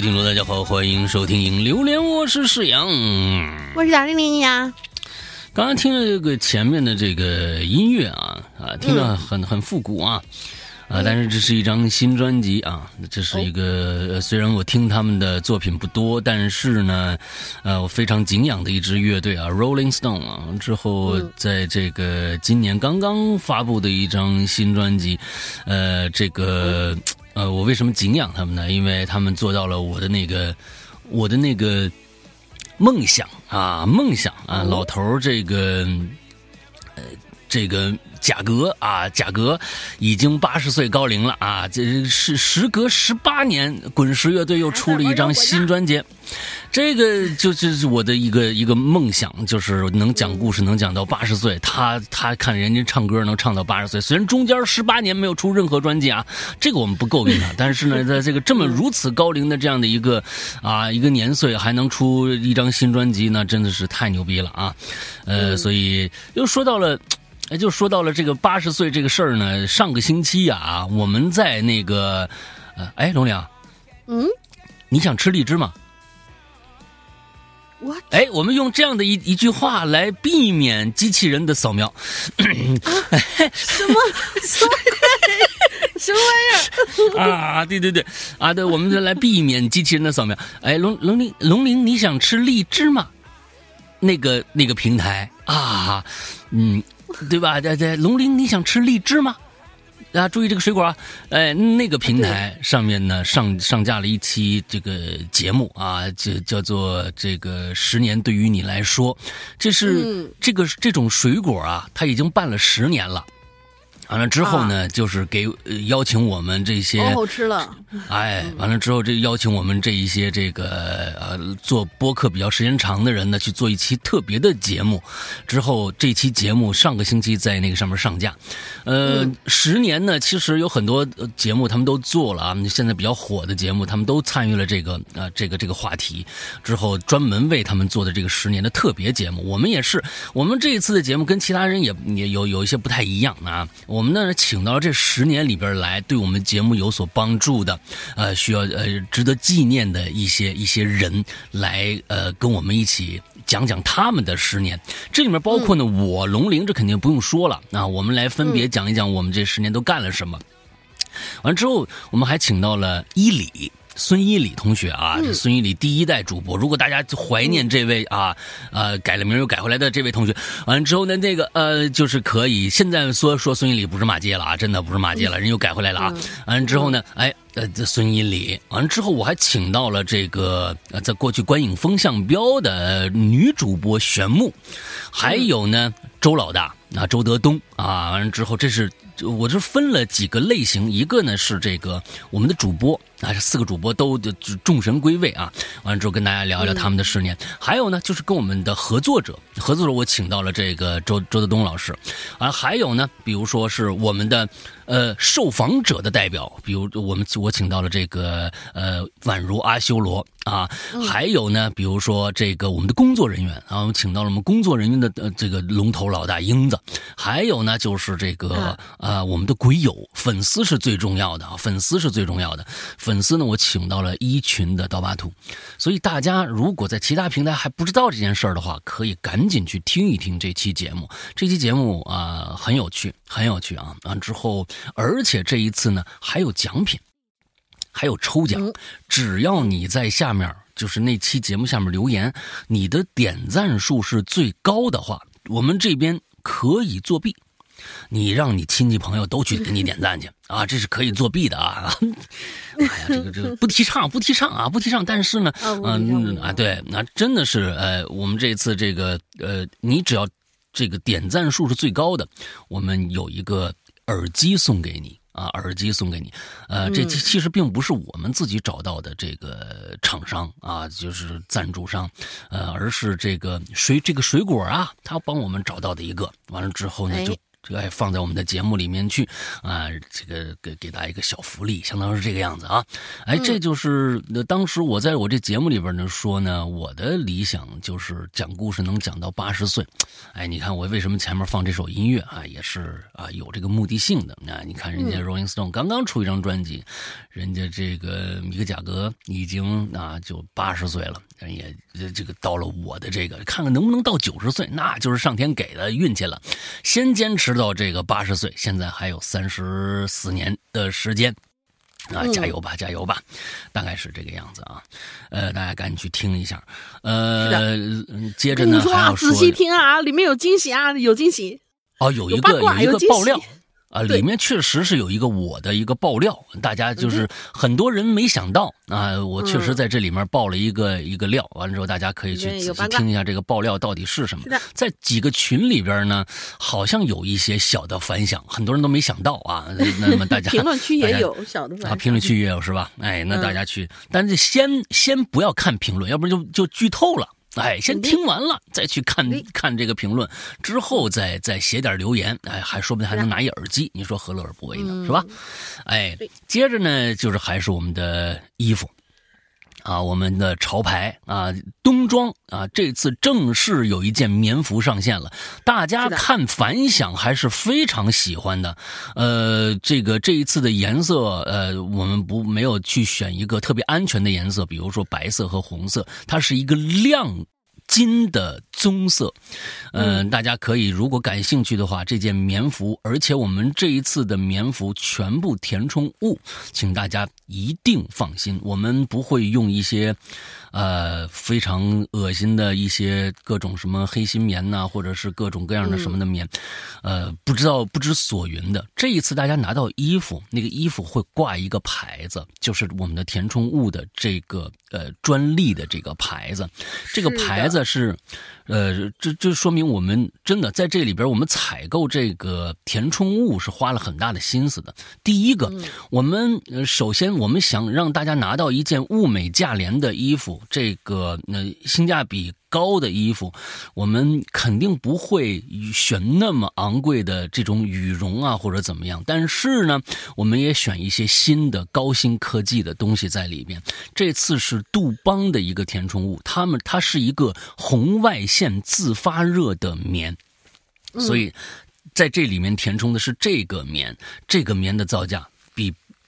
听众，大家好，欢迎收听《影榴莲》，我是世阳，我是贾玲玲呀。刚刚听了这个前面的这个音乐啊啊，听着很很复古啊啊，但是这是一张新专辑啊，这是一个虽然我听他们的作品不多，但是呢，呃，我非常敬仰的一支乐队啊，Rolling Stone 啊，之后在这个今年刚刚发布的一张新专辑，呃，这个。呃，我为什么敬仰他们呢？因为他们做到了我的那个，我的那个梦想啊，梦想啊，老头儿这个，呃，这个贾格啊，贾格已经八十岁高龄了啊，这是时隔十八年，滚石乐队又出了一张新专辑。这个就是我的一个一个梦想，就是能讲故事，能讲到八十岁。他他看人家唱歌能唱到八十岁，虽然中间十八年没有出任何专辑啊，这个我们不诟病他。但是呢，在这个这么如此高龄的这样的一个啊一个年岁，还能出一张新专辑，那真的是太牛逼了啊！呃，所以又说到了，哎，就说到了这个八十岁这个事儿呢。上个星期啊，我们在那个，呃，哎，龙玲，嗯，你想吃荔枝吗？我哎，我们用这样的一一句话来避免机器人的扫描。什么什么什么玩意儿 啊？对对对啊，对，我们来避免机器人的扫描。哎，龙龙鳞龙鳞，你想吃荔枝吗？那个那个平台啊，嗯，对吧？这这，龙鳞，你想吃荔枝吗？大家注意这个水果啊！哎，那个平台上面呢上上架了一期这个节目啊，就叫做这个十年对于你来说，这是这个这种水果啊，它已经办了十年了。完了之后呢，就是给邀请我们这些好吃了。哎，完了之后，这邀请我们这一些这个呃做播客比较时间长的人呢，去做一期特别的节目。之后这期节目上个星期在那个上面上架。呃，十年呢，其实有很多节目他们都做了啊。现在比较火的节目，他们都参与了这个啊这个这个话题。之后专门为他们做的这个十年的特别节目，我们也是。我们这一次的节目跟其他人也也有有一些不太一样啊。我。我们呢，请到这十年里边来，对我们节目有所帮助的，呃，需要呃值得纪念的一些一些人来，呃，跟我们一起讲讲他们的十年。这里面包括呢，我龙玲，这肯定不用说了啊。我们来分别讲一讲我们这十年都干了什么。完之后，我们还请到了伊里。孙一礼同学啊，是孙一礼第一代主播。如果大家怀念这位啊，呃，改了名又改回来的这位同学，完了之后呢，那个呃，就是可以现在说说孙一礼不是马街了啊，真的不是马街了，人又改回来了啊。完了之后呢，哎，呃，这孙一礼，完了之后我还请到了这个呃，在过去观影风向标的女主播玄木，还有呢周老大啊，周德东啊，完了之后这是。我这分了几个类型，一个呢是这个我们的主播啊，这四个主播都就众神归位啊，完了之后跟大家聊一聊他们的十年。还有呢，就是跟我们的合作者，合作者我请到了这个周周德东老师，啊，还有呢，比如说是我们的。呃，受访者的代表，比如我们我请到了这个呃宛如阿修罗啊，还有呢，比如说这个我们的工作人员啊，我们请到了我们工作人员的呃这个龙头老大英子，还有呢就是这个呃我们的鬼友粉丝是最重要的啊，粉丝是最重要的，粉丝呢我请到了一群的刀疤兔，所以大家如果在其他平台还不知道这件事儿的话，可以赶紧去听一听这期节目，这期节目啊很有趣，很有趣啊，完之后。而且这一次呢，还有奖品，还有抽奖。只要你在下面，就是那期节目下面留言，你的点赞数是最高的话，我们这边可以作弊。你让你亲戚朋友都去给你点赞去 啊，这是可以作弊的啊！哎呀，这个这个 不提倡，不提倡啊，不提倡。但是呢，嗯啊，对，那真的是呃，我们这次这个呃，你只要这个点赞数是最高的，我们有一个。耳机送给你啊！耳机送给你，呃，这其实并不是我们自己找到的这个厂商啊，就是赞助商，呃，而是这个水这个水果啊，他帮我们找到的一个。完了之后呢，就这个放在我们的节目里面去啊，这个给给大家一个小福利，相当是这个样子啊。哎，这就是当时我在我这节目里边呢说呢，我的理想就是讲故事能讲到八十岁。哎，你看我为什么前面放这首音乐啊，也是啊有这个目的性的。那你看人家 Rolling Stone 刚刚出一张专辑，人家这个米克贾格已经啊就八十岁了，人也这个到了我的这个，看看能不能到九十岁，那就是上天给的运气了。先坚持到这个八十岁，现在还有三十四年的时间。啊，加油吧，加油吧，大概是这个样子啊。呃，大家赶紧去听一下。呃，接着呢，还要仔细听啊，里面有惊喜啊，有惊喜。哦，有一个有一个爆料。啊，里面确实是有一个我的一个爆料，大家就是很多人没想到啊，我确实在这里面爆了一个一个料，完了之后大家可以去仔细听一下这个爆料到底是什么。在几个群里边呢，好像有一些小的反响，很多人都没想到啊。那么大家 评论区也有小的啊，评论区也有是吧？哎，那大家去，但是先先不要看评论，要不然就就剧透了。哎，先听完了再去看看这个评论，之后再再写点留言，哎，还说不定还能拿一耳机，你说何乐而不为呢？是吧？哎，接着呢，就是还是我们的衣服。啊，我们的潮牌啊，冬装啊，这次正式有一件棉服上线了，大家看反响还是非常喜欢的。呃，这个这一次的颜色，呃，我们不没有去选一个特别安全的颜色，比如说白色和红色，它是一个亮。金的棕色，嗯，大家可以如果感兴趣的话，这件棉服，而且我们这一次的棉服全部填充物，请大家一定放心，我们不会用一些。呃，非常恶心的一些各种什么黑心棉呐，或者是各种各样的什么的棉，呃，不知道不知所云的。这一次大家拿到衣服，那个衣服会挂一个牌子，就是我们的填充物的这个呃专利的这个牌子，这个牌子是。呃，这这说明我们真的在这里边，我们采购这个填充物是花了很大的心思的。第一个，我们首先我们想让大家拿到一件物美价廉的衣服，这个呃性价比。高的衣服，我们肯定不会选那么昂贵的这种羽绒啊，或者怎么样。但是呢，我们也选一些新的高新科技的东西在里边。这次是杜邦的一个填充物，他们它是一个红外线自发热的棉，所以在这里面填充的是这个棉。这个棉的造价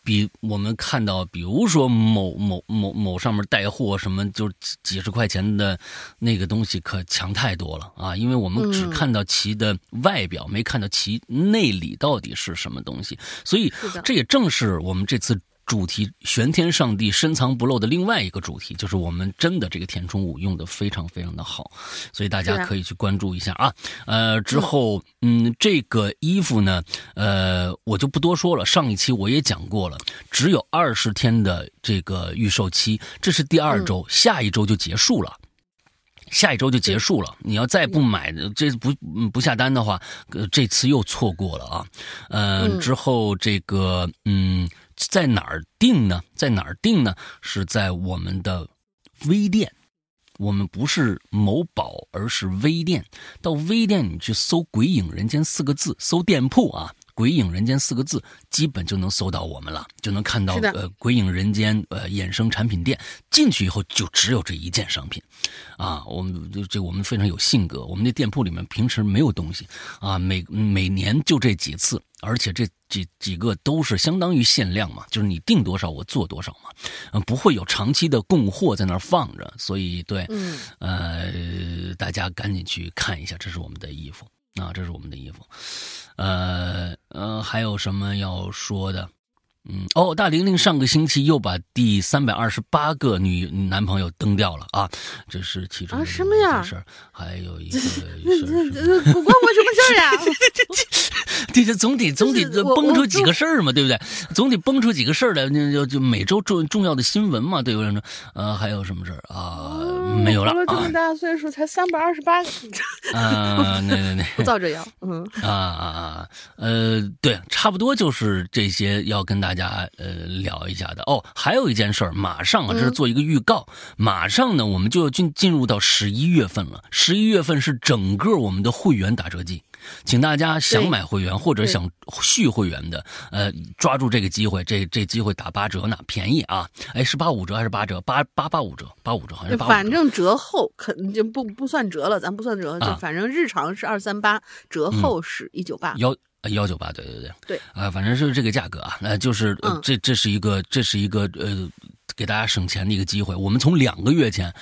比。我们看到，比如说某某某某上面带货什么，就几十块钱的那个东西，可强太多了啊！因为我们只看到其的外表，没看到其内里到底是什么东西，所以这也正是我们这次。主题玄天上帝深藏不露的另外一个主题，就是我们真的这个填充物用的非常非常的好，所以大家可以去关注一下啊。呃，之后嗯，这个衣服呢，呃，我就不多说了。上一期我也讲过了，只有二十天的这个预售期，这是第二周，下一周就结束了，下一周就结束了。你要再不买，这不不下单的话，这次又错过了啊。嗯，之后这个嗯。在哪儿定呢？在哪儿定呢？是在我们的微店，我们不是某宝，而是微店。到微店你去搜“鬼影人间”四个字，搜店铺啊。鬼影人间四个字，基本就能搜到我们了，就能看到呃鬼影人间呃衍生产品店。进去以后就只有这一件商品，啊，我们这我们非常有性格。我们的店铺里面平时没有东西啊，每每年就这几次，而且这几几个都是相当于限量嘛，就是你定多少我做多少嘛，嗯，不会有长期的供货在那儿放着。所以对，呃，大家赶紧去看一下，这是我们的衣服。啊，这是我们的衣服，呃呃，还有什么要说的？嗯，哦，大玲玲上个星期又把第三百二十八个女男朋友蹬掉了啊，这是其中什么呀？事儿，还有一个 事儿，不关我什么事儿 呀？这这总得总得蹦出几个事儿嘛，对不对？总得蹦出几个事儿来，就就就每周重重要的新闻嘛，对不对？呃，还有什么事儿啊？没有了啊！这么大岁数才三百二十八个。啊，那那那 不造这谣，嗯啊啊啊，呃，对，差不多就是这些要跟大家呃聊一下的哦。还有一件事儿，马上啊，这是做一个预告，马上呢，我们就要进进入到十一月份了。十一月份是整个我们的会员打折季。请大家想买会员或者想续会员的，呃，抓住这个机会，这这机会打八折呢，便宜啊！哎，是八五折还是八折？八八八五折，八五折好像。反正折后肯就不不算折了，咱不算折，就反正日常是二三八，折后是一九八。幺幺九八，对对对。对啊，反正是这个价格啊，那就是这这是一个这是一个呃，给大家省钱的一个机会。我们从两个月前。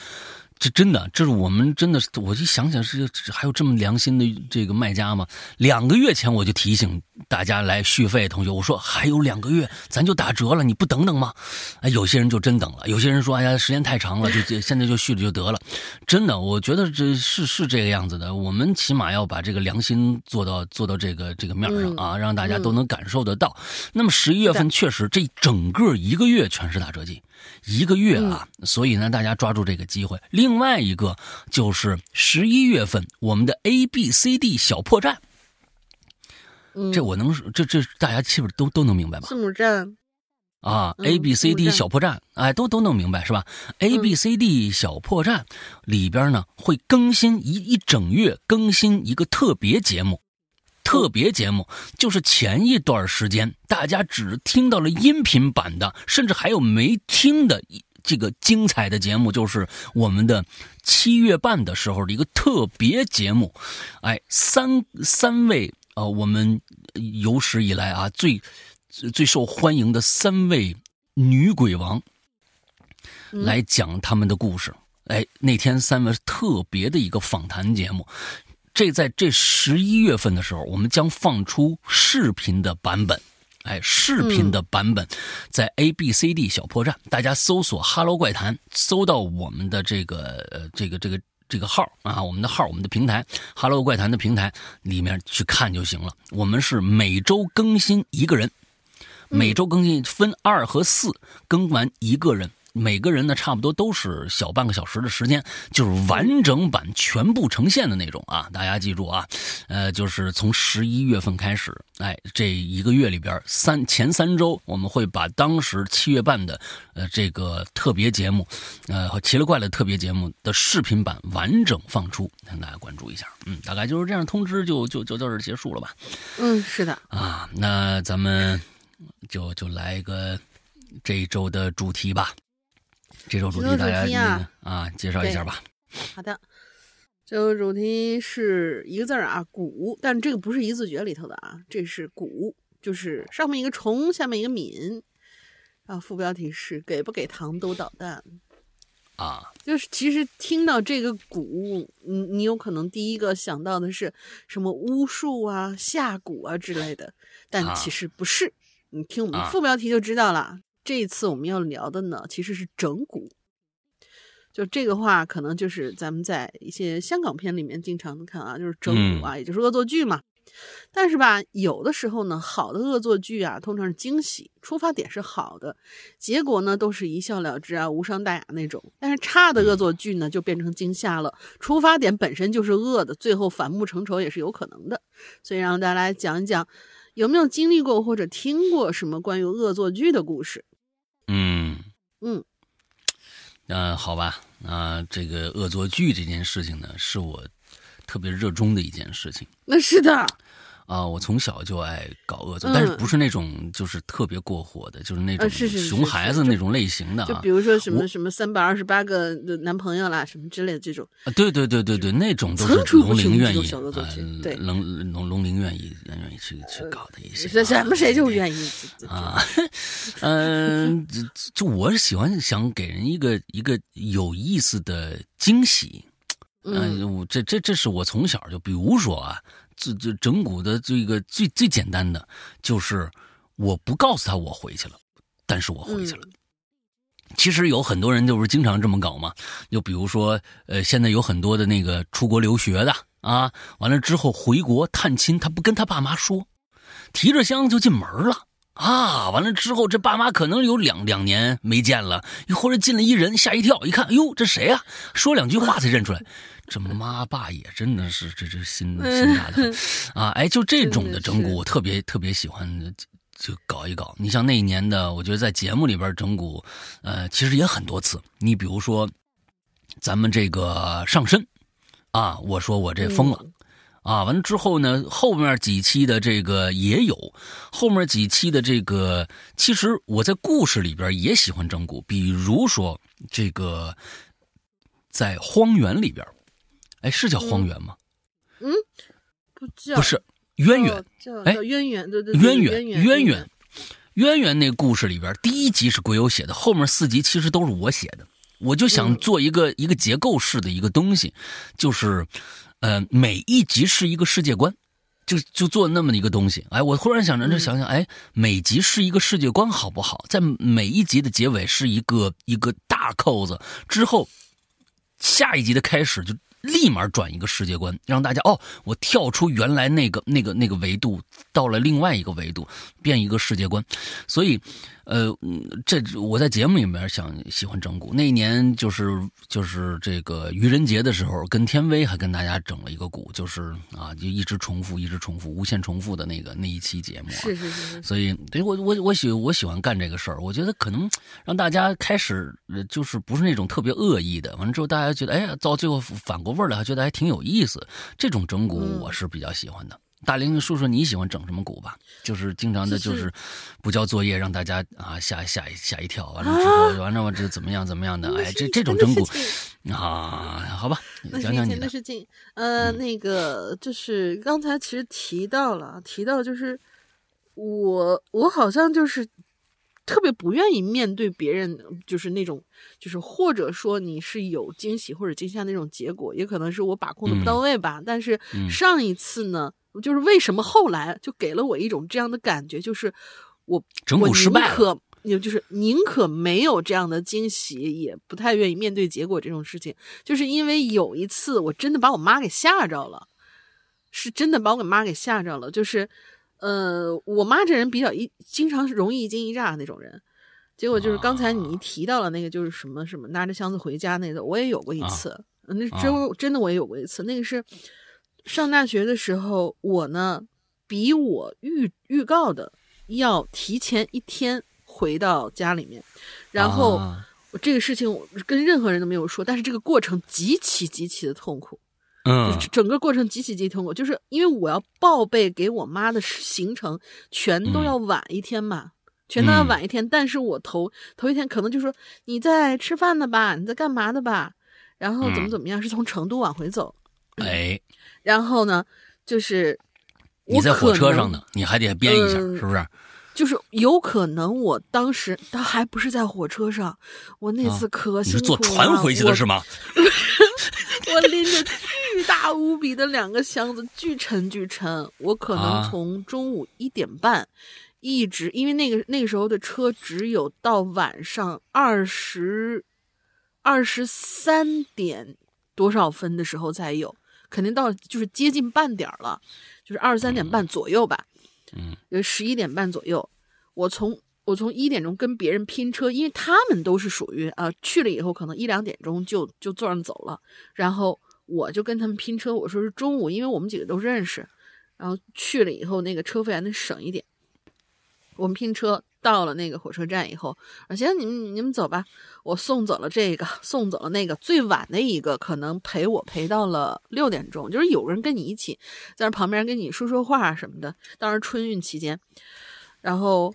这真的，这是我们真的，我就想想是还有这么良心的这个卖家吗？两个月前我就提醒大家来续费，同学，我说还有两个月，咱就打折了，你不等等吗？哎，有些人就真等了，有些人说，哎呀，时间太长了，就现在就续了就得了。真的，我觉得这是是这个样子的。我们起码要把这个良心做到做到这个这个面上啊，让大家都能感受得到。那么十一月份确实这整个一个月全是打折季。一个月啊，所以呢，大家抓住这个机会。另外一个就是十一月份我们的 A B C D 小破站，这我能这这大家是不是都都能明白吧？字母站啊，A B C D 小破站，哎，都都能明白是吧？A B C D 小破站里边呢会更新一一整月，更新一个特别节目。特别节目就是前一段时间大家只听到了音频版的，甚至还有没听的这个精彩的节目，就是我们的七月半的时候的一个特别节目。哎，三三位啊，我们有史以来啊最最受欢迎的三位女鬼王来讲他们的故事。哎，那天三位特别的一个访谈节目。这在这十一月份的时候，我们将放出视频的版本。哎，视频的版本在 A B C D 小破站，大家搜索 “Hello 怪谈”，搜到我们的这个呃这个这个这个号啊，我们的号，我们的平台 “Hello 怪谈”的平台里面去看就行了。我们是每周更新一个人，每周更新分二和四，更完一个人。每个人呢，差不多都是小半个小时的时间，就是完整版全部呈现的那种啊！大家记住啊，呃，就是从十一月份开始，哎，这一个月里边三前三周，我们会把当时七月半的呃这个特别节目，呃和奇了怪了特别节目的视频版完整放出，让大家关注一下。嗯，大概就是这样，通知就就就到这结束了吧？嗯，是的。啊，那咱们就就来一个这一周的主题吧。这周主题大家啊，介绍一下吧。好的，这周主题是一个字儿啊，古，但这个不是一字诀里头的啊，这是古，就是上面一个虫，下面一个敏。啊，副标题是给不给糖都捣蛋啊，就是其实听到这个蛊，你你有可能第一个想到的是什么巫术啊、下蛊啊之类的，但其实不是。你听我们副标题就知道了。这一次我们要聊的呢，其实是整蛊。就这个话，可能就是咱们在一些香港片里面经常看啊，就是整蛊啊，也就是恶作剧嘛。但是吧，有的时候呢，好的恶作剧啊，通常是惊喜，出发点是好的，结果呢都是一笑了之啊，无伤大雅那种。但是差的恶作剧呢，就变成惊吓了，出发点本身就是恶的，最后反目成仇也是有可能的。所以让大家来讲一讲，有没有经历过或者听过什么关于恶作剧的故事？嗯嗯，那好吧，那这个恶作剧这件事情呢，是我特别热衷的一件事情。那是的。啊，我从小就爱搞恶作，但是不是那种就是特别过火的，就是那种熊孩子那种类型的啊。就比如说什么什么三百二十八个男朋友啦，什么之类的这种。啊，对对对对对，那种都是龙鳞愿意啊，对，龙龙龙鳞愿意愿意去去搞的一些。什么谁就愿意啊？嗯，就我是喜欢想给人一个一个有意思的惊喜。嗯，我这这这是我从小就，比如说啊。这这整蛊的这个最最简单的就是，我不告诉他我回去了，但是我回去了。其实有很多人就是经常这么搞嘛，就比如说，呃，现在有很多的那个出国留学的啊，完了之后回国探亲，他不跟他爸妈说，提着箱子就进门了。啊，完了之后，这爸妈可能有两两年没见了，一会儿进来一人，吓一跳，一看，哎呦，这谁呀？说两句话才认出来，这妈爸也真的是这这心 心大的啊！哎，就这种的整蛊，我特别特别喜欢，就搞一搞。你像那一年的，我觉得在节目里边整蛊，呃，其实也很多次。你比如说，咱们这个上身啊，我说我这疯了。啊，完了之后呢，后面几期的这个也有，后面几期的这个，其实我在故事里边也喜欢整蛊，比如说这个在荒原里边，哎，是叫荒原吗？嗯，不叫，不是渊源，哎，渊源，对对，渊源，渊源，渊源那故事里边，第一集是鬼友写的，后面四集其实都是我写的，我就想做一个一个结构式的一个东西，就是。呃，每一集是一个世界观，就就做那么一个东西。哎，我忽然想着，这想想，哎，每集是一个世界观，好不好？在每一集的结尾是一个一个大扣子，之后下一集的开始就立马转一个世界观，让大家哦，我跳出原来那个那个那个维度，到了另外一个维度，变一个世界观，所以。呃，这我在节目里面想喜欢整蛊，那一年就是就是这个愚人节的时候，跟天威还跟大家整了一个蛊，就是啊，就一直重复，一直重复，无限重复的那个那一期节目。是是是。所以，对我我我喜我喜欢干这个事儿，我觉得可能让大家开始就是不是那种特别恶意的，完了之后大家觉得，哎，到最后反过味儿来，还觉得还挺有意思。这种整蛊我是比较喜欢的。大玲，说说你喜欢整什么蛊吧？就是经常的，就是不交作业，让大家啊吓吓吓一跳。完了之后，完了我这怎么样怎么样的？哎，这这种整蛊啊，好吧，讲讲你的事情。呃，那个就是刚才其实提到了，提到就是我我好像就是特别不愿意面对别人，就是那种就是或者说你是有惊喜或者惊吓那种结果，也可能是我把控的不到位吧。但是上一次呢？就是为什么后来就给了我一种这样的感觉，就是我整蛊失败可也就是宁可没有这样的惊喜，也不太愿意面对结果这种事情。就是因为有一次我真的把我妈给吓着了，是真的把我妈给吓着了。就是呃，我妈这人比较一经常容易一惊一乍那种人，结果就是刚才你提到了那个就是什么什么拿着箱子回家那个，我也有过一次，那真真的我也有过一次，那个是。上大学的时候，我呢比我预预告的要提前一天回到家里面，然后我这个事情我跟任何人都没有说，但是这个过程极其极其的痛苦，嗯，整个过程极其极其痛苦，就是因为我要报备给我妈的行程全都要晚一天嘛，全都要晚一天，但是我头头一天可能就说你在吃饭呢吧，你在干嘛呢吧，然后怎么怎么样，是从成都往回走，哎。然后呢，就是你在火车上呢，你还得编一下，是不是？就是有可能我当时他还不是在火车上，我那次可辛苦了。你是坐船回去的是吗？我拎着巨大无比的两个箱子，巨沉巨沉。我可能从中午一点半一直，因为那个那个时候的车只有到晚上二十二十三点多少分的时候才有。肯定到就是接近半点了，就是二十三点半左右吧，嗯，有十一点半左右。我从我从一点钟跟别人拼车，因为他们都是属于啊去了以后可能一两点钟就就坐上走了，然后我就跟他们拼车。我说是中午，因为我们几个都认识，然后去了以后那个车费还能省一点。我们拼车。到了那个火车站以后，啊行，你们你们走吧，我送走了这个，送走了那个，最晚的一个可能陪我陪到了六点钟，就是有人跟你一起在那旁边跟你说说话什么的。当然春运期间，然后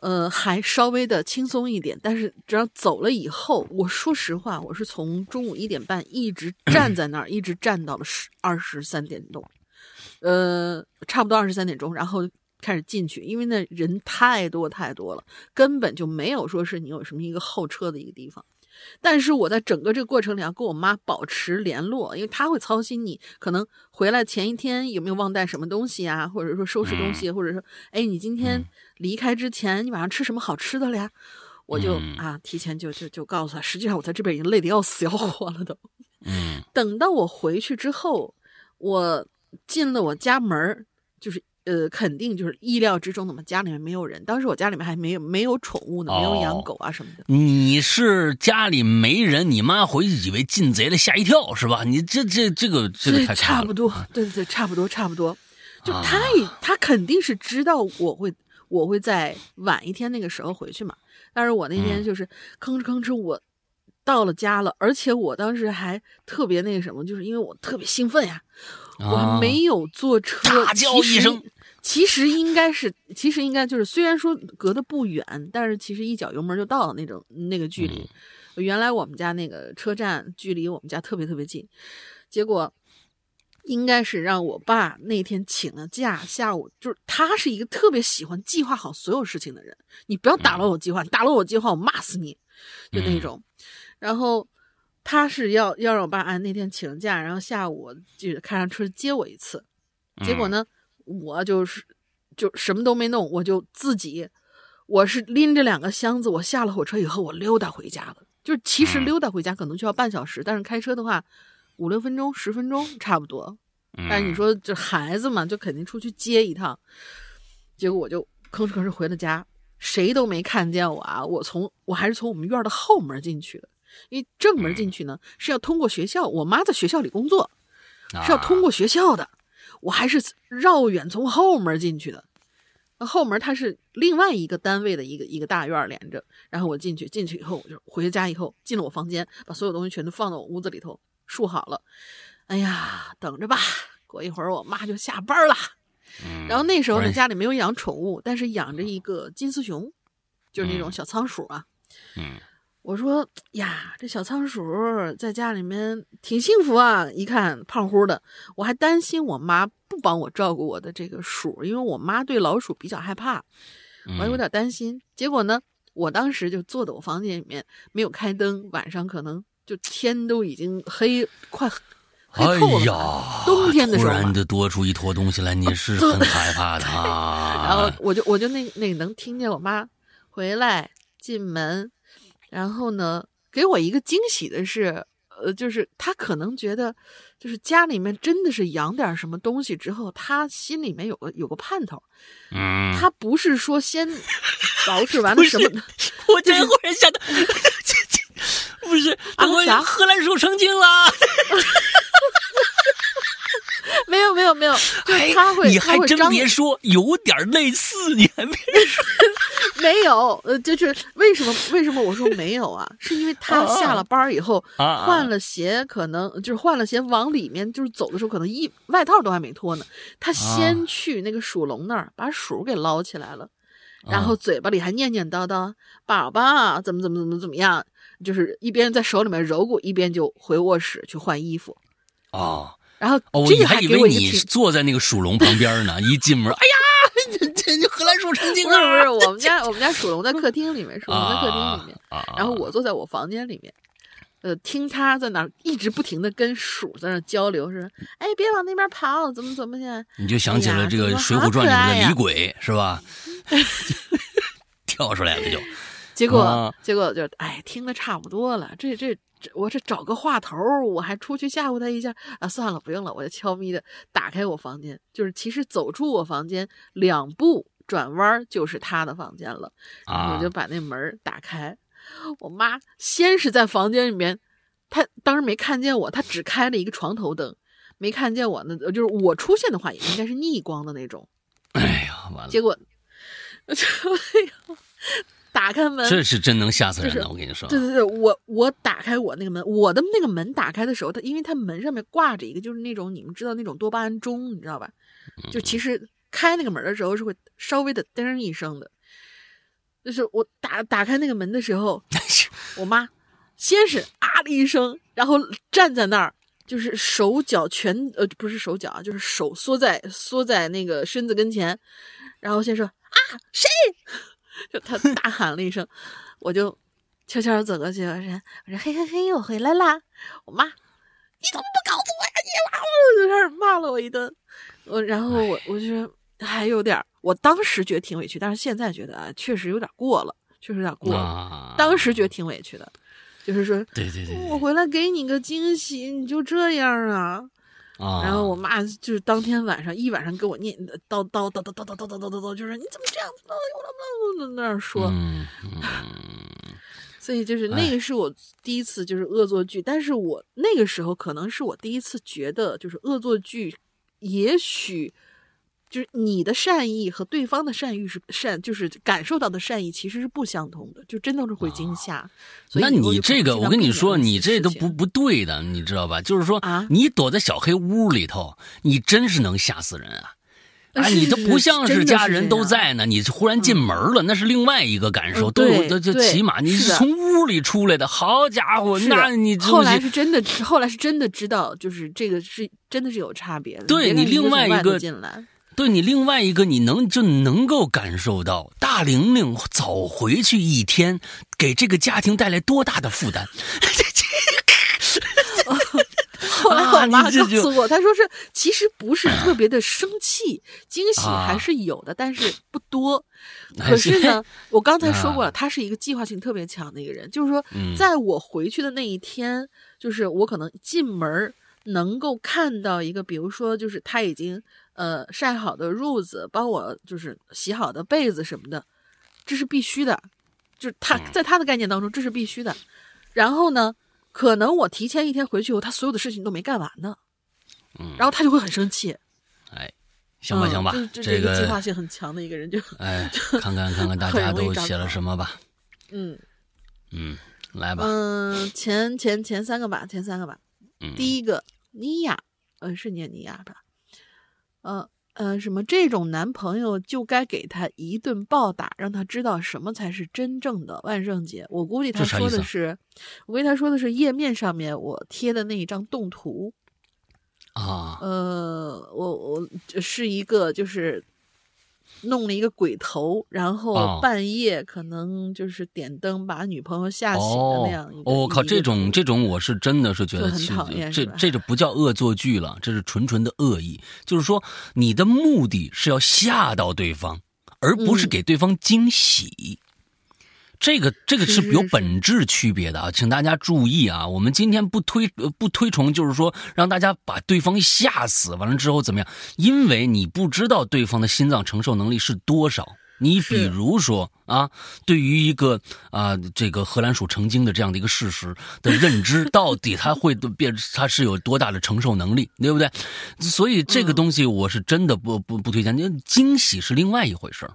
呃还稍微的轻松一点，但是只要走了以后，我说实话，我是从中午一点半一直 站在那儿，一直站到了十二十三点钟，呃，差不多二十三点钟，然后。开始进去，因为那人太多太多了，根本就没有说是你有什么一个候车的一个地方。但是我在整个这个过程里要跟我妈保持联络，因为她会操心你可能回来前一天有没有忘带什么东西啊，或者说收拾东西，或者说哎你今天离开之前你晚上吃什么好吃的了呀？我就啊提前就就就告诉她，实际上我在这边已经累得要死要活了都。嗯，等到我回去之后，我进了我家门就是。呃，肯定就是意料之中的嘛。家里面没有人，当时我家里面还没有没有宠物呢，没有养狗啊什么的。你是家里没人，你妈回去以为进贼了，吓一跳是吧？你这这这个这个太差不多，对对对，差不多差不多。就他也他肯定是知道我会我会在晚一天那个时候回去嘛。但是我那天就是吭哧吭哧，我到了家了，而且我当时还特别那个什么，就是因为我特别兴奋呀，我还没有坐车，大叫一声。其实应该是，其实应该就是，虽然说隔得不远，但是其实一脚油门就到了那种那个距离。原来我们家那个车站距离我们家特别特别近，结果应该是让我爸那天请了假，下午就是他是一个特别喜欢计划好所有事情的人，你不要打乱我计划，你打乱我计划我骂死你，就那种。然后他是要要让我爸按那天请假，然后下午就开上车接我一次，结果呢？我就是就什么都没弄，我就自己，我是拎着两个箱子，我下了火车以后，我溜达回家了。就是其实溜达回家可能需要半小时，但是开车的话，五六分钟、十分钟差不多。但是你说这孩子嘛，就肯定出去接一趟。结果我就吭哧吭哧回了家，谁都没看见我啊！我从我还是从我们院的后门进去的，因为正门进去呢是要通过学校，我妈在学校里工作，是要通过学校的。我还是绕远从后门进去的，那后门它是另外一个单位的一个一个大院连着，然后我进去，进去以后我就回家以后进了我房间，把所有东西全都放到我屋子里头竖好了。哎呀，等着吧，过一会儿我妈就下班了。然后那时候呢，家里没有养宠物，但是养着一个金丝熊，就是那种小仓鼠啊。嗯。我说呀，这小仓鼠在家里面挺幸福啊！一看胖乎的，我还担心我妈不帮我照顾我的这个鼠，因为我妈对老鼠比较害怕，我还有点担心。结果呢，我当时就坐在我房间里面，没有开灯，晚上可能就天都已经黑，快黑透了。冬天的时候，突然就多出一坨东西来，你是很害怕的。然后我就我就那那个能听见我妈回来进门。然后呢，给我一个惊喜的是，呃，就是他可能觉得，就是家里面真的是养点什么东西之后，他心里面有个有个盼头。嗯，他不是说先 捯饬完了什么，我这忽然想到，不是，我荷兰鼠成精了。没有没有没有，就是他会，你还真别说，有点类似，你还别说，没有，呃，就是为什么为什么我说没有啊？是因为 他下了班以后换了鞋，可能就是换了鞋往里面就是走的时候，可能一外套都还没脱呢，他先去那个鼠笼那儿把鼠给捞起来了，然后嘴巴里还念念叨叨宝宝怎么怎么怎么怎么样，就是一边在手里面揉过，一边就回卧室去换衣服。啊。然后哦，我还以为你坐在那个鼠笼旁边呢。一进门，哎呀，这这荷兰鼠成精了！不是 不是，我们家我们家鼠笼在客厅里面，鼠笼在客厅里面。然后我坐在我房间里面，呃，听他在那一直不停的跟鼠在那交流，是哎，别往那边跑，怎么怎么的。你就想起了这个《水浒传》里面的李鬼，是吧？跳出来了就。结果结果就哎，听的差不多了，这这。我这找个话头，我还出去吓唬他一下啊！算了，不用了，我就悄咪的打开我房间。就是其实走出我房间两步转弯就是他的房间了。我就把那门打开。我妈先是在房间里面，她当时没看见我，她只开了一个床头灯，没看见我。呢就是我出现的话，也应该是逆光的那种。哎呀，完了！结果，哎呀。打开门，这是真能吓死人的。我跟你说，对对对，我我打开我那个门，我的那个门打开的时候，它因为它门上面挂着一个，就是那种你们知道那种多巴胺钟，你知道吧？就其实开那个门的时候是会稍微的噔一声的。就是我打打开那个门的时候，我妈先是啊的一声，然后站在那儿，就是手脚全呃不是手脚啊，就是手缩在缩在那个身子跟前，然后先说啊谁？就他大喊了一声，我就悄悄走过去，我说：“我说嘿嘿嘿，我回来啦！”我妈，你怎么不告诉我呀？你就开始骂了我一顿。我然后我我就说还有点，我当时觉得挺委屈，但是现在觉得啊，确实有点过了，确实有点过了。当时觉得挺委屈的，就是说，对对对，我回来给你个惊喜，你就这样啊？然后我妈就是当天晚上一晚上给我念叨叨叨叨叨叨叨叨叨叨叨，就是你怎么这样子呢？我那那说，所以就是那个是我第一次就是恶作剧，但是我那个时候可能是我第一次觉得就是恶作剧，也许就是你的善意和对方的善意是善，就是感受到的善意其实是不相同的，就真的是会惊吓。所以那你这个，我跟你说，你这都不不对的，你知道吧？就是说啊，你躲在小黑屋里头，你真是能吓死人啊！你都不像是家人都在呢，你忽然进门了，那是另外一个感受。嗯都有，对这这对起码你是从屋里出来的，好家伙，那你这后来是真的，后来是真的知道，就是这个是真的是有差别的。对你另外一个进来，对你另外一个，你能就能够感受到大玲玲早回去一天，给这个家庭带来多大的负担。后来我妈告诉我，她说是其实不是特别的生气，惊喜啊还是有的，但是不多。可是呢，我刚才说过啊了，他是一个计划性特别强的一个人，就是说嗯，在我回去的那一天，就是我可能进门能够看到一个，比如说就是他已经呃晒好的褥子，帮我就是洗好的被子什么的，这是必须的，就是他嗯在他的概念当中这是必须的。然后呢，可能我提前一天回去以后，他所有的事情都没干完呢，嗯然后他就会很生气。哎，行吧嗯行吧就是，这这个计划性很强的一个人就哎，看看看看大家都写了什么吧。嗯嗯，来吧。嗯前前前三个吧，前三个吧。嗯，第一个尼亚，呃，是念尼亚吧？呃呃，什么这种男朋友就该给他一顿暴打，让他知道什么才是真正的万圣节。我估计他说的是，我估计他说的是页面上面我贴的那一张动图。啊，呃，我我是一个就是弄了一个鬼头，然后哦半夜可能就是点灯把女朋友吓醒的哦那样一个。哦，我靠，这种这种我是真的是觉得很讨厌这这就不叫恶作剧了，这是纯纯的恶意。就是说，你的目的是要吓到对方，而不是嗯给对方惊喜。这个这个是有本质区别的啊，请大家注意啊！我们今天不推呃不推崇，就是说让大家把对方吓死，完了之后怎么样？因为你不知道对方的心脏承受能力是多少。你比如说啊，对于一个啊这个荷兰鼠成精的这样的一个事实的认知，到底它会变，它是有多大的承受能力，对不对？所以这个嗯东西我是真的不不不推荐。因为惊喜是另外一回事儿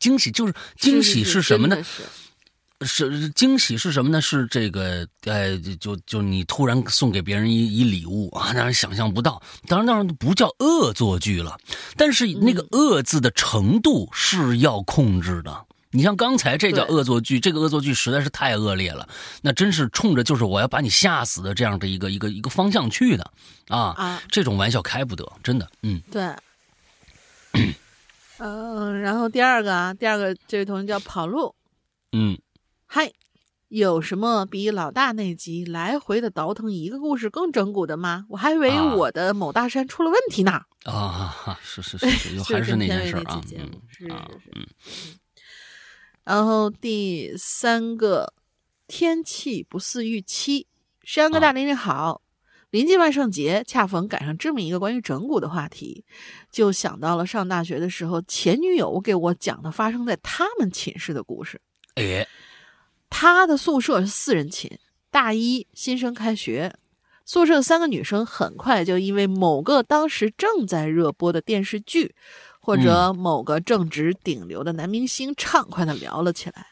惊喜就是惊喜是什么呢？是惊喜是什么呢？是这个，呃，就就你突然送给别人一一礼物啊，让人想象不到。当然，当然不叫恶作剧了，但是那个嗯恶字的程度是要控制的。你像刚才这叫恶作剧，这个恶作剧实在是太恶劣了，那真是冲着就是我要把你吓死的这样的一个一个一个方向去的啊！啊，这种玩笑开不得，真的，嗯对。嗯，然后第二个啊，第二个这位同学叫跑路，嗯，嗨，有什么比老大那集来回的倒腾一个故事更整蛊的吗？我还以为啊我的某大山出了问题呢。啊，哈是是是是，又还是那件事儿啊，嗯是啊是是嗯然后第三个，天气不似预期。山哥大玲玲好，临近万圣节，恰逢赶上这么一个关于整蛊的话题，就想到了上大学的时候，前女友给我讲的发生在他们寝室的故事。哎，他的宿舍是四人寝，大一新生开学，宿舍三个女生很快就因为某个当时正在热播的电视剧，或者某个正值顶流的男明星，畅快的聊了起来。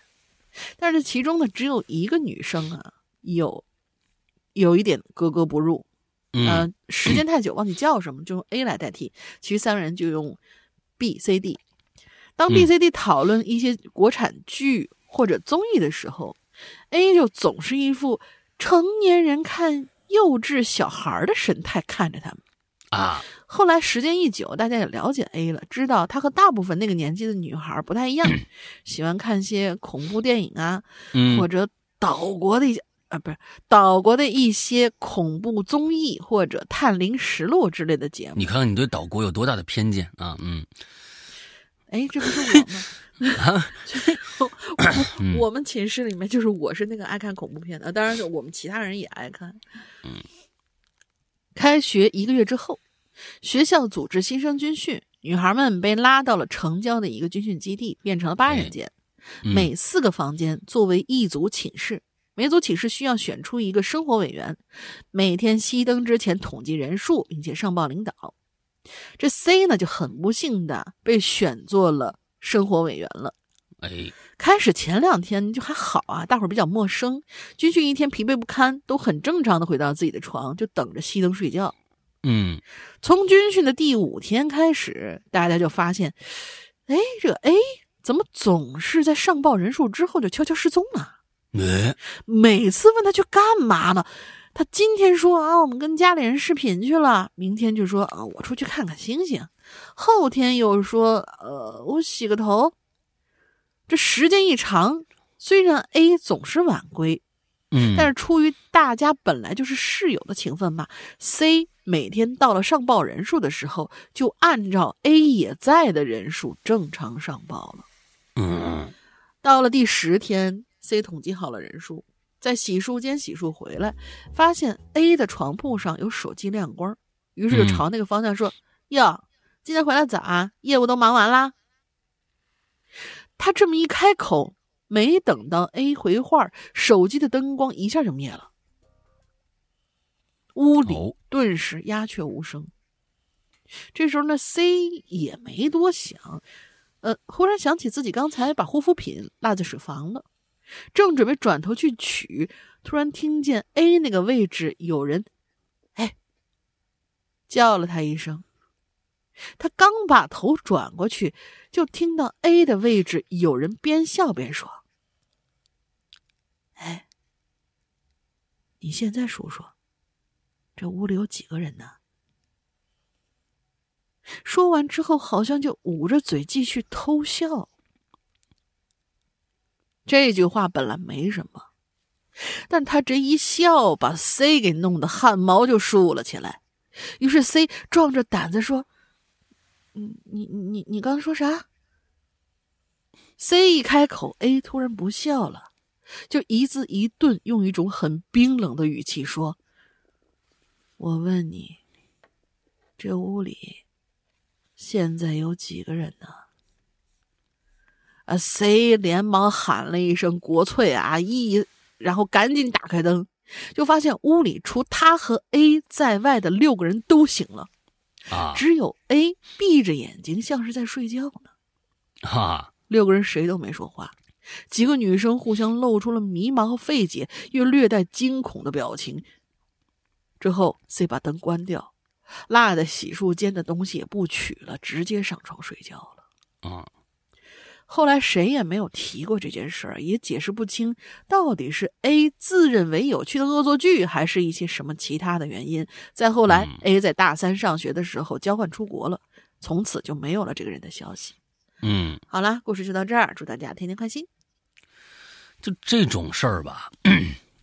但是其中呢，只有一个女生啊，有有一点格格不入。嗯呃，时间太久忘记叫什么，就用 A 来代替，其余三个人就用 B、C、D。当 B、嗯 C、D 讨论一些国产剧或者综艺的时候，A 就总是一副成年人看幼稚小孩儿的神态看着他们。啊，后来时间一久，大家也了解 A 了，知道他和大部分那个年纪的女孩儿不太一样，喜欢看些恐怖电影啊，嗯或者岛国的一些啊，不是岛国的一些恐怖综艺或者探灵实录之类的节目。你看看你对岛国有多大的偏见啊！嗯，哎，这不是我吗？我我们寝室里面就是我是那个爱看恐怖片的，当然是我们其他人也爱看。嗯，开学一个月之后，学校组织新生军训，女孩们被拉到了城郊的一个军训基地，变成了八人间，嗯每四个房间作为一组寝室。每组寝室需要选出一个生活委员，每天熄灯之前统计人数，并且上报领导。这 C 呢就很不幸的被选做了生活委员了。哎，开始前两天就还好啊，大伙儿比较陌生。军训一天疲惫不堪，都很正常的回到自己的床，就等着熄灯睡觉。嗯，从军训的第五天开始，大家就发现，哎，这个 A 怎么总是在上报人数之后就悄悄失踪呢？哎，每次问他去干嘛呢？他今天说啊，我们跟家里人视频去了；明天就说啊，我出去看看星星；后天又说，呃，我洗个头。这时间一长，虽然 A 总是晚归，嗯，但是出于大家本来就是室友的情分嘛，C 每天到了上报人数的时候，就按照 A 也在的人数正常上报了。嗯，到了第十天，C 统计好了人数，在洗漱间洗漱回来，发现 A 的床铺上有手机亮光，于是就朝那个方向说：“哟，今天回来早啊，业务都忙完啦。”他这么一开口，没等到 A 回话，手机的灯光一下就灭了，屋里顿时鸦雀无声。这时候呢，C 也没多想，呃，忽然想起自己刚才把护肤品落在水房了，正准备转头去取，突然听见 A 那个位置有人，哎，叫了他一声。他刚把头转过去，就听到 A 的位置有人边笑边说：“哎，你现在数数，这屋里有几个人呢？”说完之后，好像就捂着嘴继续偷笑。这句话本来没什么，但他这一笑，把 C 给弄得汗毛就竖了起来。于是 C 壮着胆子说。你你你你刚刚说啥？C 一开口，A 突然不笑了，就一字一顿，用一种很冰冷的语气说：“我问你，这屋里现在有几个人呢？”啊，C 连忙喊了一声“国粹啊！”一，然后赶紧打开灯，就发现屋里除他和 A 在外的六个人都醒了。啊！只有 A 闭着眼睛，像是在睡觉呢。哈，六个人谁都没说话，几个女生互相露出了迷茫和费解又略带惊恐的表情。之后，C 把灯关掉，落在洗漱间的东西也不取了，直接上床睡觉了。啊。后来谁也没有提过这件事儿，也解释不清到底是 A 自认为有趣的恶作剧，还是一些什么其他的原因。再后来，A 在大三上学的时候交换出国了，从此就没有了这个人的消息。嗯，好了，故事就到这儿，祝大家天天开心。就这种事儿吧，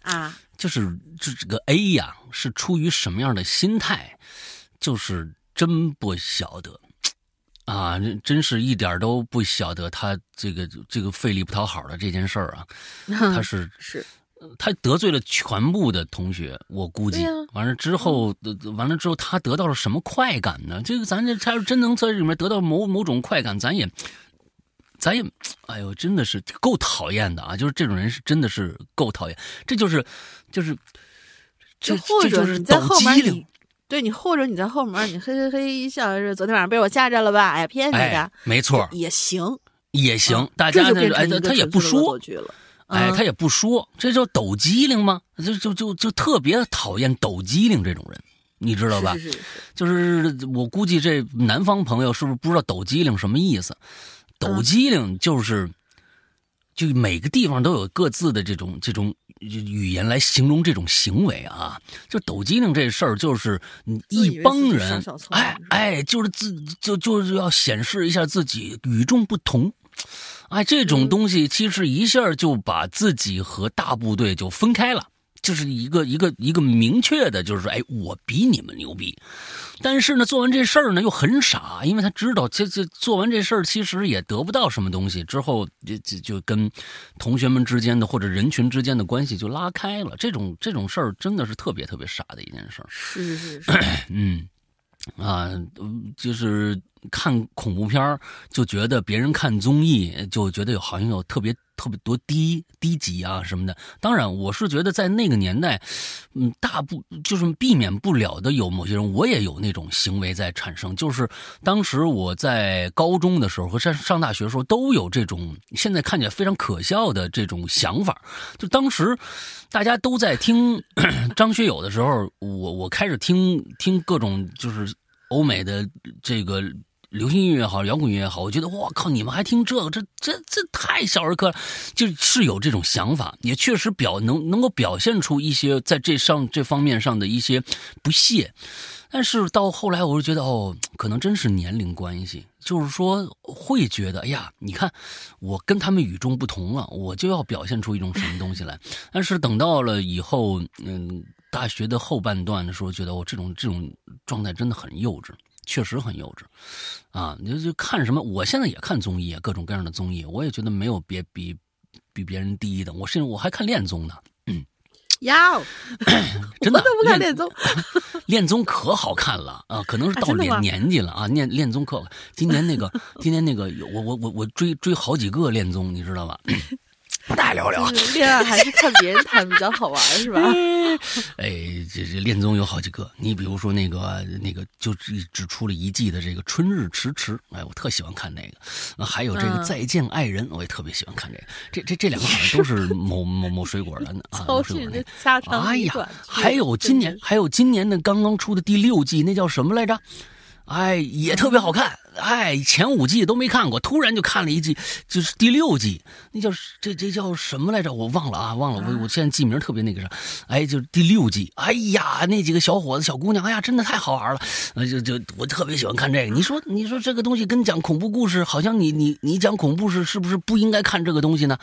啊，就是这这个 A 呀，是出于什么样的心态，就是真不晓得。啊，真是一点都不晓得他这个这个费力不讨好的这件事儿啊！他是 是，他得罪了全部的同学，我估计。完了之后，完了之后，他得到了什么快感呢？这个咱这他要真能在这里面得到某某种快感，咱也，咱也，哎呦，真的是够讨厌的啊！就是这种人是真的是够讨厌，这就是就是，这或者是在后面你。对你，或者你在后门，你嘿嘿嘿一笑，是昨天晚上被我吓着了吧？哎呀，骗你的，没错，也行，也行。大家呢，哎，他也不说，哎，他也不说，这叫抖机灵吗？就就就就特别讨厌抖机灵这种人，你知道吧？是是是。就是我估计这南方朋友是不是不知道抖机灵什么意思？抖机灵就是，就每个地方都有各自的这种这种。语言来形容这种行为啊，就抖机灵这事儿，就是一帮人，哎哎，就是自就就是要显示一下自己与众不同，哎，这种东西其实一下就把自己和大部队就分开了。就是一个一个一个明确的，就是说，哎，我比你们牛逼。但是呢，做完这事儿呢，又很傻，因为他知道，这这做完这事儿，其实也得不到什么东西。之后就就就跟同学们之间的或者人群之间的关系就拉开了。这种这种事儿真的是特别特别傻的一件事儿。是是是，嗯啊，就是看恐怖片就觉得别人看综艺就觉得有好像有特别特别多低低级啊什么的。当然，我是觉得在那个年代，嗯，大部就是避免不了的有某些人，我也有那种行为在产生。就是当时我在高中的时候和上上大学的时候都有这种现在看起来非常可笑的这种想法。就当时大家都在听 张学友的时候，我我开始听听各种就是 欧美的这个。流行音乐也好，摇滚乐也好，我觉得我靠，你们还听这个，这这这太小儿科了，就是有这种想法，也确实表能能够表现出一些在这上这方面上的一些不屑，但是到后来，我就觉得哦，可能真是年龄关系，就是说会觉得，哎呀，你看我跟他们与众不同了，我就要表现出一种什么东西来。但是等到了以后，嗯，大学的后半段的时候，觉得我这种这种状态真的很幼稚。确实很幼稚，啊，你就看什么？我现在也看综艺，各种各样的综艺，我也觉得没有别比比别人低的。我甚至我还看恋综呢，嗯，呀，真的都不看恋综，恋综可好看了啊！可能是到年年纪了啊，恋恋综可今年那个今年那个我我我我追追好几个恋综，你知道吧？大聊聊，恋爱还是看别人谈比较好玩，是吧？哎，这这恋综有好几个，你比如说那个那个，就只只出了一季的这个《春日迟迟》，哎，我特喜欢看那个。还有这个《再见爱人》，我也特别喜欢看这个。这这这两个好像都是某某某水果的啊，某水果的。哎呀，还有今年还有今年的刚刚出的第六季，那叫什么来着？哎，也特别好看。哎，前五季都没看过，突然就看了一季，就是第六季，那叫这这叫什么来着？我忘了啊，忘了。我我现在记名特别那个啥。哎，就是第六季。哎呀，那几个小伙子、小姑娘，哎呀，真的太好玩了。就就我特别喜欢看这个。你说你说这个东西跟讲恐怖故事，好像你你你讲恐怖事是不是不应该看这个东西呢？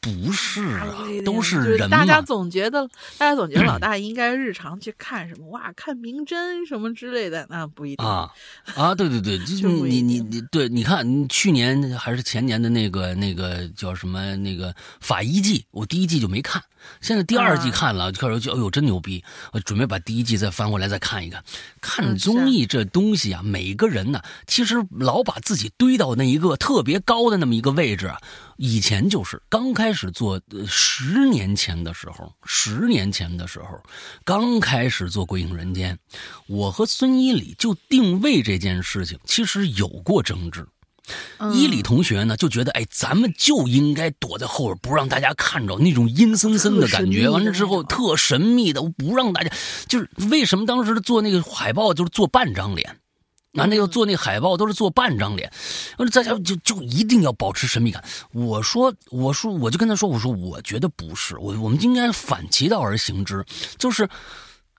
不是啊，都是人大家总觉得，大家总觉得老大 应该日常去看什么哇，看名侦什么之类的，那不一定啊啊！对对对，就你你你对，你看去年还是前年的那个那个叫什么那个法医季，我第一季就没看。现在第二季看了，开始就哎呦真牛逼！我准备把第一季再翻过来再看一看。看综艺这东西啊，每个人呢，其实老把自己堆到那一个特别高的那么一个位置。以前就是刚开始做，十年前的时候，十年前的时候，刚开始做《鬼影人间》，我和孙一礼就定位这件事情，其实有过争执。伊里同学呢就觉得，哎，咱们就应该躲在后边，不让大家看着那种阴森森的感觉。完了之后，特神秘的，不让大家。就是为什么当时做那个海报，就是做半张脸，那那个做那海报都是做半张脸，完了大家就就一定要保持神秘感。我说，我说，我就跟他说，我说，我觉得不是，我我们应该反其道而行之，就是，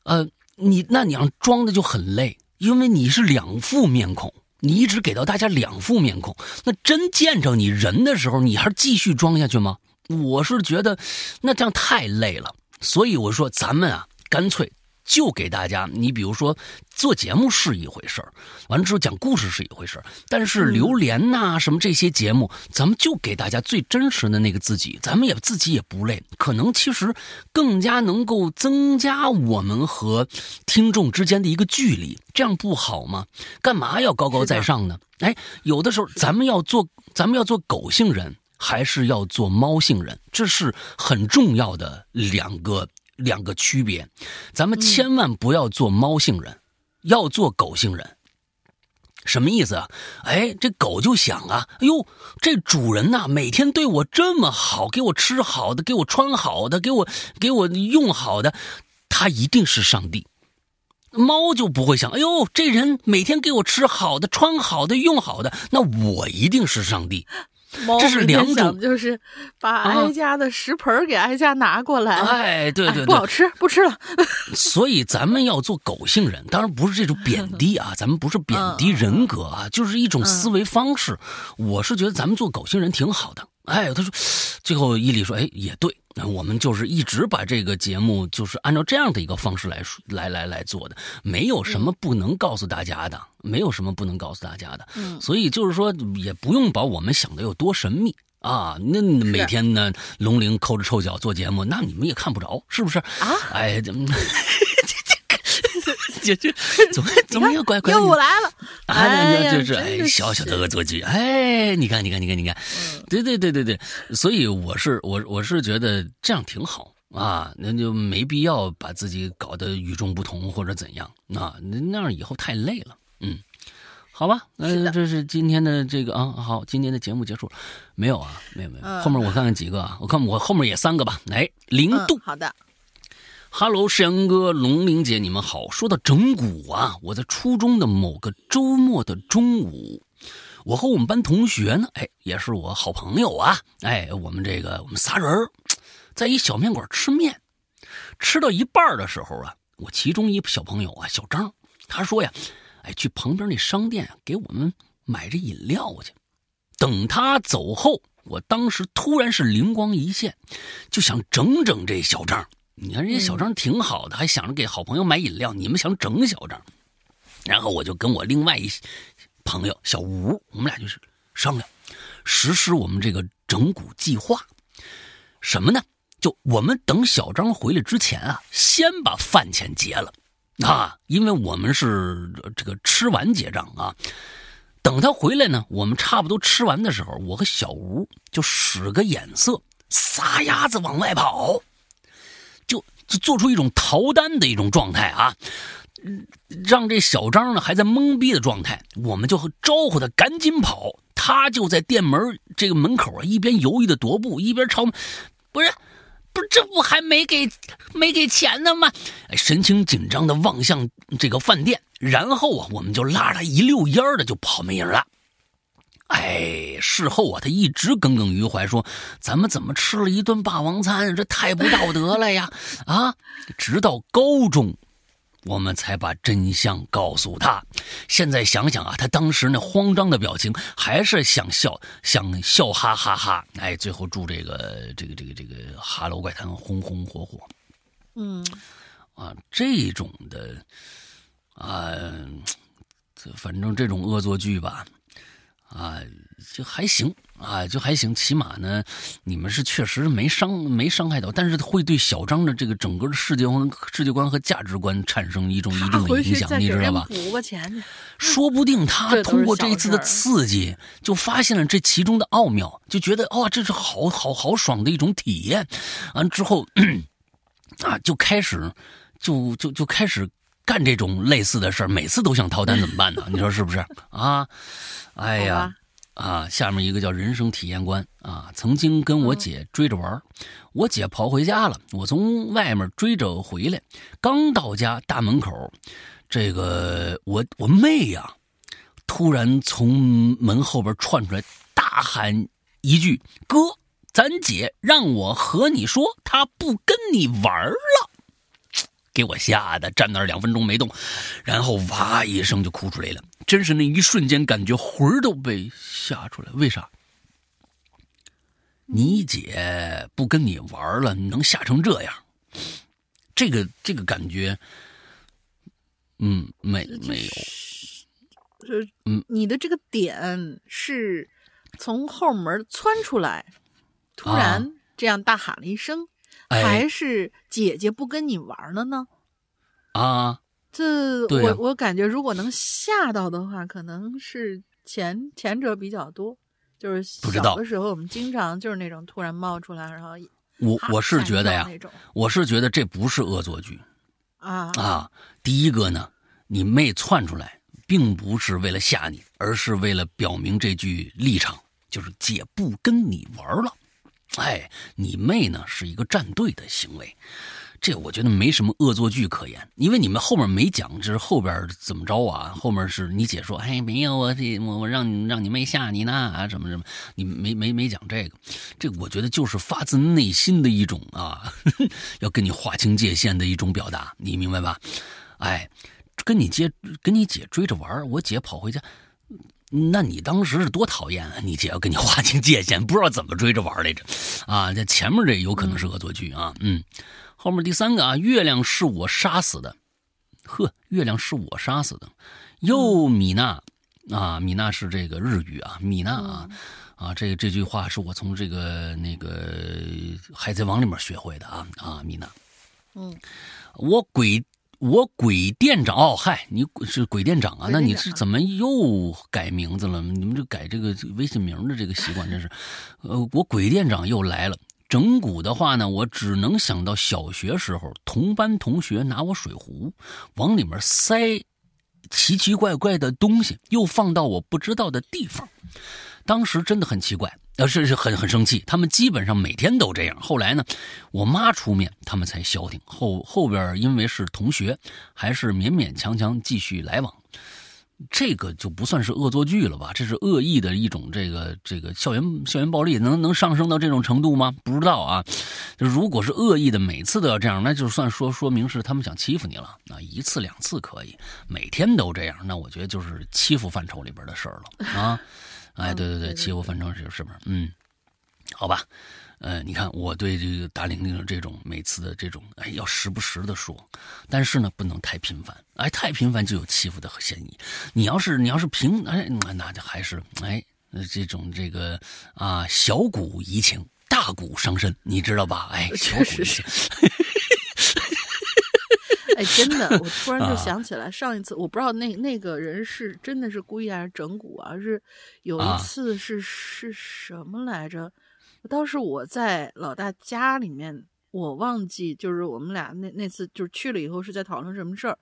呃，你那你要装的就很累，因为你是两副面孔。你一直给到大家两副面孔，那真见着你人的时候，你还继续装下去吗？我是觉得，那这样太累了。所以我说，咱们啊，干脆。就给大家，你比如说做节目是一回事儿，完了之后讲故事是一回事儿，但是榴莲呐什么这些节目，咱们就给大家最真实的那个自己，咱们也自己也不累，可能其实更加能够增加我们和听众之间的一个距离，这样不好吗？干嘛要高高在上呢？哎，有的时候咱们要做，咱们要做狗性人，还是要做猫性人，这是很重要的两个。两个区别，咱们千万不要做猫性人，要做狗性人。什么意思啊？哎，这狗就想啊，哎呦，这主人呐，每天对我这么好，给我吃好的，给我穿好的，给我给我用好的，他一定是上帝。猫就不会想，哎呦，这人每天给我吃好的，穿好的，用好的，那我一定是上帝。这是两种，就是把哀家的食盆给哀家拿过来。哎，对对对，不好吃，不吃了。所以咱们要做狗性人，当然不是这种贬低啊，咱们不是贬低人格啊，就是一种思维方式。我是觉得咱们做狗性人挺好的。哎，他说，最后伊犁说，哎，也对。那我们就是一直把这个节目就是按照这样的一个方式来来来来做的，没有什么不能告诉大家的，没有什么不能告诉大家的。嗯，所以就是说，也不用把我们想的有多神秘啊。那每天呢，龙玲抠着臭脚做节目，那你们也看不着，是不是？啊，哎？就就总总要乖乖又来了，哎呀，就是哎，小小的恶作剧，哎，你看，你看，你看，你看，对对对对对，所以我是我我是觉得这样挺好啊，那就没必要把自己搞得与众不同或者怎样啊，那那样以后太累了，嗯。好吧，呃，这是今天的这个啊，好，今天的节目结束，没有啊，没有没有，后面我看看几个啊，我看我后面也三个吧，来，零度，好的，Hello，世阳哥，龙玲姐，你们好。说到整蛊啊，我在初中的某个周末的中午，我和我们班同学呢，哎，也是我好朋友啊，哎，我们这个我们仨人在一小面馆吃面，吃到一半的时候啊，我其中一小朋友啊，小张，他说呀。哎，去旁边那商店给我们买这饮料去。等他走后，我当时突然是灵光一现，就想整整这小张。你看人家小张挺好的，还想着给好朋友买饮料，你们想整小张？然后我就跟我另外一朋友小吴，我们俩就是商量实施我们这个整蛊计划。什么呢？就我们等小张回来之前啊，先把饭钱结了。啊，因为我们是这个吃完结账啊，等他回来呢，我们差不多吃完的时候，我和小吴就使个眼色，撒丫子往外跑，就做出一种逃单的一种状态啊，让这小张呢还在懵逼的状态，我们就招呼他赶紧跑，他就在店门这个门口啊，一边犹豫的踱步，一边朝，不是。不是，这不还没给没给钱呢吗？神情紧张的望向这个饭店，然后啊，我们就拉着他一溜烟的就跑没影了。哎，事后啊，他一直耿耿于怀，说咱们怎么吃了一顿霸王餐，这太不道德了呀！啊，直到高中。我们才把真相告诉他。现在想想啊，他当时那慌张的表情，还是想笑，想笑哈哈哈。哎，最后祝这个这个这个这个《哈喽怪谈》红红火火。嗯，啊，这种的，啊，这反正这种恶作剧吧，啊，就还行。啊，就还行，起码呢，你们是确实没伤没伤害到，但是会对小张的这个整个的世界观、世界观和价值观产生一种一定的影响，你知道吧？补个钱说不定他通过这一次的刺激，就发现了这其中的奥妙，就觉得哦，这是好好好爽的一种体验。完之后，啊，就开始就就就开始干这种类似的事儿，每次都想逃单，怎么办呢？你说是不是啊？哎呀！啊，下面一个叫人生体验官啊，曾经跟我姐追着玩，我姐跑回家了，我从外面追着回来，刚到家大门口，这个我我妹呀，突然从门后边窜出来，大喊一句：“哥，咱姐让我和你说，她不跟你玩了。”给我吓得站那儿两分钟没动，然后哇一声就哭出来了。真是那一瞬间，感觉魂儿都被吓出来。为啥？你姐不跟你玩了，你能吓成这样？这个这个感觉，嗯，没没有。嗯，你的这个点是从后门窜出来，突然这样大喊了一声。还是姐姐不跟你玩了呢？啊，这我我感觉，如果能吓到的话，可能是前前者比较多。就是小的时候，我们经常就是那种突然冒出来，然后我我是觉得呀，我是觉得这不是恶作剧啊啊！第一个呢，你妹窜出来，并不是为了吓你，而是为了表明这句立场，就是姐不跟你玩了。哎，你妹呢？是一个站队的行为，这我觉得没什么恶作剧可言，因为你们后面没讲，这是后边怎么着啊？后面是你姐说，哎，没有啊，这我我让让你妹吓你呢啊，什么什么，你没没没讲这个，这我觉得就是发自内心的一种啊，要跟你划清界限的一种表达，你明白吧？哎，跟你姐跟你姐追着玩，我姐跑回家。那你当时是多讨厌啊！你姐要跟你划清界限，不知道怎么追着玩来着，啊！这前面这有可能是恶作剧啊，嗯，后面第三个啊，月亮是我杀死的，呵，月亮是我杀死的，又米娜啊，米娜是这个日语啊，米娜啊，啊，这这句话是我从这个那个海贼王里面学会的啊啊，米娜，嗯，我鬼。我鬼店长哦，嗨，你是鬼店长啊？那你是怎么又改名字了？你们这改这个微信名的这个习惯真是，呃，我鬼店长又来了。整蛊的话呢，我只能想到小学时候同班同学拿我水壶往里面塞奇奇怪怪的东西，又放到我不知道的地方。当时真的很奇怪，呃，是是很很生气。他们基本上每天都这样。后来呢，我妈出面，他们才消停。后后边因为是同学，还是勉勉强强继续来往。这个就不算是恶作剧了吧？这是恶意的一种这个这个校园校园暴力，能能上升到这种程度吗？不知道啊。如果是恶意的，每次都要这样，那就算说说明是他们想欺负你了。啊，一次两次可以，每天都这样，那我觉得就是欺负范畴里边的事儿了啊。哎，对对对，欺负范畴是是不是？嗯，好吧。呃，你看我对这个大玲玲的这种每次的这种，哎，要时不时的说，但是呢，不能太频繁，哎，太频繁就有欺负的嫌疑。你要是你要是平，哎，那那就还是哎，呃这种这个啊，小鼓怡情，大鼓伤身，你知道吧？哎，小鼓怡确实情，哎，真的，我突然就啊。想起来，上一次我不知道那那个人是真的是故意还是整蛊啊？是有啊。一次是、是什么来着？当时我在老大家里面，我忘记就是我们俩那那次就是去了以后是在讨论什么事儿，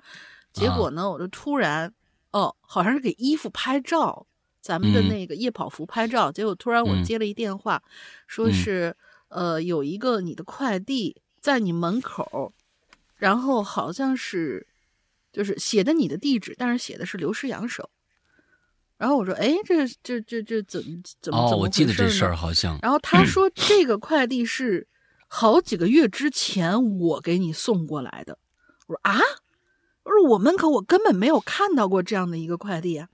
结啊。果呢，我就突然哦，好像是给衣服拍照，咱们的嗯。那个夜跑服拍照，结果突然我嗯。接了一电话，说嗯。是呃有一个你的快递在你门口，然后好像是就是写的你的地址，但是写的是刘诗阳手。然后我说，哎，这这这这怎么怎么哦，怎么我记得这事儿好像，然后他说这个快递是好几个月之前我给你送过来的。我说啊，我说我门口我根本没有看到过这样的一个快递啊。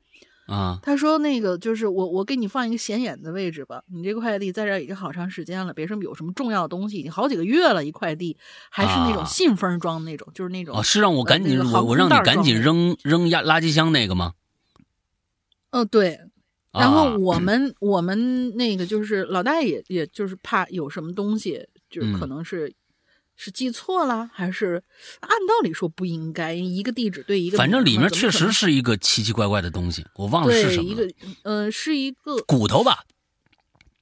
啊。他说那个就是我我给你放一个显眼的位置吧，你这个快递在这儿已经好长时间了，别说有什么重要的东西，已经好几个月了，一快递还是那种啊。信封装的那种，就是那种哦，是让我赶紧呃那个我我让你赶紧扔扔压垃圾箱那个吗？嗯、对，然后啊我。们、我们那个就是老大爷，也就是怕有什么东西，就是可嗯能是、是记错了，还是按道理说不应该一个地址对一个反正里面确实是一个奇奇怪怪的东西，我忘了是对一个什么了。呃是一个骨头吧？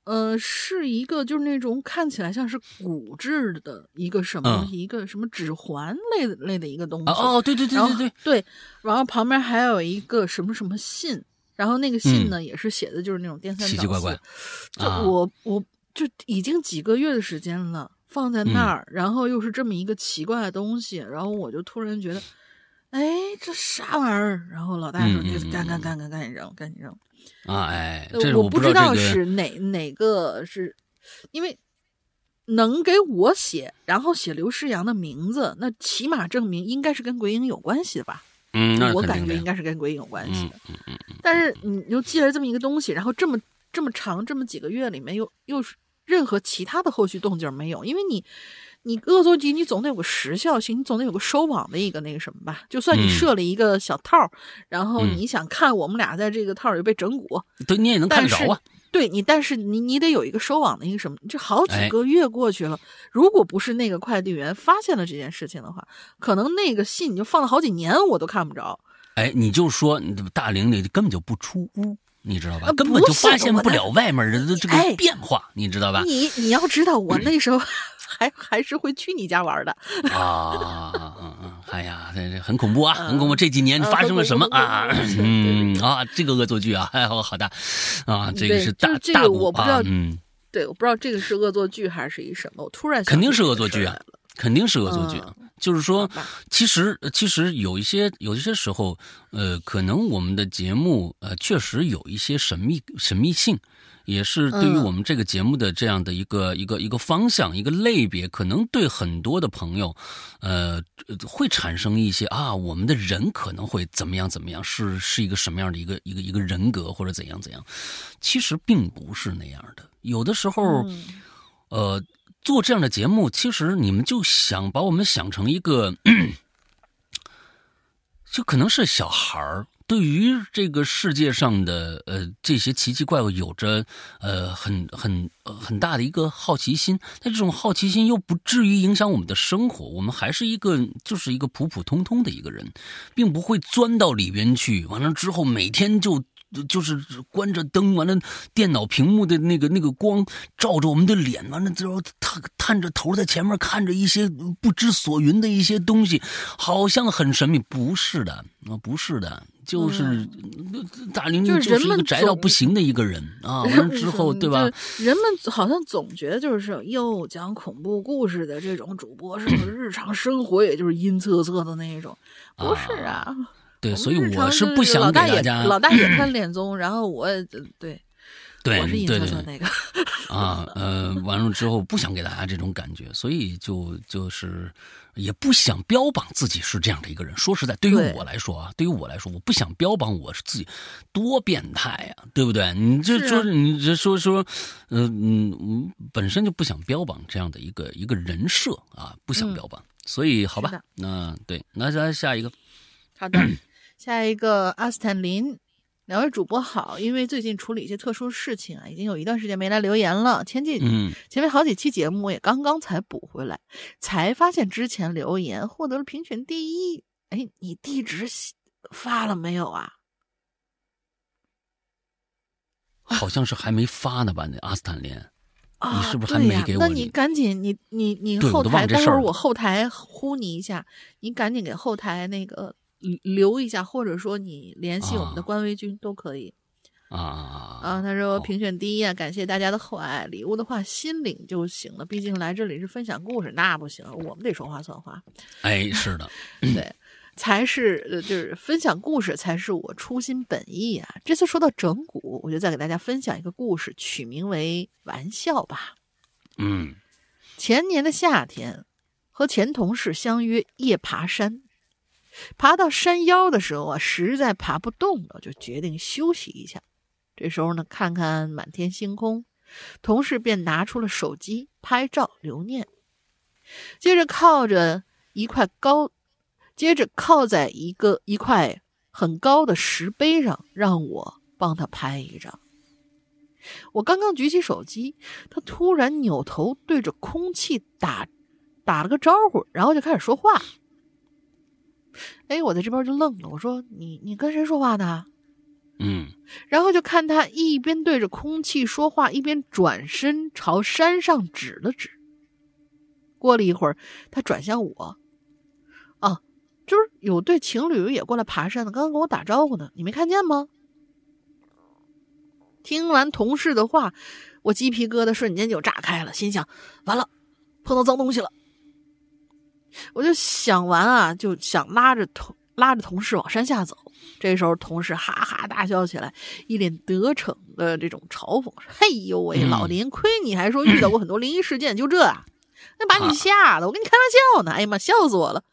呃是一个就是那种看起来像是骨质的一个什么一个什么指环类的类的一个东西。哦，对对对对对，对，然后旁边还有一个什么什么信，然后那个信呢、也是写的就是那种颠三倒四，嗯奇奇怪怪就啊我我就已经几个月的时间了，放在嗯那儿，然后又是这么一个奇怪的东西，然后我就突然觉得，哎，这啥玩意儿？然后老大说：“嗯嗯你赶赶嗯赶赶赶紧扔，赶紧扔。啊，哎，我不知道知这个是哪哪个是，因为能给我写，然后写刘诗阳的名字，那起码证明应该是跟鬼影有关系的吧？嗯，那我感觉应该是跟鬼影有关系嗯的。嗯嗯嗯，但是你又寄了这么一个东西，然后这么这么长这么几个月里面又又是任何其他的后续动静没有，因为你你恶作剧你总得有个时效性，你总得有个收网的一个那个什么吧？就算你嗯设了一个小套儿，然后嗯你想看我们俩在这个套里被整蛊，对你也能看着啊。对你，但是你你得有一个收网的一个什么？这好哎几个月过去了，如果不是那个快递员发现了这件事情的话，可能那个信你就放了好几年我都看不着。哎，你就说你大玲玲根本就不出屋，你知道吧？呃根本就发现不了外面的这个哎变化，你知道吧？你你要知道，我那时候 还还是会去你家玩的。啊，嗯嗯，哎呀，这这很恐怖啊，很恐怖！嗯这几年嗯发生了什么啊？嗯啊，这个恶作剧啊，哎，好好大啊，这个是大大鼓我不知道啊，嗯，对，我不知道这个是恶作剧还是一什么，我突然想肯定是恶作剧啊肯定是恶作剧啊。就是说，其实其实有一些有一些时候，呃，可能我们的节目呃确实有一些神秘神秘性，也是对于嗯我们这个节目的这样的一个、一个一个方向一个类别，可能对很多的朋友，呃，会产生一些啊，我们的人可能会怎么样怎么样，是是一个什么样的一个一个一个人格或者怎样怎样，其实并不是那样的，有的时候。嗯呃，做这样的节目，其实你们就想把我们想成一个，就可能是小孩儿对于这个世界上的呃这些奇奇怪怪，有着呃很很很大的一个好奇心，但这种好奇心又不至于影响我们的生活，我们还是一个就是一个普普通通的一个人，并不会钻到里边去。完了之后，每天就。就是关着灯，完了电脑屏幕的那个那个光照着我们的脸，完了之后探探着头在前面看着一些不知所云的一些东西，好像很神秘。不是的，啊，不是的，就是大林就是一个宅到不行的一个人啊。完了之后，对吧？人们好像总觉得就是又讲恐怖故事的这种主播，是不是日常生活也就是阴恻恻的那一种？不是啊。对，所以我是不想给大家老大也 看脸综，然后我对，对，我是对对那个啊，呃，完了之后不想给大家这种感觉，所以就就是也不想标榜自己是这样的一个人。说实在，对于我来说啊，对于我来说，我不想标榜我是自己多变态呀，对不对？你这说你这说说，嗯嗯，本身就不想标榜这样的一个一个人设啊，不想标榜，所以好吧，那对，那咱下一个，好的。下一个阿斯坦林，两位主播好，因为最近处理一些特殊事情啊，已经有一段时间没来留言了。前几嗯，前面好几期节目也刚刚才补回来，才发现之前留言获得了评选第一。哎，你地址发了没有啊？好像是还没发呢吧？那阿斯坦林，你是不是还没给我？那你赶紧，你你你后台，待会儿我后台呼你一下，你赶紧给后台那个。留一下，或者说你联系我们的官微君都可以。啊啊！他说评选第一啊，感谢大家的厚爱，礼物的话心领就行了。毕竟来这里是分享故事，那不行，我们得说话算话。哎，是的，对，才是呃，就是分享故事才是我初心本意啊。这次说到整蛊，我就再给大家分享一个故事，取名为“玩笑”吧。嗯，前年的夏天，和前同事相约夜爬山。爬到山腰的时候啊，实在爬不动了，就决定休息一下。这时候呢，看看满天星空，同事便拿出了手机拍照留念。接着靠着一块高，接着靠在一个一块很高的石碑上，让我帮他拍一张。我刚刚举起手机，他突然扭头对着空气打打了个招呼，然后就开始说话。哎，我在这边就愣了。我说：“你你跟谁说话呢？”嗯，然后就看他一边对着空气说话，一边转身朝山上指了指。过了一会儿，他转向我：“啊，就是有对情侣也过来爬山的，刚刚跟我打招呼呢，你没看见吗？”听完同事的话，我鸡皮疙瘩瞬间就炸开了，心想：“完了，碰到脏东西了。”我就想完啊，就想拉着同拉着同事往山下走。这时候，同事哈哈大笑起来，一脸得逞的这种嘲讽说：“嘿呦喂，老林，亏你还说遇到过很多灵异事件，就这啊？那把你吓的，我跟你开玩笑呢！哎呀妈，笑死我了！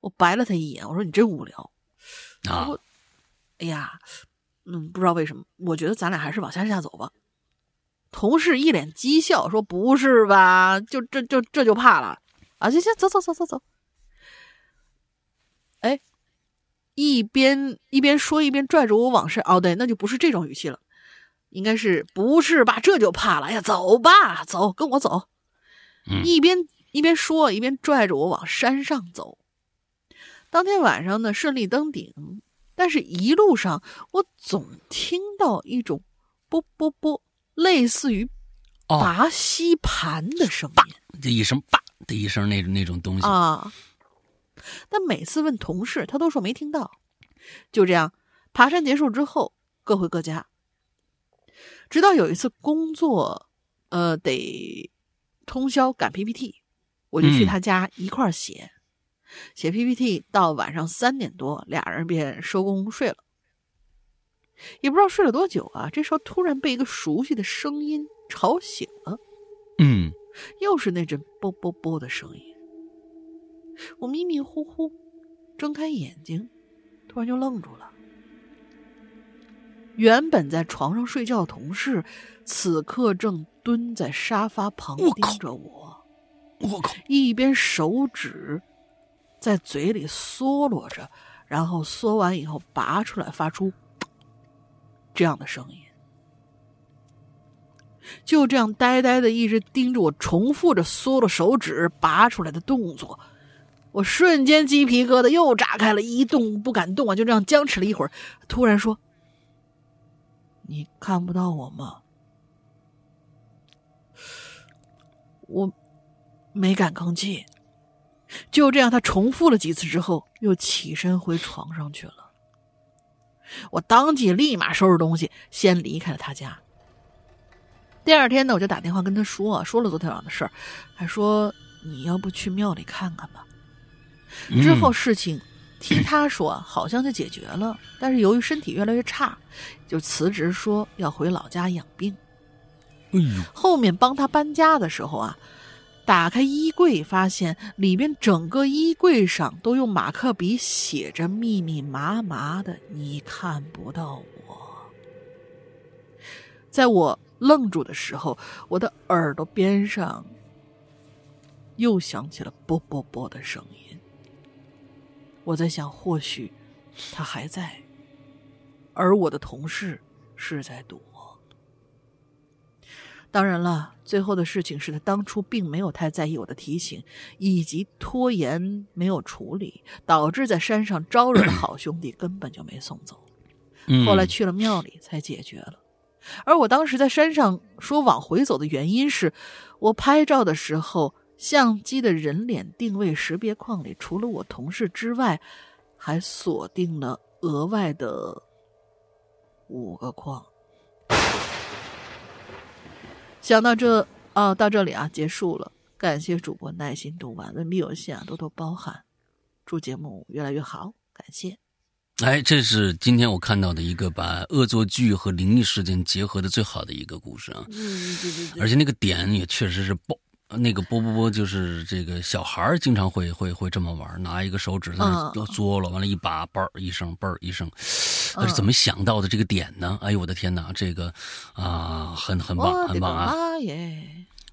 我白了他一眼，我说你真无聊啊！哎呀，嗯，不知道为什么，我觉得咱俩还是往山下走吧。”同事一脸讥笑说：“不是吧？就这就这就怕了？”啊，行行，走走走走走。哎，一边一边说一边拽着我往上。哦，对，那就不是这种语气了，应该是不是吧？这就怕了。哎呀，走吧，走，跟我走。一边一边说一边拽着我往山上走。当天晚上呢，顺利登顶，但是一路上我总听到一种“啵啵啵”，类似于拔吸盘的声音，这一声“叭”。的一声那那种东西啊，但每次问同事，他都说没听到。就这样，爬山结束之后，各回各家。直到有一次工作，呃，得通宵赶 PPT，我就去他家一块写，写 PPT 到晚上三点多，俩人便收工睡了。也不知道睡了多久啊，这时候突然被一个熟悉的声音吵醒了。嗯。又是那阵“啵啵啵”的声音，我迷迷糊糊睁开眼睛，突然就愣住了。原本在床上睡觉的同事，此刻正蹲在沙发旁盯着我。我靠！一边手指在嘴里嗦罗着，然后嗦完以后拔出来，发出这样的声音。就这样呆呆的一直盯着我，重复着缩了手指拔出来的动作。我瞬间鸡皮疙瘩又炸开了，一动不敢动啊！就这样僵持了一会儿，突然说：“你看不到我吗？”我没敢吭气。就这样，他重复了几次之后，又起身回床上去了。我当即立马收拾东西，先离开了他家。第二天呢，我就打电话跟他说，说了昨天晚上的事儿，还说你要不去庙里看看吧。之后事情，听他说好像就解决了，但是由于身体越来越差，就辞职说要回老家养病。哎呦，后面帮他搬家的时候啊，打开衣柜，发现里边整个衣柜上都用马克笔写着密密麻麻的，你看不到我。在我愣住的时候，我的耳朵边上又响起了“啵啵啵”的声音。我在想，或许他还在，而我的同事是在躲。当然了，最后的事情是他当初并没有太在意我的提醒，以及拖延没有处理，导致在山上招惹的好兄弟根本就没送走。后来去了庙里才解决了。而我当时在山上说往回走的原因是，我拍照的时候。相机的人脸定位识别框里，除了我同事之外，还锁定了额外的五个框。想到这，啊，到这里啊，结束了。感谢主播耐心读完，文笔有限啊，多多包涵。祝节目越来越好，感谢。哎，这是今天我看到的一个把恶作剧和灵异事件结合的最好的一个故事啊。嗯，对对对。而且那个点也确实是爆。那个波波波就是这个小孩儿经常会会会这么玩，拿一个手指在那嘬了，完了，一拔，嘣儿一声，嘣儿一声，他是怎么想到的这个点呢？哎呦，我的天哪，这个啊，很很棒，很棒啊！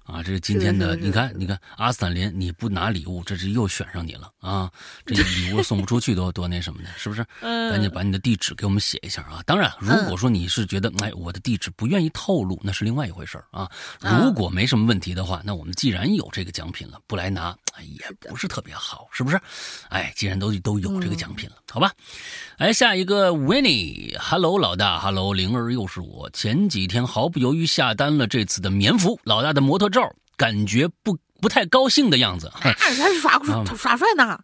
啊，这是今天的，你看，你看，阿斯坦林，你不拿礼物，这是又选上你了啊！这礼物送不出去，多 多那什么的，是不是？赶紧把你的地址给我们写一下啊！当然，如果说你是觉得，哎，我的地址不愿意透露，那是另外一回事啊。如果没什么问题的话，那我们既然有这个奖品了，不来拿，哎，也不是特别好，是不是？哎，既然都都有这个奖品了，好吧？哎，下一个 Winnie，Hello 老大，Hello 灵儿，又是我。前几天毫不犹豫下单了这次的棉服，老大的模特。照感觉不不太高兴的样子，他是耍耍帅呢。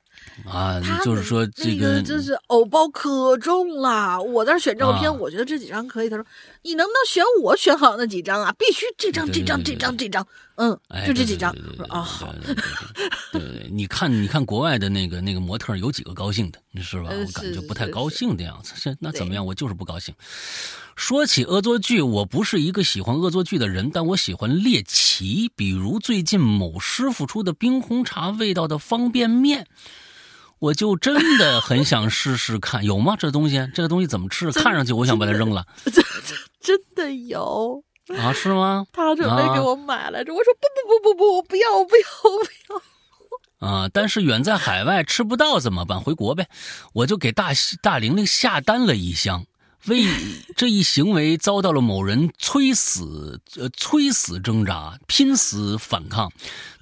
啊，就是说这个就是偶包可重了。我在选照片，我觉得这几张可以。他说：“你能不能选我选好那几张啊？必须这张、这张、这张、这张。”嗯，就这几张。我说：“啊，好。”对 对，你看，你看国外的那个那个模特有几个高兴的，是吧？我感觉不太高兴的样子。是那怎么样？我就是不高兴。说起恶作剧，我不是一个喜欢恶作剧的人，但我喜欢猎奇。比如最近某师傅出的冰红茶味道的方便面。我就真的很想试试看，有吗？这东西，这个东西怎么吃？看上去我想把它扔了。真 真的有啊？是吗？他准备给我买来着，我说不不不不不，我不要，我不要，我不要。啊！但是远在海外吃不到怎么办？回国呗。我就给大大玲玲下单了一箱。为这一行为遭到了某人催死，呃，催死挣扎，拼死反抗，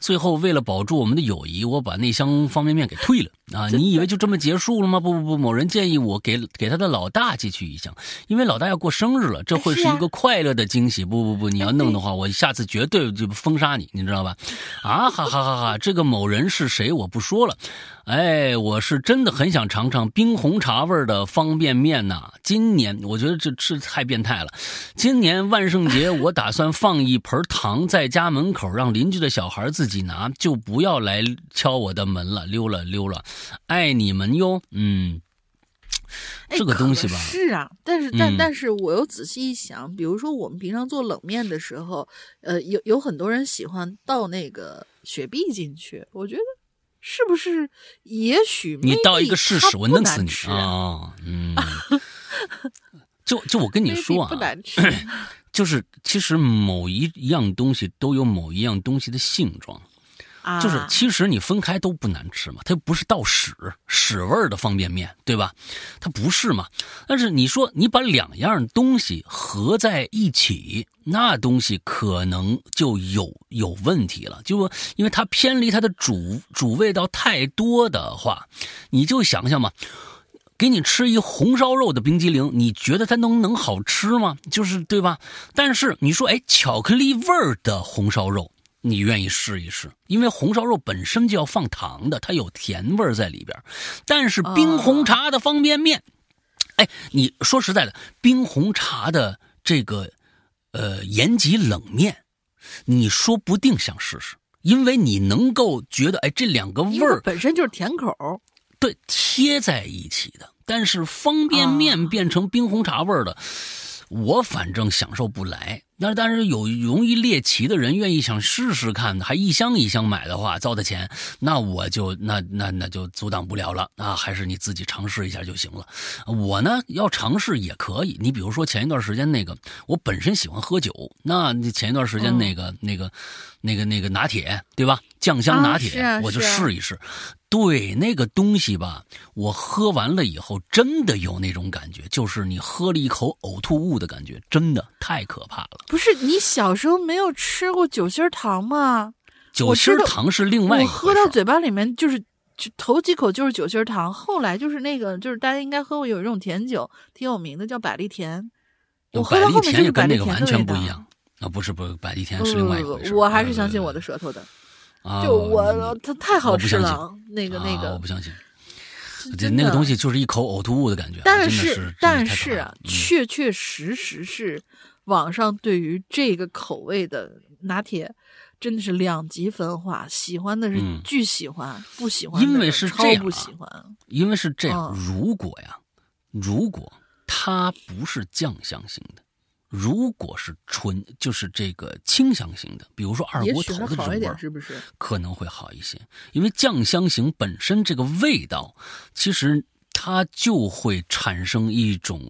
最后为了保住我们的友谊，我把那箱方便面给退了。啊，你以为就这么结束了吗？不不不，某人建议我给给他的老大寄去一箱，因为老大要过生日了，这会是一个快乐的惊喜。不不不，你要弄的话，我下次绝对就封杀你，你知道吧？啊，哈哈哈哈！这个某人是谁？我不说了。哎，我是真的很想尝尝冰红茶味的方便面呐！今年我觉得这吃太变态了。今年万圣节，我打算放一盆糖在家门口，让邻居的小孩自己拿，就不要来敲我的门了，溜了溜了。爱你们哟，嗯，这个东西吧，是啊，但是但但是我又仔细一想，比如说我们平常做冷面的时候，呃，有有很多人喜欢倒那个雪碧进去，我觉得是不是？也许你到一个试试，我弄死你啊！嗯，就就我跟你说啊，不难吃，就是其实某一样东西都有某一样东西的性状。就是其实你分开都不难吃嘛，它又不是倒屎屎味儿的方便面，对吧？它不是嘛。但是你说你把两样东西合在一起，那东西可能就有有问题了，就因为它偏离它的主主味道太多的话，你就想想嘛。给你吃一红烧肉的冰激凌，你觉得它能能好吃吗？就是对吧？但是你说，哎，巧克力味儿的红烧肉，你愿意试一试？因为红烧肉本身就要放糖的，它有甜味儿在里边。但是冰红茶的方便面，哎，你说实在的，冰红茶的这个呃延吉冷面，你说不定想试试，因为你能够觉得，哎，这两个味儿本身就是甜口。对，贴在一起的，但是方便面变成冰红茶味儿的，我反正享受不来。那但是有容易猎奇的人愿意想试试看，还一箱一箱买的话，糟的钱，那我就那那那就阻挡不了了啊！还是你自己尝试一下就行了。我呢要尝试也可以，你比如说前一段时间那个，我本身喜欢喝酒，那前一段时间那个那个那个那个拿铁，对吧？酱香拿铁，我就试一试。对那个东西吧，我喝完了以后，真的有那种感觉，就是你喝了一口呕吐物的感觉，真的太可怕了。不是你小时候没有吃过酒心糖吗？酒心糖是另外一我喝到嘴巴里面就是就头几口就是酒心糖，后来就是那个就是大家应该喝过有一种甜酒挺有名的叫百利甜，我喝到后面就是百利甜完全不一样啊！不是不是，百利甜是另外一回事。我还是相信我的舌头的。就我，它太好吃了，那个那个，我不相信。这那个东西就是一口呕吐物的感觉。但是但是啊，确确实实是网上对于这个口味的拿铁真的是两极分化，喜欢的是巨喜欢，不喜欢因为是超不喜欢。因为是这样，如果呀，如果它不是酱香型的。如果是纯就是这个清香型的，比如说二锅头的这种味儿，是不是可能会好一些？因为酱香型本身这个味道，其实它就会产生一种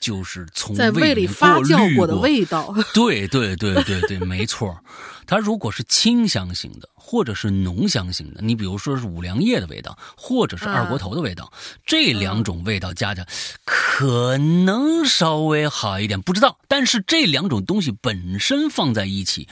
就是从在胃里发酵过的味道。对对对对对，没错。它如果是清香型的。或者是浓香型的，你比如说是五粮液的味道，或者是二锅头的味道，这两种味道加起来可能稍微好一点，不知道。但是这两种东西本身放在一起，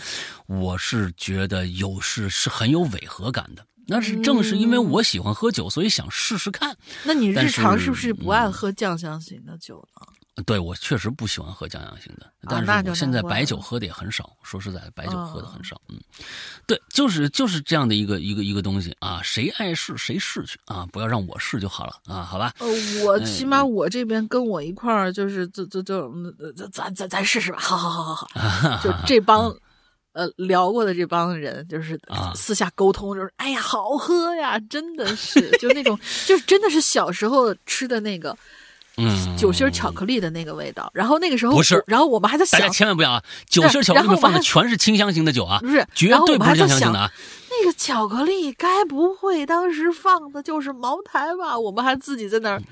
我是觉得有是是很有违和感的。那是正是因为我喜欢喝酒，所以想试试看。那你日常是不是不爱喝酱香型的酒呢？对，我确实不喜欢喝酱香型的，但是我现在白酒喝的也很少。说实在的，白酒喝的很少。嗯，对，就是就是这样的一个一个一个东西啊，谁爱试谁试去啊，不要让我试就好了啊，好吧？呃，我起码我这边跟我一块儿就是就就就咱咱咱试试吧，好好好好好，就这帮呃聊过的这帮人，就是私下沟通，就是哎呀好喝呀，真的是就那种就是真的是小时候吃的那个。嗯，酒心巧克力的那个味道，然后那个时候不是，然后我们还在想，大家千万不要啊！酒心巧克力里面放的全是清香型的酒啊，不是，绝对不是酱香型的啊。那个巧克力该不会当时放的就是茅台吧？我们还自己在那儿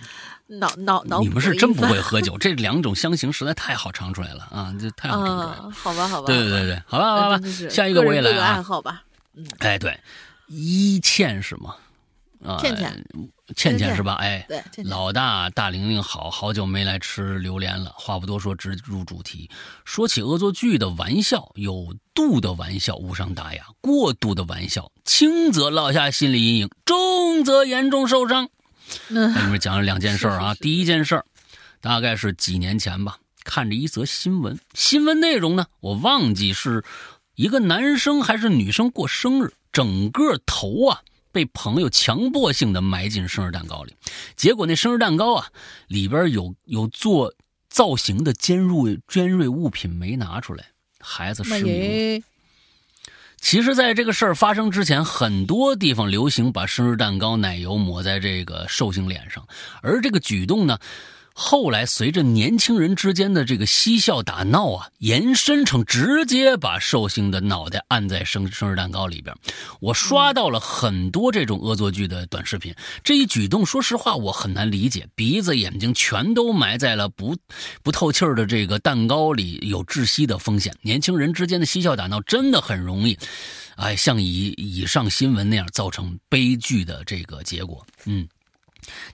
脑脑脑。你们是真不会喝酒，这两种香型实在太好尝出来了啊！这太好尝出来了。好吧，好吧。对对对对，好吧，好吧。下一个我也来啊。爱好吧。嗯。哎，对，一倩是吗？啊，倩倩，倩倩是吧？哎，对，老大大玲玲，好好久没来吃榴莲了。话不多说，直入主题。说起恶作剧的玩笑，有度的玩笑无伤大雅，过度的玩笑，轻则落下心理阴影，重则严重受伤。给你们讲了两件事啊。第一件事大概是几年前吧，看着一则新闻，新闻内容呢，我忘记是一个男生还是女生过生日，整个头啊。被朋友强迫性的埋进生日蛋糕里，结果那生日蛋糕啊，里边有有做造型的尖锐尖锐物品没拿出来，孩子失明。其实，在这个事儿发生之前，很多地方流行把生日蛋糕奶油抹在这个寿星脸上，而这个举动呢，后来随着年轻人之间的这个嬉笑打闹啊，延伸成直接把寿星的脑袋按在生生日蛋糕里边。我刷到了很多这种恶作剧的短视频，这一举动，说实话我很难理解。鼻子眼睛全都埋在了不不透气的这个蛋糕里，有窒息的风险。年轻人之间的嬉笑打闹真的很容易，哎，像以以上新闻那样造成悲剧的这个结果。嗯。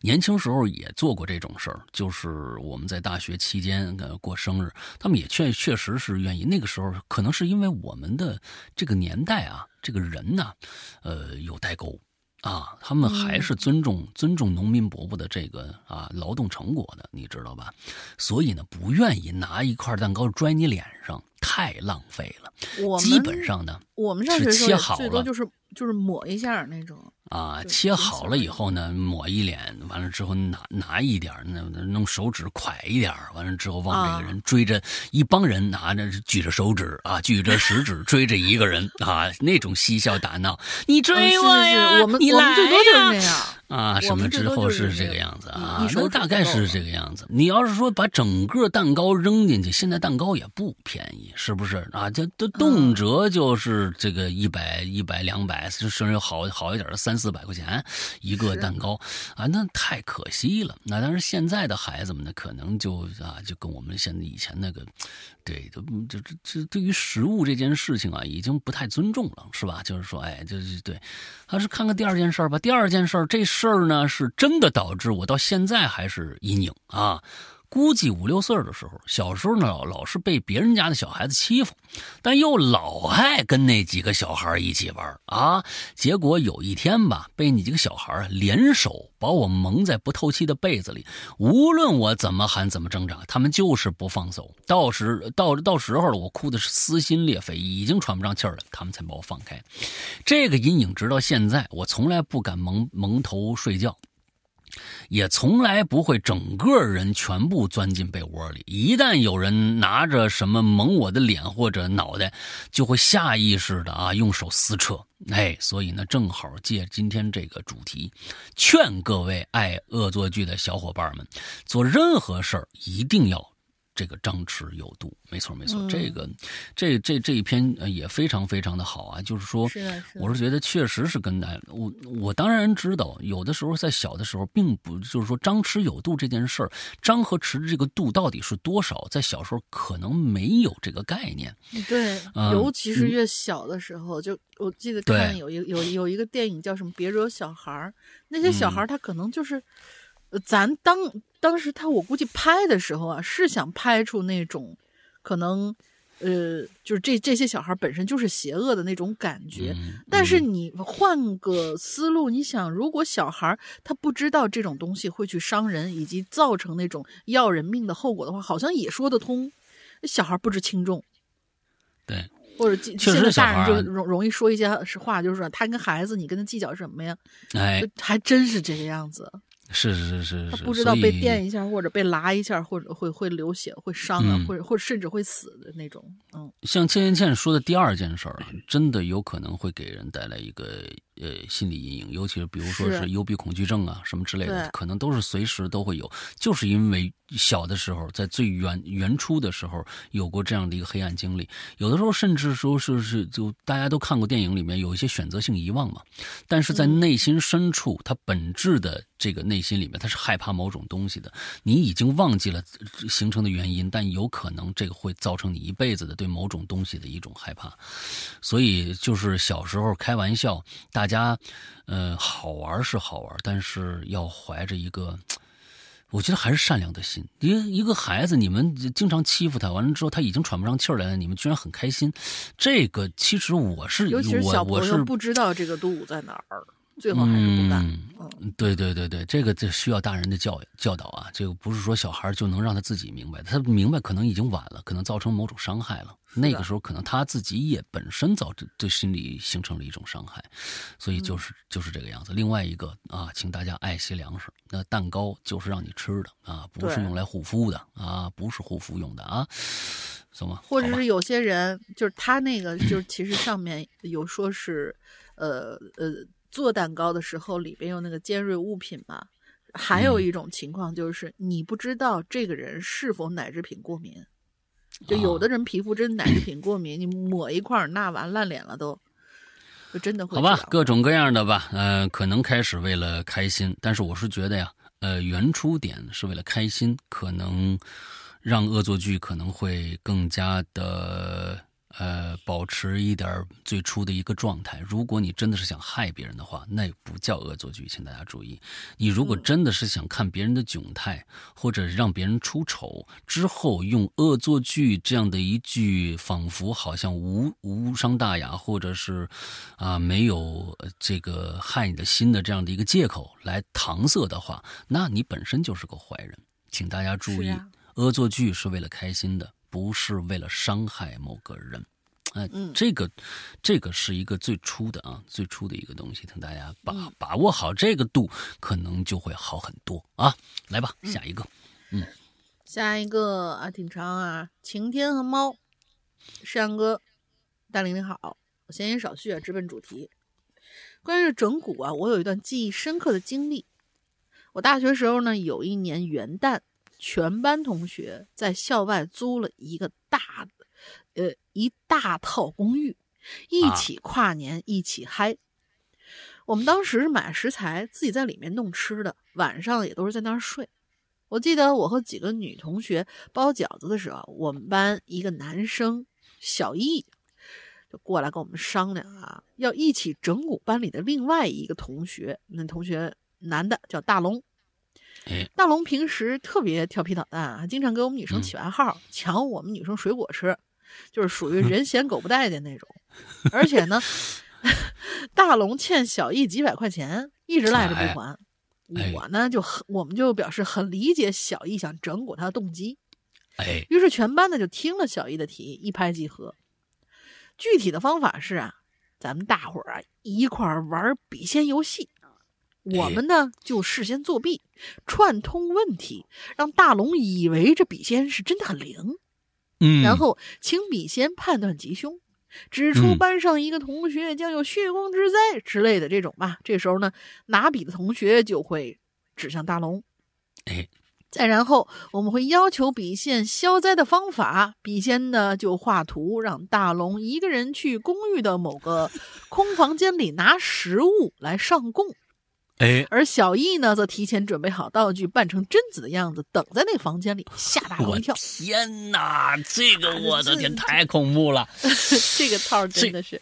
年轻时候也做过这种事儿，就是我们在大学期间呃过生日，他们也确确实是愿意。那个时候可能是因为我们的这个年代啊，这个人呢，呃有代沟啊，他们还是尊重尊重农民伯伯的这个啊劳动成果的，你知道吧？所以呢，不愿意拿一块蛋糕拽你脸上，太浪费了。我基本上呢，我们上学是切好最多了就是就是抹一下那种。啊，切好了以后呢，抹一脸，完了之后拿拿一点儿，那那弄手指蒯一点，完了之后往这啊个人追着一帮人拿着举着手指啊，举着食指 追着一个人啊，那种嬉笑打闹，你嗯追我呀，是，我们你我们最多就是那样。啊，什么之后是这个样子啊一，手那大概是这个样子。你要是说把整个蛋糕扔进去，现在蛋糕也不便宜，是不是啊？这都动嗯辄就是这个一百、一百、两百，甚至好好一点的三四百块钱一个蛋糕啊，那太可惜了。那但是现在的孩子们呢，可能就啊，就跟我们现在以前那个，对，就就这这对于食物这件事情啊，已经不太尊重了，是吧？就是说，哎，就是对。还是看看第二件事吧。第二件事，这事儿呢是真的导致我到现在还是阴影啊。估计五六岁的时候，小时候呢老是被别人家的小孩子欺负，但又老爱跟那几个小孩一起玩啊。结果有一天吧，被你几个小孩啊联手把我蒙在不透气的被子里，无论我怎么喊怎么挣扎，他们就是不放手。到时到到时候了，我哭的是撕心裂肺，已经喘不上气儿了，他们才把我放开。这个阴影直到现在，我从来不敢蒙蒙头睡觉。也从来不会整个人全部钻进被窝里。一旦有人拿着什么蒙我的脸或者脑袋，就会下意识的啊用手撕扯。哎，所以呢，正好借今天这个主题，劝各位爱恶作剧的小伙伴们，做任何事儿一定要。这个张弛有度，没错没错，嗯。这个这这这一篇呃也非常非常的好啊，就是说，我是觉得确实是跟大我我当然知道，有的时候在小的时候，并不就是说张弛有度这件事儿，张和弛的这个度到底是多少，在小时候可能没有这个概念。对，嗯尤其是嗯。越小的时候，就我记得对。看有一有有一个电影叫什么《别惹小孩儿》，那些小嗯。孩儿他可能就是，呃咱当当时他我估计拍的时候啊，是想拍出那种可能，呃，就是这这些小孩本身就是邪恶的那种感觉。嗯，但是嗯你换个思路，你想，如果小孩他不知道这种东西会去伤人，以及造成那种要人命的后果的话，好像也说得通。小孩不知轻重，对，或者现确实大人就容容易说一些话，就是说他跟孩子，你跟他计较什么呀？哎，还真是这个样子。是是是是，他不知道被电一下，或者被拉一下，或者会会流血、会伤啊，嗯或者或者甚至会死的那种。嗯，像千千倩说的第二件事儿啊，真的有可能会给人带来一个呃心理阴影，尤其是比如说是。是幽闭恐惧症啊什么之类的，可能都是随时都会有，就是因为小的时候在最原原初的时候有过这样的一个黑暗经历，有的时候甚至说是是就大家都看过电影里面有一些选择性遗忘嘛，但是在嗯。内心深处，他本质的这个内心里面，他是害怕某种东西的。你已经忘记了呃形成的原因，但有可能这个会造成你一辈子的对某种东西的一种害怕。所以就是小时候开玩笑，大家呃好玩是好玩，但是要怀着一个。我觉得还是善良的心。一个一个孩子，你们经常欺负他，完了之后他已经喘不上气儿来了，你们居然很开心。这个其实我是尤其是小朋友不知道这个度在哪儿，最后还是不干。嗯，对对对对，这个这需要大人的教教导啊，这个不是说小孩就能让他自己明白，他明白可能已经晚了，可能造成某种伤害了。那个时候可能他自己也本身造成对心理形成了一种伤害，所以就是、就是这个样子。另外一个啊，请大家爱惜粮食，那蛋糕就是让你吃的啊，不是用来护肤的啊，不是护肤用的啊，什么？或者是有些人，就是他那个，就是其实上面有说是，呃呃，做蛋糕的时候里边有那个尖锐物品嘛，还有一种情况就是你不知道这个人是否奶制品过敏，就有的人皮肤真奶制品过敏，你抹一块儿那完烂脸了都，就真的会好吧，各种各样的吧，呃，可能开始为了开心，但是我是觉得呀，呃，原初点是为了开心，可能让恶作剧可能会更加的。呃，保持一点最初的一个状态。如果你真的是想害别人的话，那不叫恶作剧，请大家注意。你如果真的是想看别人的窘态，或者让别人出丑之后，用恶作剧这样的一句仿佛好像无无伤大雅，或者是啊没有这个害你的心的这样的一个借口来搪塞的话，那你本身就是个坏人。请大家注意，恶作剧是为了开心的。不是为了伤害某个人，哎，这个，这个是一个最初的啊，最初的一个东西，请大家把把握好这个度，可能就会好很多啊。来吧，下一个，嗯，下一个啊，挺长啊。晴天和猫，山哥，大玲玲好，我闲言少叙啊，直奔主题。关于整蛊啊，我有一段记忆深刻的经历。我大学时候呢，有一年元旦。全班同学在校外租了一个大，呃，一大套公寓，一起跨年，一起嗨。我们当时买食材，自己在里面弄吃的，晚上也都是在那儿睡。我记得我和几个女同学包饺子的时候，我们班一个男生小易就过来跟我们商量啊，要一起整蛊班里的另外一个同学。那同学男的叫大龙。大龙平时特别调皮捣蛋，啊经常给我们女生起外号，抢我们女生水果吃，就是属于 人嫌狗不待见那种。而且呢，大龙欠小易几百块钱，一直赖着不还。我呢就很，我们就表示很理解小易想整蛊他的动机。哎，于是全班呢就听了小易的提议，一拍即合。具体的方法是啊，咱们大伙儿啊一块儿玩笔仙游戏。我们呢就事先作弊，串通问题，让大龙以为这笔仙是真的很灵，嗯，然后请笔仙判断吉凶，指出班上一个同学将有血光之灾之类的这种吧。这时候呢，拿笔的同学就会指向大龙，哎，再然后我们会要求笔仙消灾的方法，笔仙呢就画图，让大龙一个人去公寓的某个空房间里拿食物来上供。哎，而小易呢，则提前准备好道具，扮成贞子的样子，等在那个房间里，吓大龙一跳。天哪，这个 我的天，太恐怖了！这个套真的是，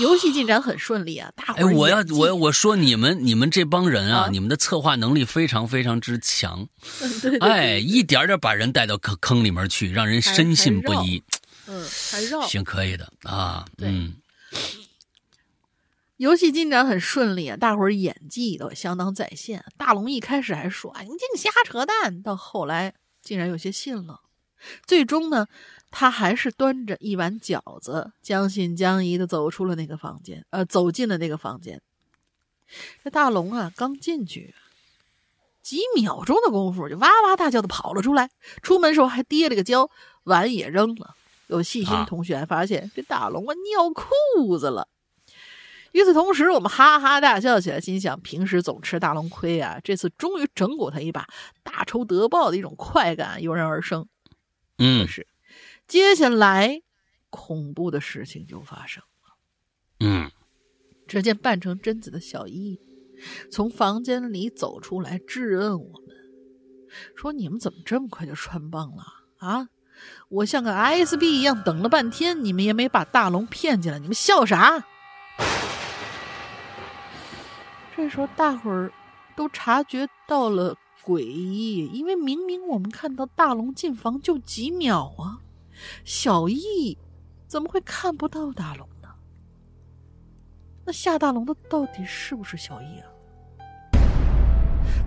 游戏进展很顺利啊，大伙哎，我要我我说你们你们这帮人啊，你们的策划能力非常非常之强。对，哎，一点点把人带到坑坑里面去，让人深信不疑。嗯，还绕。行，可以的啊，嗯。游戏进展很顺利啊，大伙儿演技都相当在线。大龙一开始还说：“哎，你净瞎扯淡。”到后来竟然有些信了。最终呢，他还是端着一碗饺子，将信将疑的走出了那个房间，呃，走进了那个房间。这大龙啊，刚进去几秒钟的功夫，就哇哇大叫的跑了出来。出门时候还跌了个跤，碗也扔了。有细心同学还发现，这大龙啊尿裤子了。与此同时，我们哈哈大笑起来，心想：平时总吃大龙亏啊，这次终于整蛊他一把，大仇得报的一种快感油然而生。嗯，可是接下来恐怖的事情就发生了。嗯，只见扮成贞子的小易从房间里走出来，质问我们说：“你们怎么这么快就穿帮了啊？我像个 SB 一样等了半天，你们也没把大龙骗进来，你们笑啥？”这时候，大伙儿都察觉到了诡异，因为明明我们看到大龙进房就几秒啊，小易怎么会看不到大龙呢？那下大龙的到底是不是小易啊？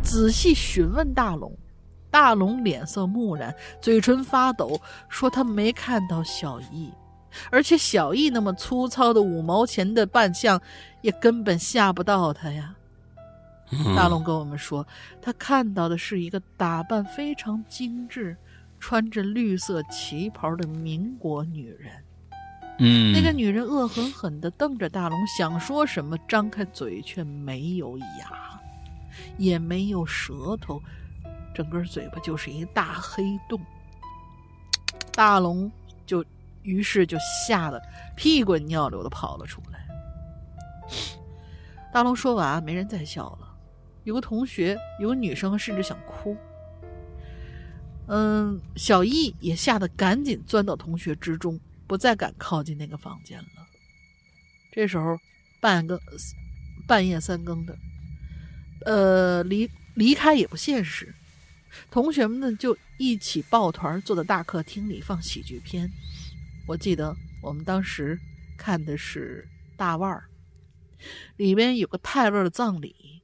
仔细询问大龙，大龙脸色木然，嘴唇发抖，说他没看到小易。而且小易那么粗糙的五毛钱的扮相，也根本吓不到他呀。大龙跟我们说，他看到的是一个打扮非常精致、穿着绿色旗袍的民国女人。嗯，那个女人恶狠狠地瞪着大龙，想说什么，张开嘴却没有牙。也没有舌头，整个嘴巴就是一大黑洞。大龙就于是就吓得屁滚尿流的跑了出来。大龙说完，没人再笑了。有个同学，有个女生甚至想哭。嗯，小易也吓得赶紧钻到同学之中，不再敢靠近那个房间了。这时候，半更半夜三更的，呃，离离开也不现实。同学们呢，就一起抱团坐在大客厅里放喜剧片。我记得我们当时看的是《大腕》，里面有个泰勒的葬礼。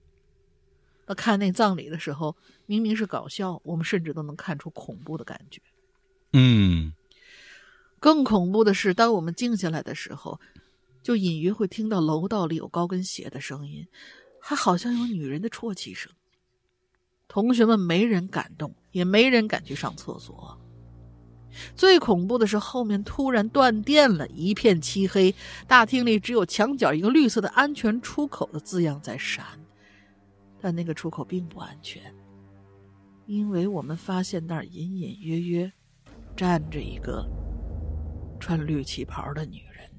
那看那葬礼的时候，明明是搞笑，我们甚至都能看出恐怖的感觉。嗯，更恐怖的是，当我们静下来的时候。就隐约会听到楼道里有高跟鞋的声音，还好像有女人的啜泣声。同学们没人敢动，也没人敢去上厕所。最恐怖的是后面突然断电了，一片漆黑，大厅里只有墙角一个绿色的“安全出口”的字样在闪，但那个出口并不安全，因为我们发现那儿隐隐约约站着一个穿绿旗袍的女人。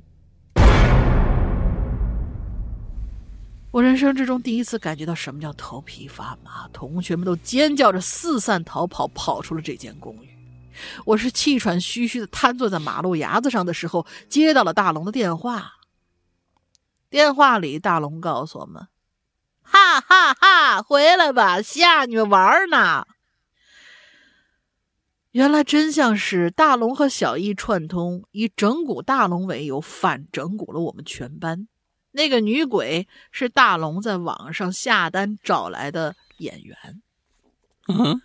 我人生之中第一次感觉到什么叫头皮发麻，同学们都尖叫着四散逃跑，跑出了这间公寓。我是气喘吁吁的瘫坐在马路牙子上的时候，接到了大龙的电话。电话里，大龙告诉我们：“哈哈哈，回来吧，吓你们玩呢。”原来真相是大龙和小易串通，以整蛊大龙为由，反整蛊了我们全班。那个女鬼是大龙在网上下单找来的演员。嗯，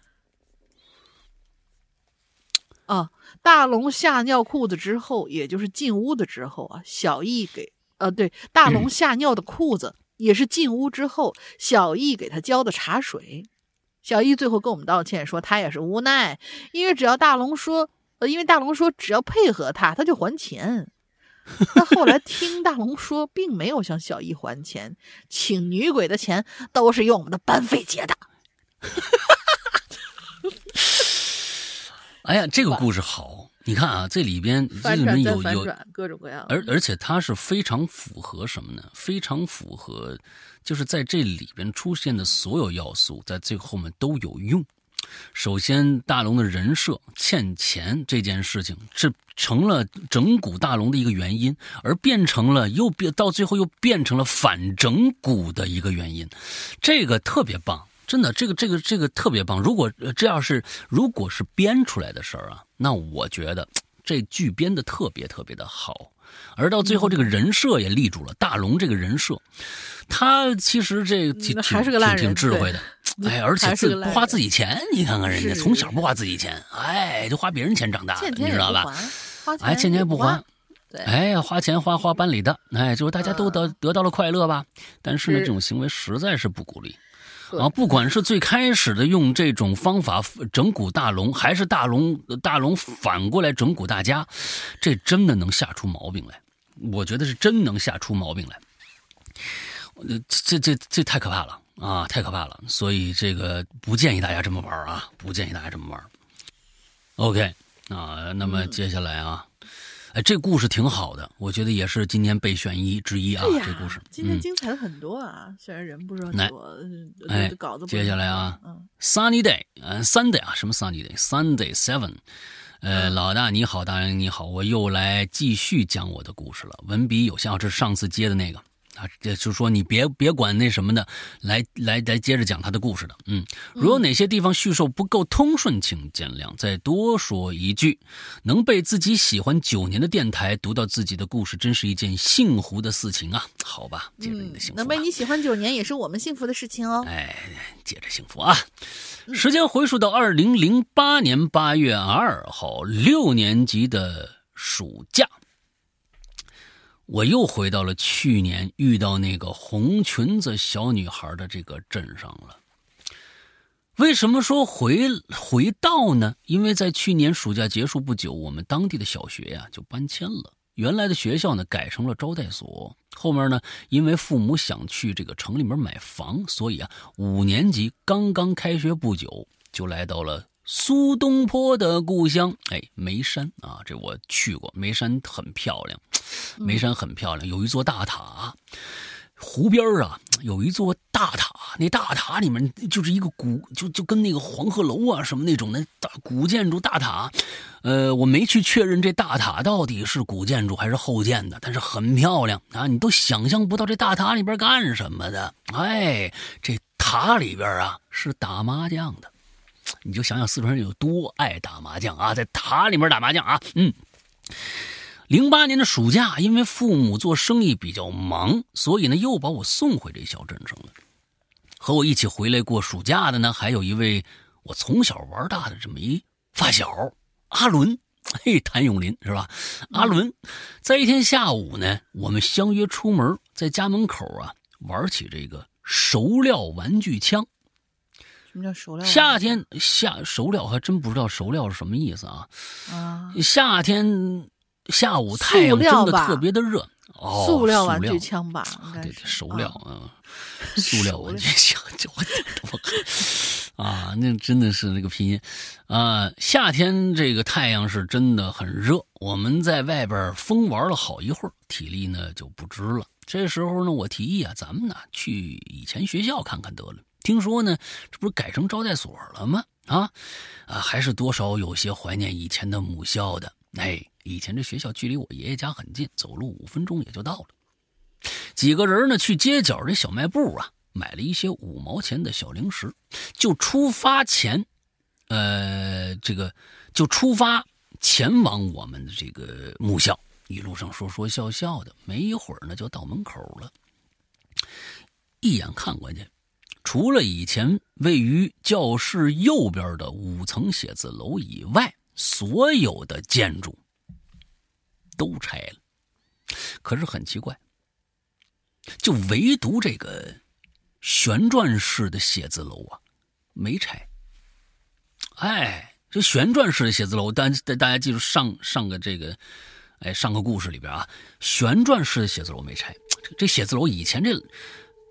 啊，大龙吓尿裤子之后，也就是进屋的之后啊，小易给呃，对，大龙吓尿的裤子也是进屋之后，小易给他浇的茶水。小易最后跟我们道歉说，他也是无奈，因为只要大龙说，呃，因为大龙说只要配合他，他就还钱。那后来听大龙说，并没有向小易还钱，请女鬼的钱都是用我们的班费结的。哎呀，这个故事好，你看啊，这里边这里面有有各种各样，而而且它是非常符合什么呢？非常符合，就是在这里边出现的所有要素，在最后面都有用。首先，大龙的人设欠钱这件事情，这成了整蛊大龙的一个原因，而变成了又变到最后又变成了反整蛊的一个原因，这个特别棒，真的，这个这个这个特别棒。如果这要是如果是编出来的事儿啊，那我觉得这剧编的特别特别的好，而到最后这个人设也立住了，大龙这个人设。他其实这挺还是个烂人，挺智慧的，哎，而且自不花自己钱，你看看人家从小不花自己钱，哎，就花别人钱长大的，你知道吧？哎，欠钱不还，哎呀，花钱花花班里的，哎，就是大家都得得到了快乐吧？但是呢，这种行为实在是不鼓励啊！不管是最开始的用这种方法整蛊大龙，还是大龙大龙反过来整蛊大家，这真的能吓出毛病来。我觉得是真能吓出毛病来。呃，这这这太可怕了啊，太可怕了！所以这个不建议大家这么玩啊，不建议大家这么玩。OK 啊，那么接下来啊，哎，这故事挺好的，我觉得也是今天备选一之一啊。这故事今天精彩了很多啊，虽然人不是很多，哎，稿子接下来啊嗯，Sunny Day，嗯，Sunday 啊，什么 Sunny Day？Sunday Seven，呃，老大你好，大人你好，我又来继续讲我的故事了，文笔有效，这是上次接的那个。啊，这就说你别别管那什么的，来来来，接着讲他的故事的。嗯，如有哪些地方叙述不够通顺，请见谅。再多说一句，能被自己喜欢九年的电台读到自己的故事，真是一件幸福的事情啊！好吧，接着你的幸福。能被你喜欢九年，也是我们幸福的事情哦。哎，接着幸福啊！时间回溯到二零零八年八月二号，六年级的暑假。我又回到了去年遇到那个红裙子小女孩的这个镇上了。为什么说回回到呢？因为在去年暑假结束不久，我们当地的小学呀就搬迁了，原来的学校呢改成了招待所。后面呢，因为父母想去这个城里面买房，所以啊，五年级刚刚开学不久，就来到了苏东坡的故乡，哎，眉山啊，这我去过，眉山很漂亮，眉山很漂亮，有一座大塔。湖边啊，有一座大塔，那大塔里面就是一个古，就就跟那个黄鹤楼啊什么那种的大古建筑大塔。呃，我没去确认这大塔到底是古建筑还是后建的，但是很漂亮啊，你都想象不到这大塔里边干什么的。哎，这塔里边啊是打麻将的，你就想想四川人有多爱打麻将啊，在塔里面打麻将啊，嗯。零八年的暑假，因为父母做生意比较忙，所以呢又把我送回这小镇上了。和我一起回来过暑假的呢，还有一位我从小玩大的这么一发小阿伦，嘿，谭咏麟是吧？阿伦，在一天下午呢，我们相约出门，在家门口啊玩起这个熟料玩具枪。什么叫熟料？夏天夏熟料还真不知道熟料是什么意思啊？啊，夏天。下午太阳真的特别的热，哦，塑料玩具枪吧，对对，熟料啊，塑料玩具枪，就我啊，那真的是那个拼音啊。夏天这个太阳是真的很热，我们在外边疯玩了好一会儿，体力呢就不支了。这时候呢，我提议啊，咱们呢去以前学校看看得了。听说呢，这不是改成招待所了吗？啊啊，还是多少有些怀念以前的母校的。哎，以前这学校距离我爷爷家很近，走路五分钟也就到了。几个人呢，去街角这小卖部啊，买了一些五毛钱的小零食，就出发前，呃，这个就出发前往我们的这个母校。一路上说说笑笑的，没一会儿呢，就到门口了。一眼看过去，除了以前位于教室右边的五层写字楼以外。所有的建筑都拆了，可是很奇怪，就唯独这个旋转式的写字楼啊没拆。哎，这旋转式的写字楼，大大大家记住上上个这个，哎，上个故事里边啊，旋转式的写字楼没拆。这这写字楼以前这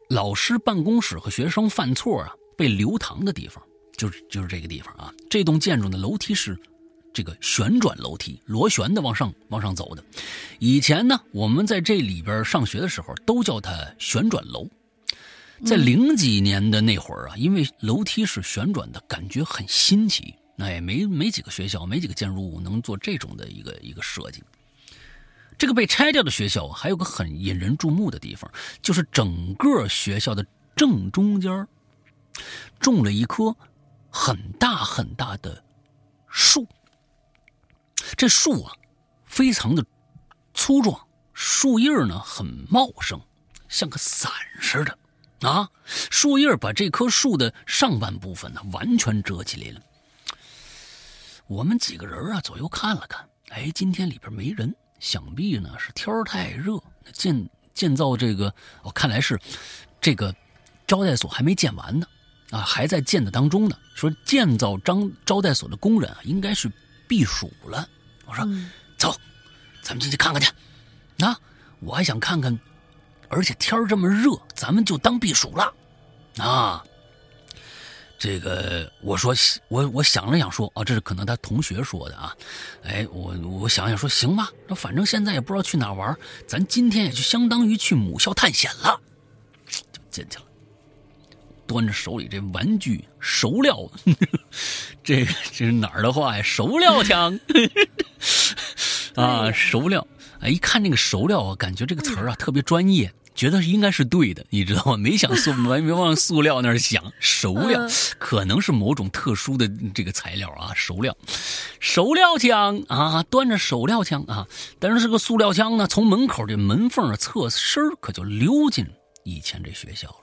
老师办公室和学生犯错啊被留堂的地方，就是就是这个地方啊。这栋建筑的楼梯是。这个旋转楼梯，螺旋的往上往上走的。以前呢，我们在这里边上学的时候，都叫它旋转楼。在零几年的那会儿啊，因为楼梯是旋转的，感觉很新奇。那也没没几个学校，没几个建筑物能做这种的一个一个设计。这个被拆掉的学校还有个很引人注目的地方，就是整个学校的正中间种了一棵很大很大的树。这树啊，非常的粗壮，树叶呢很茂盛，像个伞似的啊。树叶把这棵树的上半部分呢完全遮起来了。我们几个人啊左右看了看，哎，今天里边没人，想必呢是天儿太热，建建造这个，哦，看来是这个招待所还没建完呢，啊，还在建的当中呢。说建造张招待所的工人啊，应该是避暑了。我说：“走，咱们进去看看去。那我还想看看，而且天儿这么热，咱们就当避暑了。啊，这个我说我我想了想说啊，这是可能他同学说的啊。哎，我我想想说行吧，那反正现在也不知道去哪玩，咱今天也就相当于去母校探险了，就进去了。端着手里这玩具熟料，这个这是哪儿的话呀？熟料枪。”啊，熟料！哎，一看那个熟料啊，感觉这个词儿啊特别专业，觉得应该是对的，你知道吗？没想塑，没没往塑料那儿想，熟料可能是某种特殊的这个材料啊。熟料，熟料枪啊，端着手料枪啊，但是这个塑料枪呢，从门口这门缝侧身可就溜进以前这学校了。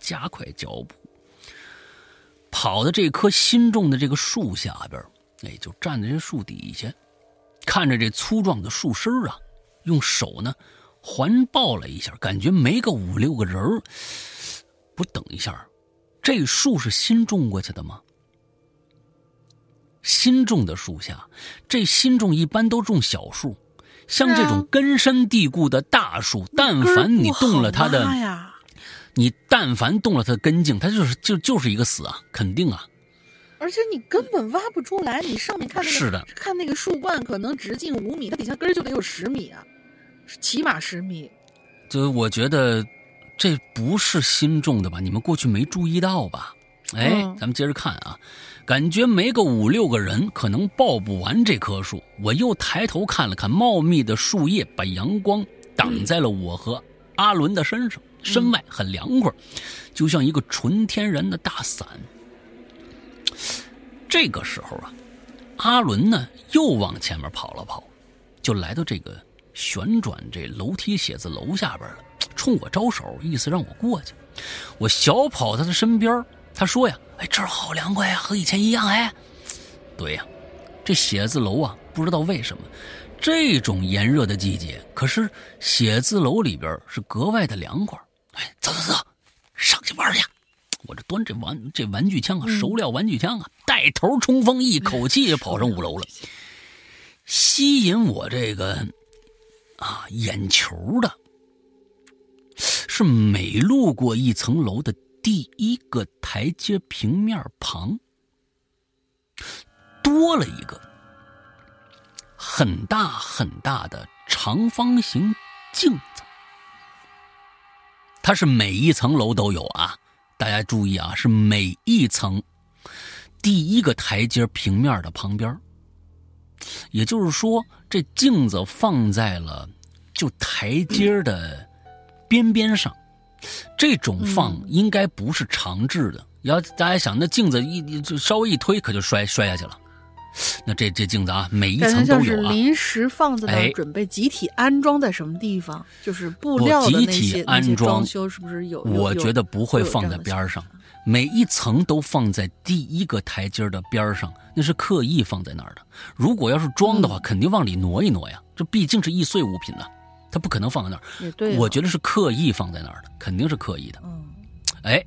加快脚步，跑到这棵新种的这个树下边，哎，就站在这树底下。看着这粗壮的树身啊，用手呢环抱了一下，感觉没个五六个人儿。不等一下，这树是新种过去的吗？新种的树下，这新种一般都种小树，像这种根深蒂固的大树，但凡你动了它的，你但凡动了它的根茎，它就是就就是一个死啊，肯定啊。而且你根本挖不出来，你上面看那个是的，看那个树冠可能直径五米，它底下根就得有十米啊，起码十米。就我觉得这不是新种的吧？你们过去没注意到吧？哎，咱们接着看啊，感觉没个五六个人可能抱不完这棵树。我又抬头看了看，茂密的树叶把阳光挡在了我和阿伦的身上，身外很凉快，就像一个纯天然的大伞。这个时候啊，阿伦呢又往前面跑了跑，就来到这个旋转这楼梯写字楼下边了，冲我招手，意思让我过去。我小跑他的身边。他说呀：“哎，这儿好凉快呀，和以前一样。”哎，对呀，这写字楼啊，不知道为什么，这种炎热的季节，可是写字楼里边是格外的凉快。哎，走走走，上去玩去！我这端着玩这玩具枪啊，熟料玩具枪啊，带头冲锋，一口气跑上五楼了。吸引我这个啊眼球的，是每路过一层楼的。第一个台阶平面旁多了一个很大很大的长方形镜子，它是每一层楼都有啊，大家注意啊，是每一层第一个台阶平面的旁边，也就是说，这镜子放在了就台阶的边边上。这种放应该不是长治的，要大家想，那镜子一就稍微一推，可就摔摔下去了。那这这镜子啊，每一层都有啊。临时放在那，准备集体安装在什么地方？就是布料的那些装修，是不是有？我觉得不会放在边上，每一层都放在第一个台阶的边上，那是刻意放在那儿的。如果要是装的话，肯定往里挪一挪呀，这毕竟是易碎物品呢。它不可能放在那儿，我觉得是刻意放在那儿的，肯定是刻意的。嗯，哎，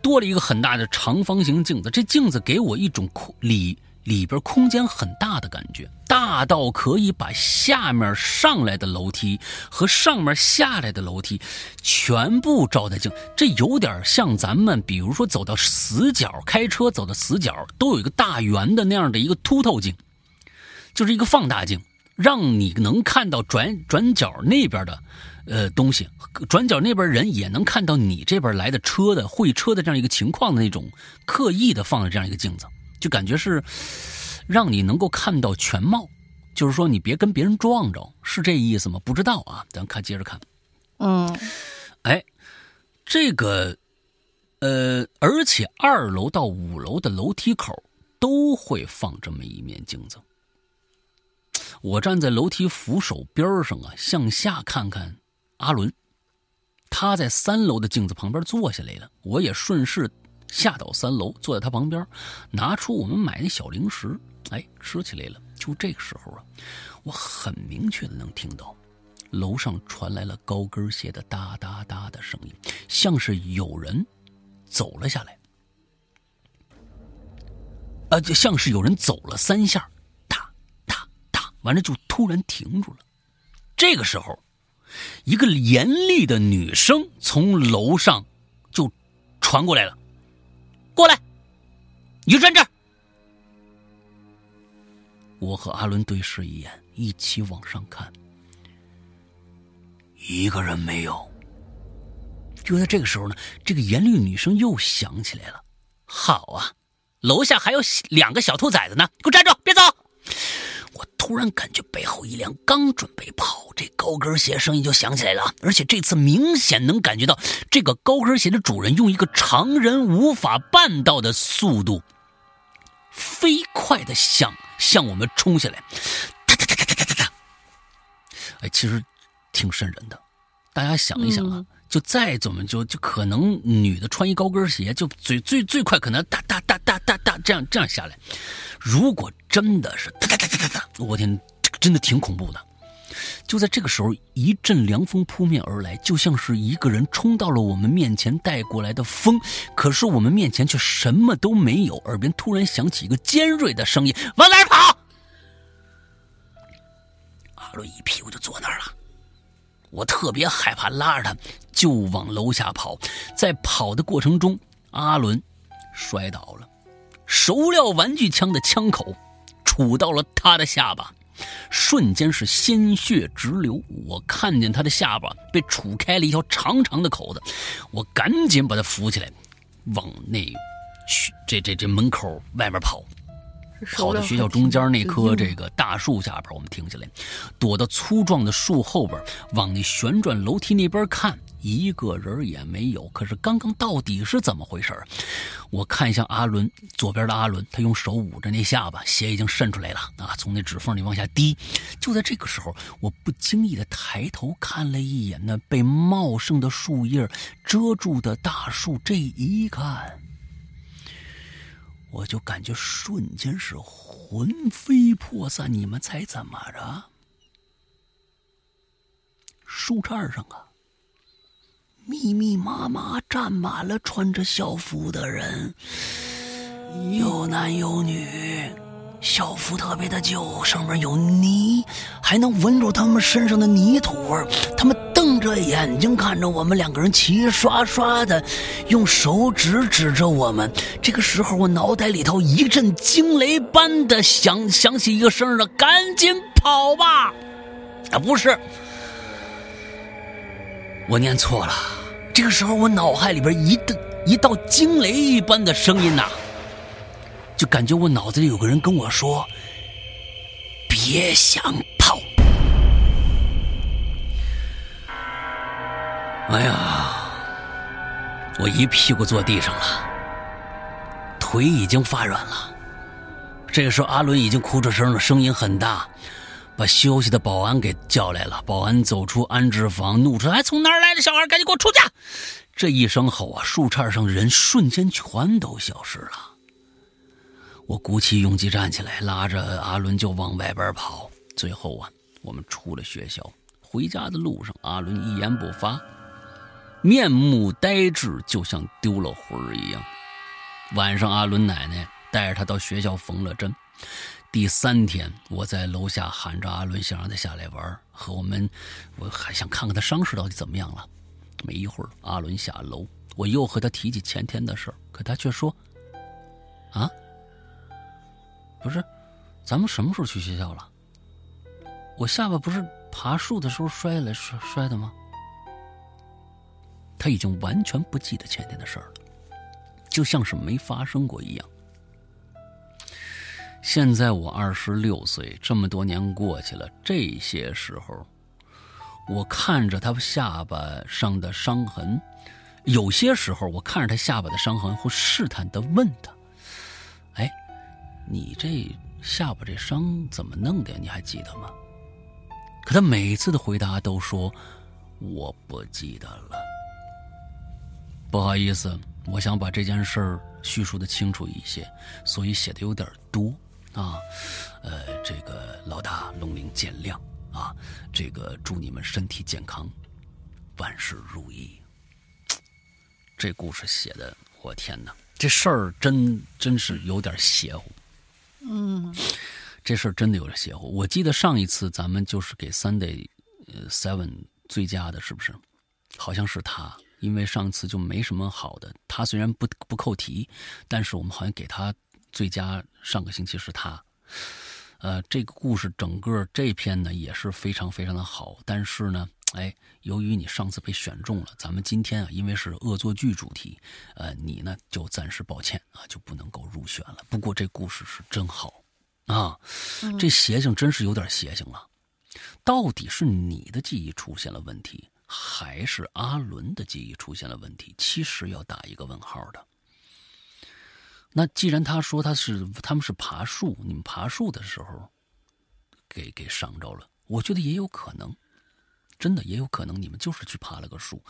多了一个很大的长方形镜子，这镜子给我一种空里里边空间很大的感觉，大到可以把下面上来的楼梯和上面下来的楼梯全部照在镜。这有点像咱们比如说走到死角，开车走到死角都有一个大圆的那样的一个凸透镜，就是一个放大镜。让你能看到转转角那边的，呃，东西，转角那边人也能看到你这边来的车的会车的这样一个情况的那种刻意的放的这样一个镜子，就感觉是让你能够看到全貌，就是说你别跟别人撞着，是这意思吗？不知道啊，咱看接着看。嗯，哎，这个，呃，而且二楼到五楼的楼梯口都会放这么一面镜子。我站在楼梯扶手边上啊，向下看看阿伦，他在三楼的镜子旁边坐下来了。我也顺势下到三楼，坐在他旁边，拿出我们买的小零食，哎，吃起来了。就这个时候啊，我很明确的能听到楼上传来了高跟鞋的哒哒哒的声音，像是有人走了下来，啊，就像是有人走了三下。哒哒哒完了，就突然停住了。这个时候，一个严厉的女声从楼上就传过来了：“过来，你就站这儿。”我和阿伦对视一眼，一起往上看，一个人没有。就在这个时候呢，这个严厉女生又响起来了：“好啊，楼下还有两个小兔崽子呢，给我站住，别走！”我突然感觉背后一凉刚准备跑这高跟鞋声音就响起来了。而且这次明显能感觉到这个高跟鞋的主人用一个常人无法办到的速度飞快的向向我们冲下来。哒哒哒哒哒哒哒哒。哎其实挺渗人的。大家想一想啊就再怎么就就可能女的穿一高跟鞋就最最最快可能哒哒哒哒哒哒这样这样下来。如果真的是哒哒哒，我天，这个真的挺恐怖的。就在这个时候，一阵凉风扑面而来，就像是一个人冲到了我们面前带过来的风。可是我们面前却什么都没有，耳边突然响起一个尖锐的声音：“往哪跑？”阿伦一屁股就坐那儿了。我特别害怕，拉着他就往楼下跑。在跑的过程中，阿伦摔倒了，手料玩具枪的枪口杵到了他的下巴，瞬间是鲜血直流。我看见他的下巴被杵开了一条长长的口子，我赶紧把他扶起来，往那这这这门口外面跑。跑到学校中间那棵这个大树下边，我们停下来，躲到粗壮的树后边，往那旋转楼梯那边看，一个人也没有。可是刚刚到底是怎么回事我看向阿伦，左边的阿伦，他用手捂着那下巴，血已经渗出来了啊，从那指缝里往下滴。就在这个时候，我不经意的抬头看了一眼那被茂盛的树叶遮住的大树，这一看。我就感觉瞬间是魂飞魄散，你们猜怎么着？树杈上啊，密密麻麻站满了穿着校服的人，有男有女。校服特别的旧，上面有泥，还能闻着他们身上的泥土味他们瞪着眼睛看着我们两个人，齐刷刷的用手指指着我们。这个时候，我脑袋里头一阵惊雷般的响响起一个声了：“赶紧跑吧！”啊，不是，我念错了。这个时候，我脑海里边一道一道惊雷一般的声音呐。就感觉我脑子里有个人跟我说：“别想跑！”哎呀，我一屁股坐地上了，腿已经发软了。这个时候，阿伦已经哭出声了，声音很大，把休息的保安给叫来了。保安走出安置房，怒斥：“哎，从哪儿来的小孩？赶紧给我出去！”这一声吼啊，树杈上人瞬间全都消失了。我鼓起勇气站起来，拉着阿伦就往外边跑。最后啊，我们出了学校，回家的路上，阿伦一言不发，面目呆滞，就像丢了魂儿一样。晚上，阿伦奶奶带着他到学校缝了针。第三天，我在楼下喊着阿伦，想让他下来玩，和我们，我还想看看他伤势到底怎么样了。没一会儿，阿伦下楼，我又和他提起前天的事儿，可他却说：“啊。”不是，咱们什么时候去学校了？我下巴不是爬树的时候摔下来摔摔的吗？他已经完全不记得前天的事儿了，就像是没发生过一样。现在我二十六岁，这么多年过去了，这些时候，我看着他下巴上的伤痕，有些时候我看着他下巴的伤痕，会试探的问他。哎你这下巴这伤怎么弄的？你还记得吗？可他每次的回答都说我不记得了。不好意思，我想把这件事儿叙述的清楚一些，所以写的有点多啊。呃，这个老大龙鳞见谅啊。这个祝你们身体健康，万事如意。这故事写的，我天哪，这事儿真真是有点邪乎。嗯，这事儿真的有点邪乎。我记得上一次咱们就是给 Sunday，呃，Seven 最佳的，是不是？好像是他，因为上次就没什么好的。他虽然不不扣题，但是我们好像给他最佳。上个星期是他，呃，这个故事整个这篇呢也是非常非常的好。但是呢，哎，由于你上次被选中了，咱们今天啊，因为是恶作剧主题，呃，你呢就暂时抱歉啊，就不能够入选了。不过这故事是真好，啊，这邪性真是有点邪性了。到底是你的记忆出现了问题，还是阿伦的记忆出现了问题？其实要打一个问号的。那既然他说他是他们是爬树，你们爬树的时候给给伤着了，我觉得也有可能，真的也有可能你们就是去爬了个树，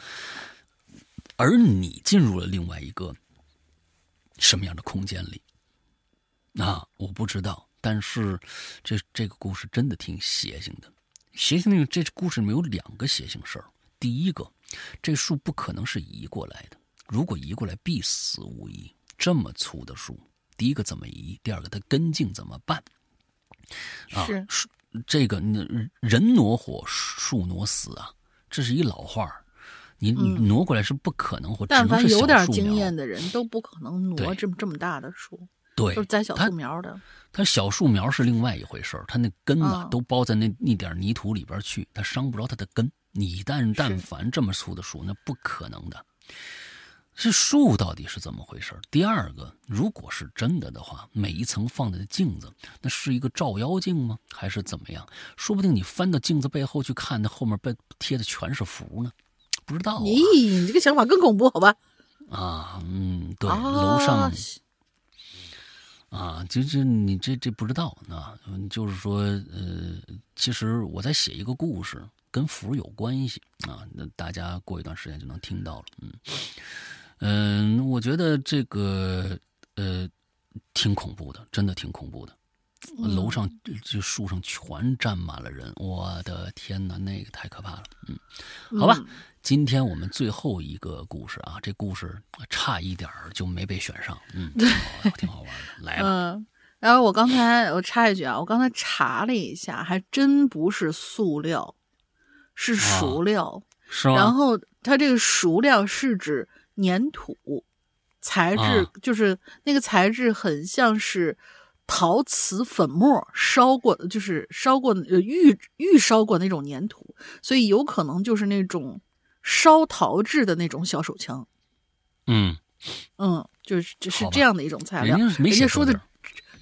而你进入了另外一个什么样的空间里？那我不知道，但是这这个故事真的挺邪性的。邪性的这故事里面有两个邪性事儿。第一个，这树不可能是移过来的，如果移过来，必死无疑。这么粗的树，第一个怎么移？第二个它根茎怎么办？是树这个人挪活，树挪死啊，这是一老话儿。你挪过来是不可能，或但凡有点经验的人都不可能挪这么这么大的树。对，都是栽小树苗的。它小树苗是另外一回事儿，它那根呢都包在那那点泥土里边去，它伤不着它的根。你一旦但凡这么粗的树，那不可能的。这树到底是怎么回事？第二个，如果是真的的话，每一层放的镜子，那是一个照妖镜吗？还是怎么样？说不定你翻到镜子背后去看，那后面被贴的全是符呢。不知道。咦，你这个想法更恐怖，好吧？啊，嗯，对，楼上。啊，就就你这这不知道啊，就是说，呃，其实我在写一个故事，跟符有关系啊，那大家过一段时间就能听到了，嗯，嗯，我觉得这个呃挺恐怖的，真的挺恐怖的，楼上这树上全站满了人，我的天哪，那个太可怕了，嗯，好吧。今天我们最后一个故事啊，这故事差一点就没被选上，嗯，挺好玩的，来吧。嗯，然后我刚才我插一句啊，我刚才查了一下，还真不是塑料，是熟料，是吗？然后它这个熟料是指粘土材质，就是那个材质很像是陶瓷粉末烧过的，就是烧过呃预预烧过那种粘土，所以有可能就是那种。烧陶制的那种小手枪，嗯嗯，就是就是这样的一种材料。人家说的，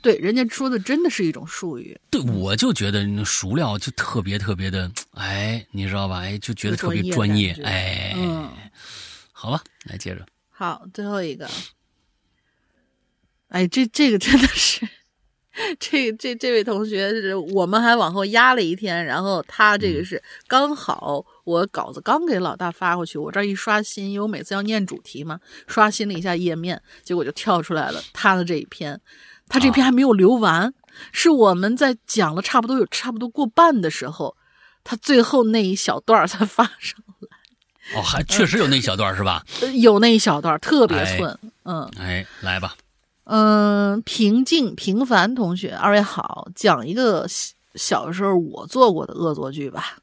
对，人家说的真的是一种术语。对，我就觉得那熟料就特别特别的，哎，你知道吧？哎，就觉得特别专业，哎，嗯，好吧，来接着。好，最后一个，哎，这这个真的是。这这这位同学是我们还往后压了一天，然后他这个是刚好我稿子刚给老大发过去，我这一刷新，因为我每次要念主题嘛，刷新了一下页面，结果就跳出来了他的这一篇，他这篇还没有留完，是我们在讲了差不多有差不多过半的时候，他最后那一小段才发上来。哦，还确实有那一小段是吧？有那一小段特别寸，嗯，哎，来吧。嗯，平静平凡同学，二位好，讲一个小时候我做过的恶作剧吧。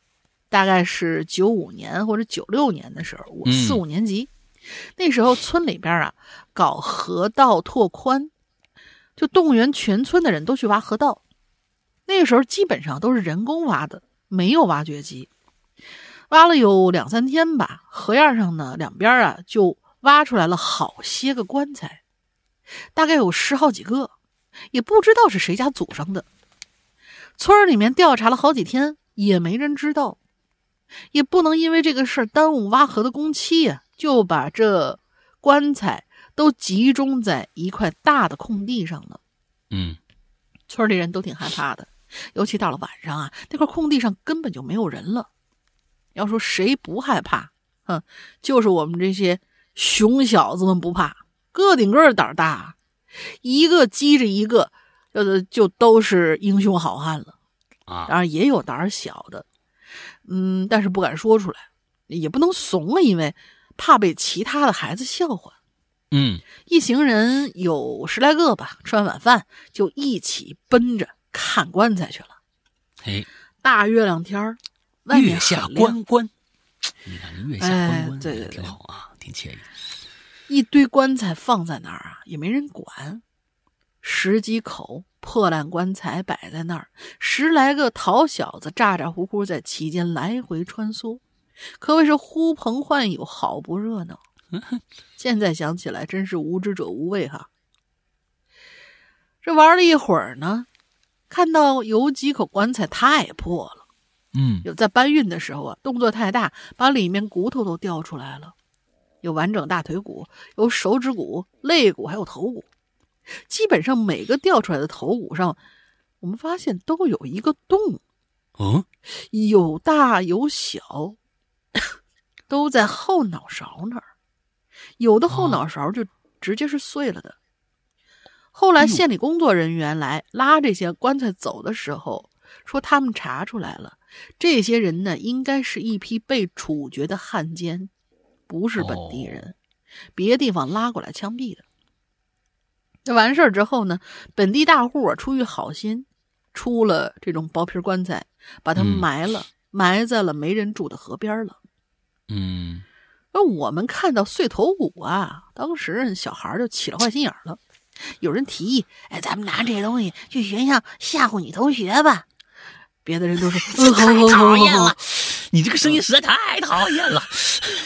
大概是九五年或者九六年的时候，我四五年级，那时候村里边啊搞河道拓宽，就动员全村的人都去挖河道。那个时候基本上都是人工挖的，没有挖掘机。挖了有两三天吧，河沿上呢两边啊就挖出来了好些个棺材。大概有十好几个，也不知道是谁家祖上的。村里面调查了好几天，也没人知道。也不能因为这个事儿耽误挖河的工期呀，就把这棺材都集中在一块大的空地上了。嗯，村里人都挺害怕的，尤其到了晚上啊，那块空地上根本就没有人了。要说谁不害怕，哼，就是我们这些熊小子们不怕。个顶个胆大，一个激着一个，呃，就都是英雄好汉了啊！当然也有胆小的，嗯，但是不敢说出来，也不能怂了，因为怕被其他的孩子笑话。嗯，一行人有十来个吧，吃完晚饭就一起奔着看棺材去了。嘿，大月亮天儿，月下观棺，你看月下观棺，对对，挺好啊，挺惬意。一堆棺材放在那儿啊，也没人管。十几口破烂棺材摆在那儿，十来个淘小子咋咋呼呼在其间来回穿梭，可谓是呼朋唤友，好不热闹。现在想起来，真是无知者无畏哈。这玩了一会儿呢，看到有几口棺材太破了，嗯，有在搬运的时候啊，动作太大，把里面骨头都掉出来了。有完整大腿骨，有手指骨、肋骨，还有头骨。基本上每个掉出来的头骨上，我们发现都有一个洞。嗯，有大有小，都在后脑勺那儿。有的后脑勺就直接是碎了的。后来县里工作人员来拉这些棺材走的时候，说他们查出来了，这些人呢，应该是一批被处决的汉奸。不是本地人，别地方拉过来枪毙的。那完事儿之后呢，本地大户啊出于好心，出了这种薄皮棺材，把它埋了，埋在了没人住的河边了。嗯，而我们看到碎头骨啊，当时小孩就起了坏心眼了。有人提议：“哎，咱们拿这东西去学校吓唬女同学吧。”别的人都说：“ 好讨厌了，你这个声音实在太讨厌了，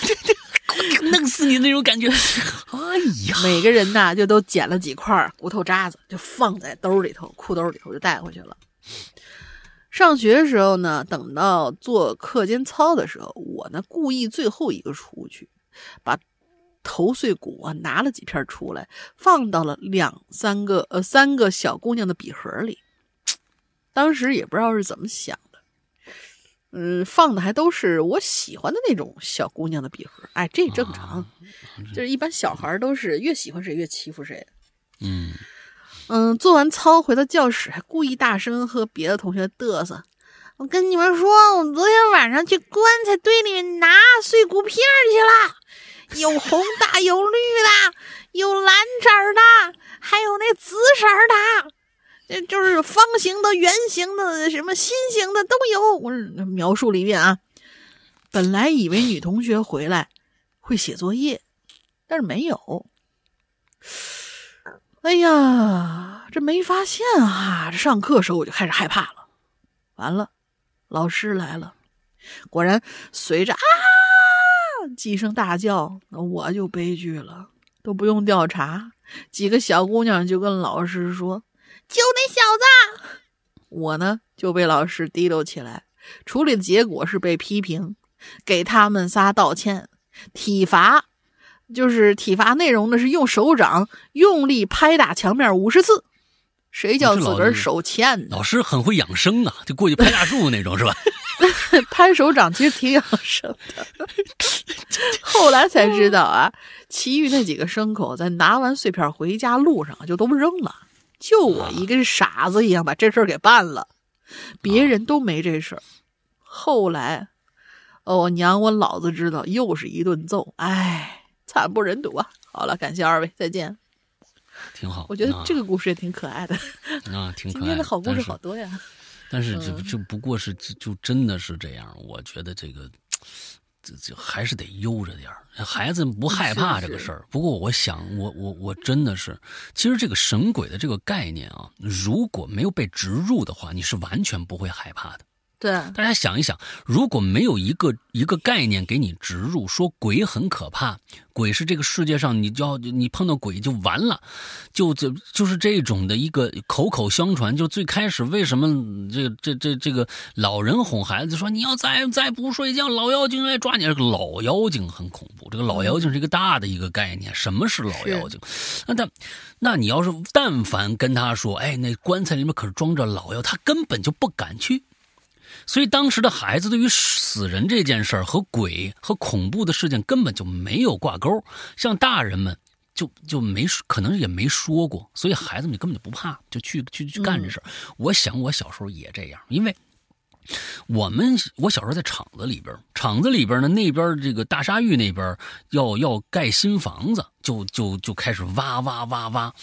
这 这弄死你那种感觉。”哎呀，每个人呐就都捡了几块骨头渣子，就放在兜里头、裤兜里头就带回去了。上学的时候呢，等到做课间操的时候，我呢故意最后一个出去，把头碎骨啊拿了几片出来，放到了两三个呃三个小姑娘的笔盒里。当时也不知道是怎么想的，嗯，放的还都是我喜欢的那种小姑娘的笔盒。哎，这正常，就是一般小孩都是越喜欢谁越欺负谁。嗯嗯，做完操回到教室，还故意大声和别的同学嘚瑟。我跟你们说，我昨天晚上去棺材堆里面拿碎骨片去了，有红的，有绿的，有蓝色的，还有那紫色的。这就是方形的、圆形的、什么心形的都有。我描述了一遍啊。本来以为女同学回来会写作业，但是没有。哎呀，这没发现啊！这上课时候我就开始害怕了。完了，老师来了，果然随着啊几声大叫，我就悲剧了。都不用调查，几个小姑娘就跟老师说。就那小子，我呢就被老师提溜起来，处理的结果是被批评，给他们仨道歉，体罚，就是体罚内容呢是用手掌用力拍打墙面五十次，谁叫自个儿手欠呢？老师很会养生啊，就过去拍大树那种是吧？拍手掌其实挺养生的。后来才知道啊，其余那几个牲口在拿完碎片回家路上就都扔了。就我一个傻子一样把这事儿给办了，别人都没这事儿。后来，哦，我娘我老子知道，又是一顿揍，哎，惨不忍睹啊！好了，感谢二位，再见。挺好，我觉得这个故事也挺可爱的。啊，挺可爱。今天的好故事好多呀。但是这这不过是就就真的是这样，我觉得这个。这这还是得悠着点孩子不害怕这个事儿。不过我想，我我我真的是，其实这个神鬼的这个概念啊，如果没有被植入的话，你是完全不会害怕的。对，大家想一想，如果没有一个一个概念给你植入，说鬼很可怕，鬼是这个世界上你就要你碰到鬼就完了，就就就是这种的一个口口相传。就最开始为什么这这这这个老人哄孩子说你要再再不睡觉，老妖精来抓你。这个老妖精很恐怖，这个老妖精是一个大的一个概念。什么是老妖精？那他那你要是但凡跟他说，哎，那棺材里面可是装着老妖，他根本就不敢去。所以当时的孩子对于死人这件事儿和鬼和恐怖的事件根本就没有挂钩，像大人们就就没可能也没说过，所以孩子们根本就不怕，就去去去干这事儿。我想我小时候也这样，因为我们我小时候在厂子里边，厂子里边呢那边这个大沙峪那边要要盖新房子，就就就开始挖挖挖挖，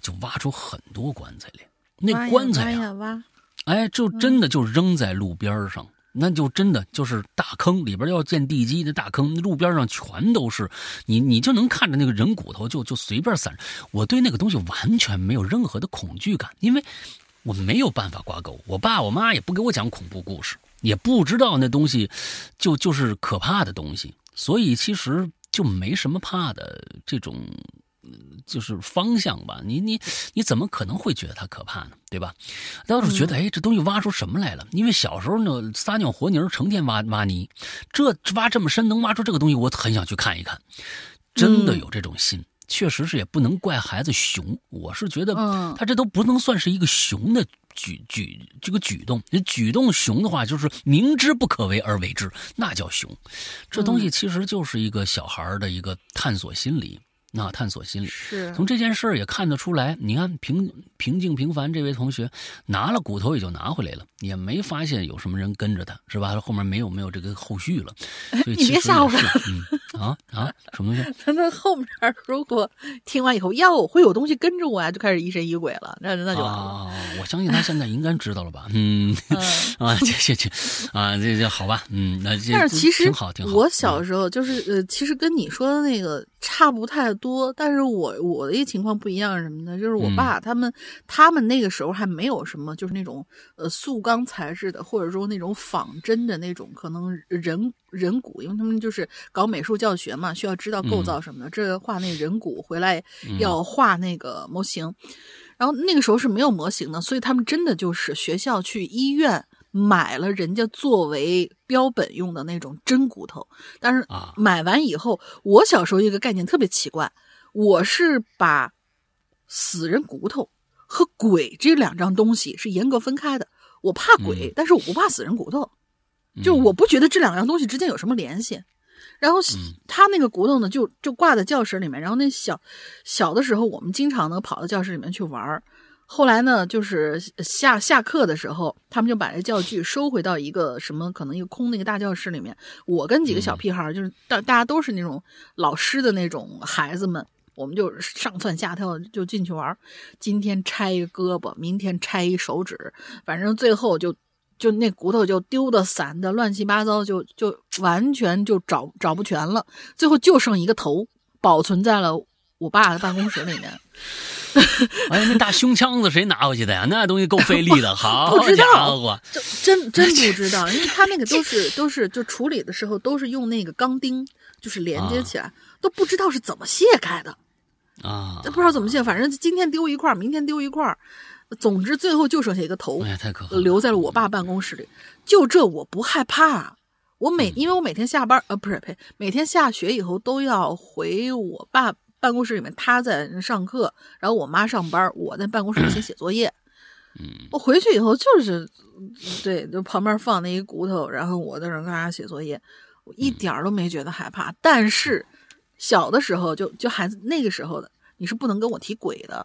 就挖出很多棺材来，那棺材呀。哎，就真的就扔在路边上，那就真的就是大坑里边要建地基的大坑，路边上全都是，你你就能看着那个人骨头就就随便散。我对那个东西完全没有任何的恐惧感，因为我没有办法挂钩。我爸我妈也不给我讲恐怖故事，也不知道那东西就就是可怕的东西，所以其实就没什么怕的这种。就是方向吧，你你你怎么可能会觉得它可怕呢？对吧？倒是觉得，哎，这东西挖出什么来了？因为小时候呢，撒尿和泥，成天挖挖泥，这挖这么深，能挖出这个东西，我很想去看一看。真的有这种心，确实是也不能怪孩子熊。我是觉得，他这都不能算是一个熊的举举这个举动。你举动熊的话，就是明知不可为而为之，那叫熊。这东西其实就是一个小孩的一个探索心理。那探索心理。是从这件事儿也看得出来，你看平平静平凡这位同学拿了骨头也就拿回来了，也没发现有什么人跟着他，是吧？后面没有没有这个后续了，所以 你别吓唬他，嗯啊啊，什么东西？他那后面如果听完以后，哟，会有东西跟着我呀，就开始疑神疑鬼了，那那就完了。啊，我相信他现在应该知道了吧？嗯 啊，这这这啊，这这好吧，嗯，那这但是其实挺好挺好。我小时候就是呃，其实跟你说的那个差不太多，但是我我的一情况不一样是什么呢？就是我爸他们、他们那个时候还没有什么，就是那种呃塑钢材质的，或者说那种仿真的那种可能人人骨，因为他们就是搞美术教学嘛，需要知道构造什么的。这画那人骨回来要画那个模型，然后那个时候是没有模型的，所以他们真的就是学校去医院。买了人家作为标本用的那种真骨头，但是买完以后，我小时候一个概念特别奇怪，我是把死人骨头和鬼这两张东西是严格分开的。我怕鬼，但是我不怕死人骨头，就我不觉得这两样东西之间有什么联系。然后他那个骨头呢，就就挂在教室里面。然后那小小的时候，我们经常能跑到教室里面去玩后来呢，就是下下课的时候，他们就把这教具收回到一个什么可能一个空那个大教室里面。我跟几个小屁孩，就是大大家都是那种老师的那种孩子们，我们就上蹿下跳就进去玩。今天拆一个胳膊，明天拆一手指，反正最后就就那骨头就丢的散的乱七八糟，就就完全就找找不全了。最后就剩一个头，保存在了我爸的办公室里面。哎呀，那大胸腔子谁拿回去的呀？那东西够费力的，好家伙，真真不 知道，因为他那个都是都是就处理的时候都是用那个钢钉，就是连接起来，都不知道是怎么卸开的啊，不知道怎么卸，反正今天丢一块，明天丢一块，总之最后就剩下一个头，哎呀，太可留在了我爸办公室里。就这我不害怕，我每因为我每天下班呃不是呸，每天下学以后都要回我爸。办公室里面，他在上课，然后我妈上班，我在办公室里写写作业。嗯，我回去以后就是，对，就旁边放那一骨头，然后我在那嘎写作业，我一点儿都没觉得害怕。但是小的时候，就就孩子那个时候的，你是不能跟我提鬼的。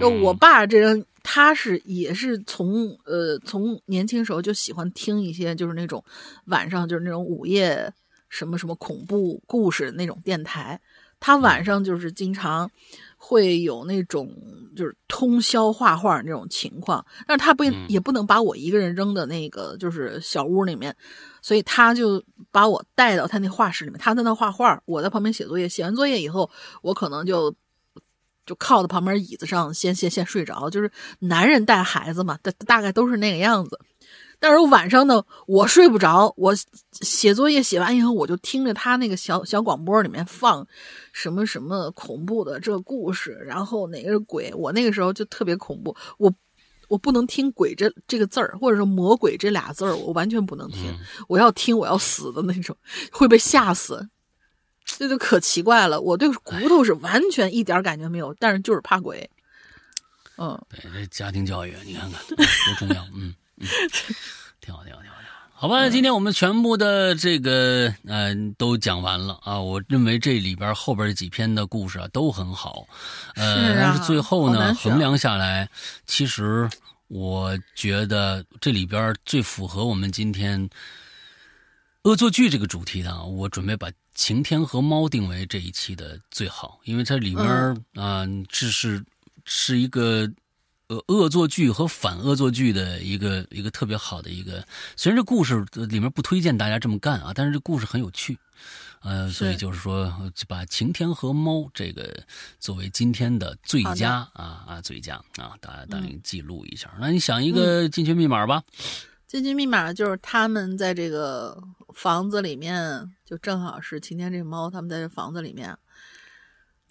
就我爸这人，他是也是从呃从年轻时候就喜欢听一些就是那种晚上就是那种午夜什么什么恐怖故事那种电台。他晚上就是经常会有那种就是通宵画画那种情况，但是他不也不能把我一个人扔的那个就是小屋里面，所以他就把我带到他那画室里面，他在那画画，我在旁边写作业。写完作业以后，我可能就就靠在旁边椅子上先先先睡着，就是男人带孩子嘛，大大概都是那个样子。但是晚上呢，我睡不着，我写作业写完以后，我就听着他那个小小广播里面放什么什么恐怖的这故事，然后哪个是鬼，我那个时候就特别恐怖，我我不能听“鬼”这这个字儿，或者说“魔鬼”这俩字儿，我完全不能听，我要听我要死的那种，会被吓死，这就可奇怪了。我对骨头是完全一点感觉没有，但是就是怕鬼。嗯，对，这家庭教育你看看多重要，嗯。挺好，挺好，挺好，挺好。好吧，今天我们全部的这个嗯都讲完了啊。我认为这里边后边几篇的故事啊都很好，呃，但是最后呢衡量下来，其实我觉得这里边最符合我们今天恶作剧这个主题的，我准备把晴天和猫定为这一期的最好，因为它里面啊这是是一个。呃，恶作剧和反恶作剧的一个一个特别好的一个，虽然这故事里面不推荐大家这么干啊，但是这故事很有趣，呃，所以就是说把晴天和猫这个作为今天的最佳啊啊最佳啊，大家当记录一下。那你想一个进群密码吧？进群密码就是他们在这个房子里面，就正好是晴天这个猫，他们在这房子里面。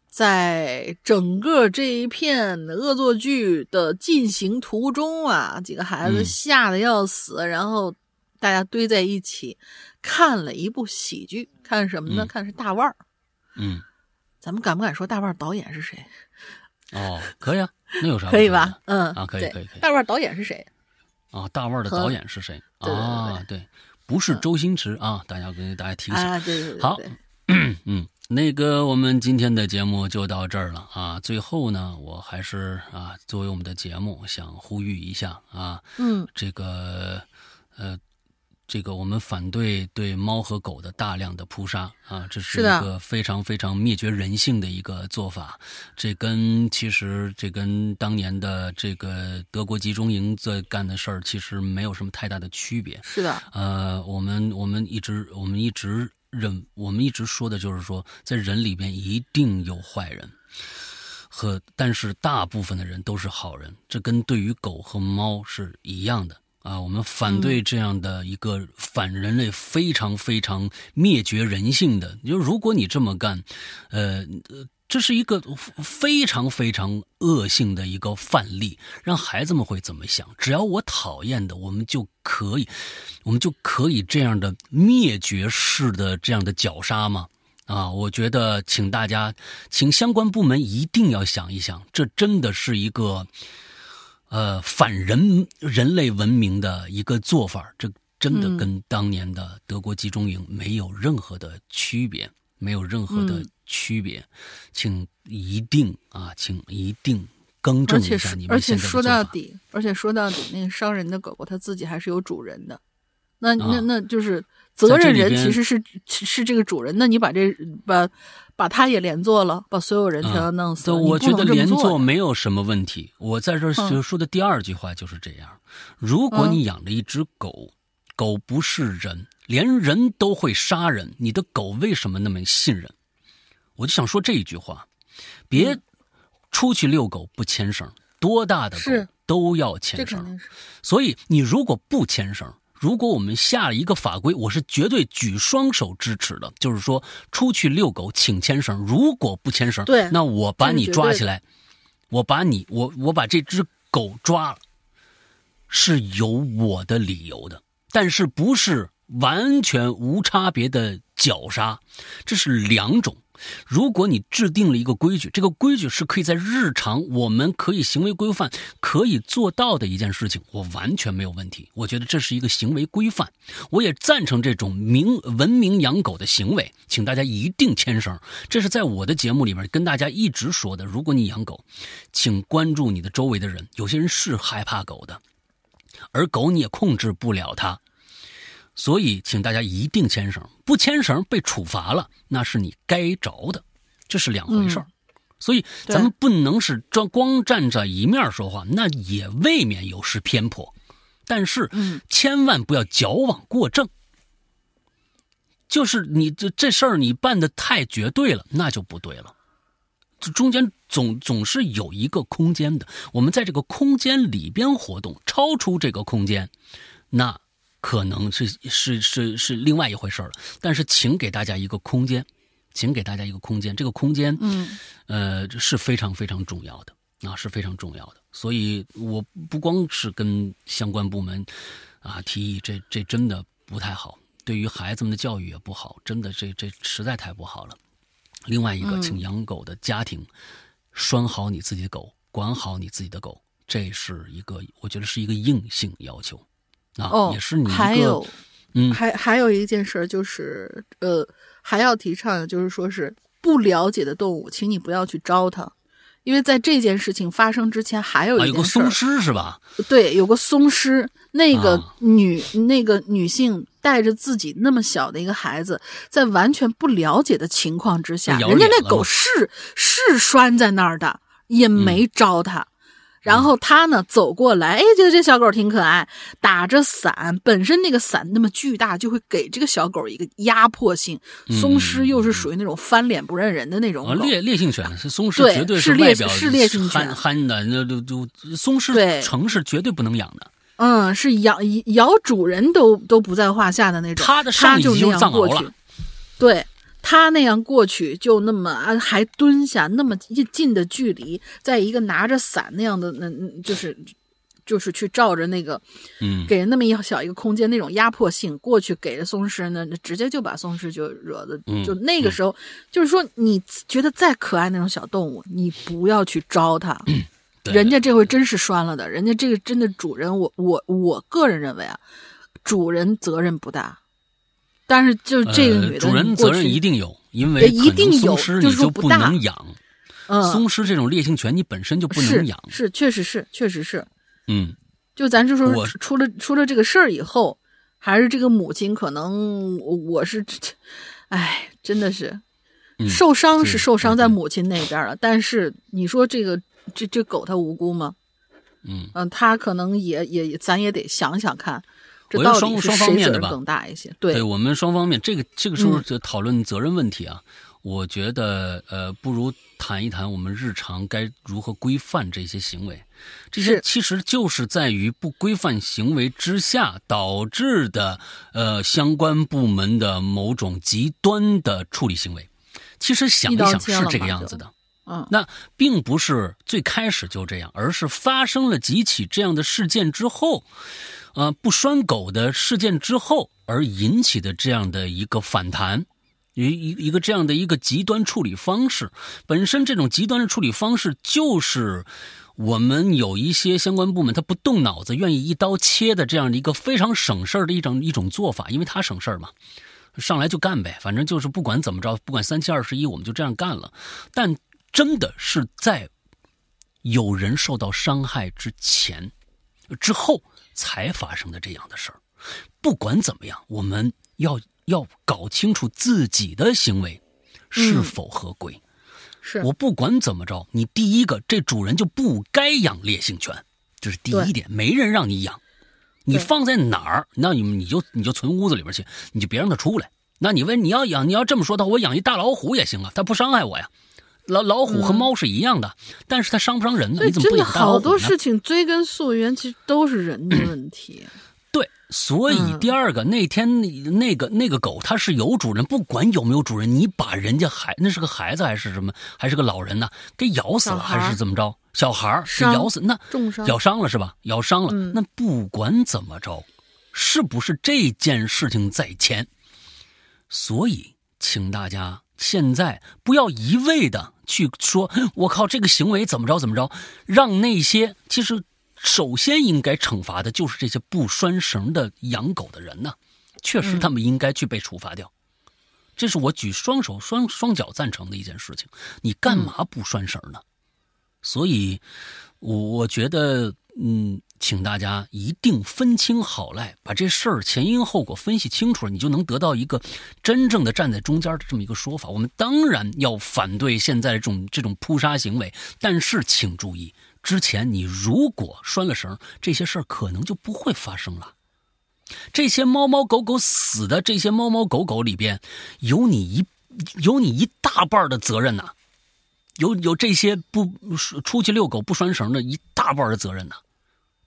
在整个这一片恶作剧的进行途中啊，几个孩子吓得要死，然后大家堆在一起看了一部喜剧，看什么呢？看是大腕儿。嗯，咱们敢不敢说大腕儿导演是谁？哦，可以啊，那有啥？可以吧？嗯啊，可以可以可以。大腕儿导演是谁？啊，大腕儿的导演是谁？啊，对，不是周星驰啊，大家跟大家提醒。啊，对对对。好，嗯。那个，我们今天的节目就到这儿了啊。最后呢，我还是啊，作为我们的节目，想呼吁一下啊，嗯，这个呃，这个我们反对对猫和狗的大量的扑杀啊，这是一个非常非常灭绝人性的一个做法。这跟其实这跟当年的这个德国集中营在干的事儿其实没有什么太大的区别。是的，呃，我们我们一直我们一直。人，我们一直说的就是说，在人里边一定有坏人，和但是大部分的人都是好人，这跟对于狗和猫是一样的啊。我们反对这样的一个反人类、非常非常灭绝人性的。就如果你这么干，呃。这是一个非常非常恶性的一个范例，让孩子们会怎么想？只要我讨厌的，我们就可以，我们就可以这样的灭绝式的这样的绞杀吗？啊，我觉得，请大家，请相关部门一定要想一想，这真的是一个，呃，反人人类文明的一个做法，这真的跟当年的德国集中营没有任何的区别。没有任何的区别，请一定啊，请一定更正一下你们而且说到底，而且说到底，那个伤人的狗狗它自己还是有主人的，那那那就是责任人其实是是这个主人。那你把这把把他也连坐了，把所有人全要弄死，我觉得连坐没有什么问题。我在这就说的第二句话就是这样：如果你养了一只狗，狗不是人。连人都会杀人，你的狗为什么那么信任？我就想说这一句话：别出去遛狗不牵绳，多大的狗都要牵绳。所以你如果不牵绳，如果我们下了一个法规，我是绝对举双手支持的。就是说，出去遛狗请牵绳，如果不牵绳，对，那我把你抓起来，我把你，我我把这只狗抓了，是有我的理由的，但是不是。完全无差别的绞杀，这是两种。如果你制定了一个规矩，这个规矩是可以在日常我们可以行为规范可以做到的一件事情，我完全没有问题。我觉得这是一个行为规范，我也赞成这种明文明养狗的行为。请大家一定牵绳，这是在我的节目里面跟大家一直说的。如果你养狗，请关注你的周围的人，有些人是害怕狗的，而狗你也控制不了它。所以，请大家一定牵绳，不牵绳被处罚了，那是你该着的，这是两回事儿。所以，咱们不能是光光站在一面说话，那也未免有失偏颇。但是，千万不要矫枉过正。就是你这这事儿你办的太绝对了，那就不对了。这中间总总是有一个空间的，我们在这个空间里边活动，超出这个空间，那。可能是是是是另外一回事了，但是请给大家一个空间，请给大家一个空间，这个空间，嗯，呃，是非常非常重要的，啊，是非常重要的。所以我不光是跟相关部门啊提议，这这真的不太好，对于孩子们的教育也不好，真的这这实在太不好了。另外一个，请养狗的家庭拴好你自己的狗，管好你自己的狗，这是一个我觉得是一个硬性要求。哦，也是你还有，嗯，还还有一件事就是，呃，还要提倡的就是说是不了解的动物，请你不要去招它，因为在这件事情发生之前，还有一有个松狮是吧？对，有个松狮，那个女那个女性带着自己那么小的一个孩子，在完全不了解的情况之下，人家那狗是是拴在那儿的，也没招它。然后他呢走过来，哎，觉得这小狗挺可爱，打着伞，本身那个伞那么巨大，就会给这个小狗一个压迫性。松狮又是属于那种翻脸不认人的那种狗，烈烈性犬是松狮，绝对是烈是烈性犬，憨憨的，那都都松狮城市绝对不能养的。嗯，是咬咬主人都都不在话下的那种。它的上就那样过去，对。他那样过去，就那么啊，还蹲下那么近的距离，在一个拿着伞那样的，那就是，就是去照着那个，嗯，给人那么一小一个空间，那种压迫性过去给了松狮呢，直接就把松狮就惹的，就那个时候，就是说，你觉得再可爱那种小动物，你不要去招它，人家这回真是拴了的，人家这个真的主人，我我我个人认为啊，主人责任不大。但是就这个女的，主人责任一定有，因为一定有，就是你就不能养。嗯，松狮这种烈性犬你本身就不能养，是确实是确实是。嗯，就咱就说出了出了这个事儿以后，还是这个母亲可能我是，哎，真的是受伤是受伤在母亲那边了，但是你说这个这这狗它无辜吗？嗯嗯，他可能也也咱也得想想看，这到底是谁责任更大一些？对，我们双方面这个这个时候就讨论责任问题啊。我觉得呃，不如谈一谈我们日常该如何规范这些行为。这些其实就是在于不规范行为之下导致的呃相关部门的某种极端的处理行为。其实想一想是这个样子的。嗯，那并不是最开始就这样，而是发生了几起这样的事件之后，呃，不拴狗的事件之后而引起的这样的一个反弹。一一一个这样的一个极端处理方式，本身这种极端的处理方式，就是我们有一些相关部门他不动脑子，愿意一刀切的这样的一个非常省事儿的一种一种做法，因为他省事儿嘛，上来就干呗，反正就是不管怎么着，不管三七二十一，我们就这样干了。但真的是在有人受到伤害之前、之后才发生的这样的事儿。不管怎么样，我们要。要搞清楚自己的行为是否合规。是我不管怎么着，你第一个，这主人就不该养烈性犬，这是第一点。没人让你养，你放在哪儿，那你你就你就存屋子里边去，你就别让它出来。那你问你要养，你要这么说的话，我养一大老虎也行啊，它不伤害我呀。老老虎和猫是一样的，但是它伤不伤人呢？你怎么不好多事情追根溯源，其实都是人的问题。对，所以第二个那天那个那个狗它是有主人，不管有没有主人，你把人家孩那是个孩子还是什么，还是个老人呢？给咬死了还是怎么着？小孩儿给咬死，那咬伤了是吧？咬伤了，那不管怎么着，是不是这件事情在前？所以，请大家现在不要一味的去说，我靠，这个行为怎么着怎么着，让那些其实。首先应该惩罚的就是这些不拴绳的养狗的人呢，确实他们应该去被处罚掉，这是我举双手双双脚赞成的一件事情。你干嘛不拴绳呢？所以，我我觉得，嗯，请大家一定分清好赖，把这事儿前因后果分析清楚了，你就能得到一个真正的站在中间的这么一个说法。我们当然要反对现在这种这种扑杀行为，但是请注意。之前你如果拴了绳，这些事儿可能就不会发生了。这些猫猫狗狗死的这些猫猫狗狗里边，有你一有你一大半的责任呐，有有这些不出去遛狗不拴绳的一大半的责任呐。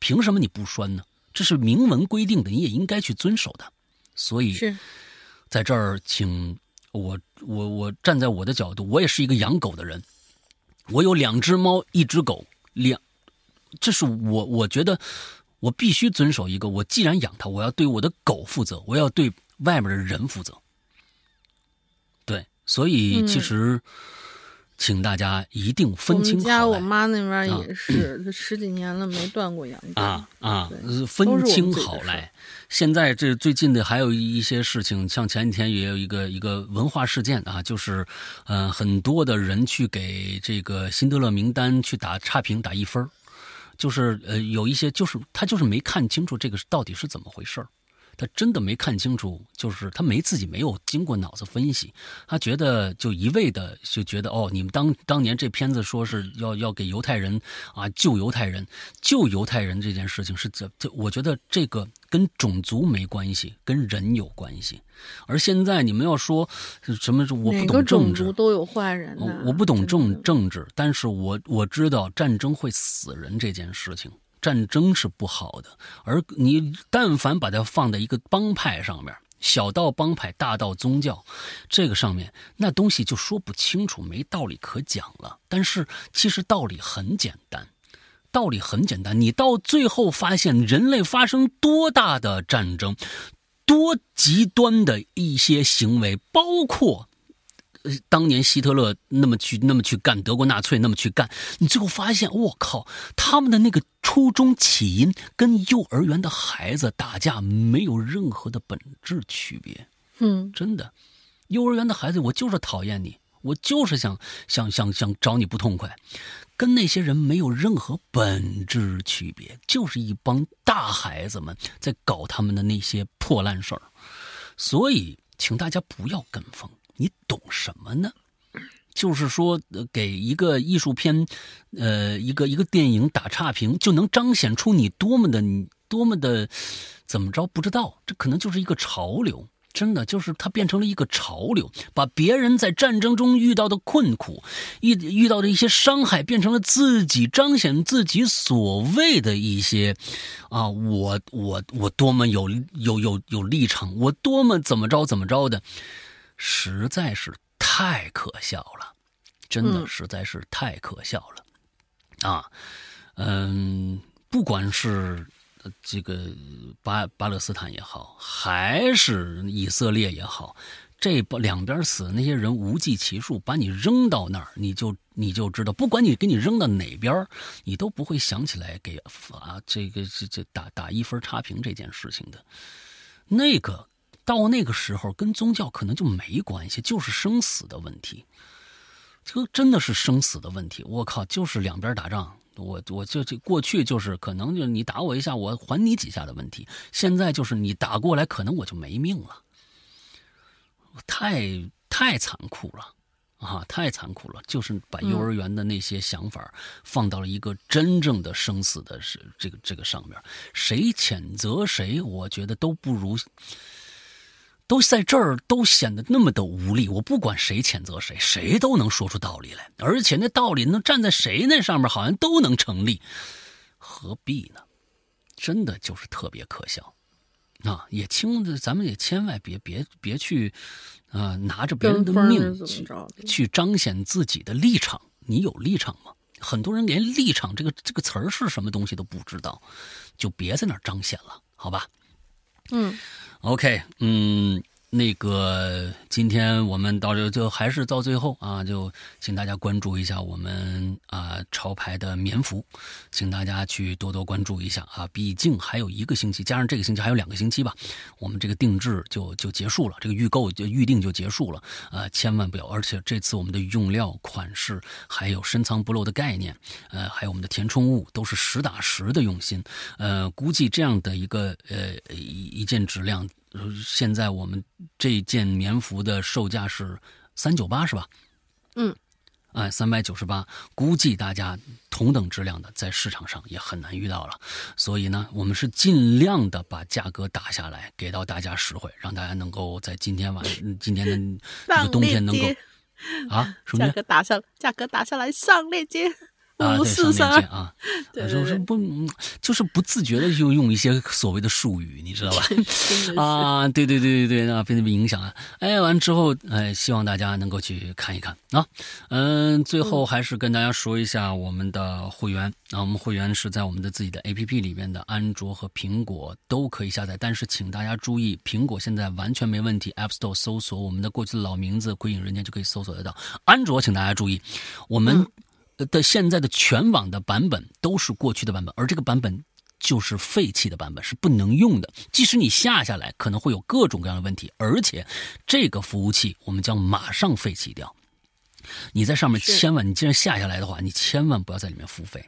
凭什么你不拴呢？这是明文规定的，你也应该去遵守的。所以，在这儿，请我我我站在我的角度，我也是一个养狗的人，我有两只猫，一只狗。两，这是我我觉得我必须遵守一个，我既然养它，我要对我的狗负责，我要对外面的人负责。对，所以其实，请大家一定分清好家我妈那边也是，十几年了没断过养狗啊啊，分清好赖。现在这最近的还有一些事情，像前几天也有一个一个文化事件啊，就是，呃，很多的人去给这个辛德勒名单去打差评打一分就是呃有一些就是他就是没看清楚这个到底是怎么回事他真的没看清楚，就是他没自己没有经过脑子分析，他觉得就一味的就觉得哦，你们当当年这片子说是要要给犹太人啊救犹太人救犹太人这件事情是怎这我觉得这个跟种族没关系，跟人有关系。而现在你们要说什么，我不懂政治，都有坏人，我不懂政政治，但是我我知道战争会死人这件事情。战争是不好的，而你但凡把它放在一个帮派上面，小到帮派，大到宗教，这个上面那东西就说不清楚，没道理可讲了。但是其实道理很简单，道理很简单。你到最后发现，人类发生多大的战争，多极端的一些行为，包括。当年希特勒那么去那么去干，德国纳粹那么去干，你最后发现，我靠，他们的那个初衷起因跟幼儿园的孩子打架没有任何的本质区别。嗯，真的，幼儿园的孩子，我就是讨厌你，我就是想想想想找你不痛快，跟那些人没有任何本质区别，就是一帮大孩子们在搞他们的那些破烂事儿。所以，请大家不要跟风。你懂什么呢？就是说，给一个艺术片，呃，一个一个电影打差评，就能彰显出你多么的多么的怎么着？不知道，这可能就是一个潮流。真的，就是它变成了一个潮流，把别人在战争中遇到的困苦、遇遇到的一些伤害，变成了自己彰显自己所谓的一些，啊，我我我多么有有有有立场，我多么怎么着怎么着的，实在是。太可笑了，真的实在是太可笑了，啊，嗯，不管是这个巴巴勒斯坦也好，还是以色列也好，这两边死的那些人无计其数，把你扔到那儿，你就你就知道，不管你给你扔到哪边，你都不会想起来给啊这个这这打打一分差评这件事情的，那个。到那个时候，跟宗教可能就没关系，就是生死的问题。这真的是生死的问题。我靠，就是两边打仗，我我就这过去就是可能就你打我一下，我还你几下的问题。现在就是你打过来，可能我就没命了。太太残酷了啊！太残酷了，就是把幼儿园的那些想法放到了一个真正的生死的是这个这个上面。谁谴责谁，我觉得都不如。都在这儿，都显得那么的无力。我不管谁谴责谁，谁都能说出道理来，而且那道理能站在谁那上面，好像都能成立，何必呢？真的就是特别可笑啊！也轻，咱们也千万别别别去啊，拿着别人的命去去彰显自己的立场。你有立场吗？很多人连立场这个这个词儿是什么东西都不知道，就别在那儿彰显了，好吧？嗯。OK，嗯，那个今天我们到这就还是到最后啊，就请大家关注一下我们啊潮牌的棉服，请大家去多多关注一下啊，毕竟还有一个星期，加上这个星期还有两个星期吧，我们这个定制就就结束了，这个预购就预定就结束了啊，千万不要，而且这次我们的用料、款式还有深藏不露的概念，呃，还有我们的填充物都是实打实的用心，呃，估计这样的一个呃一一件质量。现在我们这件棉服的售价是三九八，是吧？嗯，哎，三百九十八，估计大家同等质量的在市场上也很难遇到了。所以呢，我们是尽量的把价格打下来，给到大家实惠，让大家能够在今天晚 今天的这个冬天能够啊，什么价格打下价格打下来上链接。啊，对，上链接 啊，就是不，就是不自觉的就用一些所谓的术语，你知道吧？啊，对对对对对，啊，被那么影响啊。哎，完之后，哎，希望大家能够去看一看啊。嗯，最后还是跟大家说一下我们的会员啊，我们会员是在我们的自己的 APP 里面的，安卓和苹果都可以下载，但是请大家注意，苹果现在完全没问题，App Store 搜索我们的过去的老名字“鬼影人间”就可以搜索得到。安卓，请大家注意，我们。的现在的全网的版本都是过去的版本，而这个版本就是废弃的版本，是不能用的。即使你下下来，可能会有各种各样的问题，而且这个服务器我们将马上废弃掉。你在上面千万，你既然下下来的话，你千万不要在里面付费，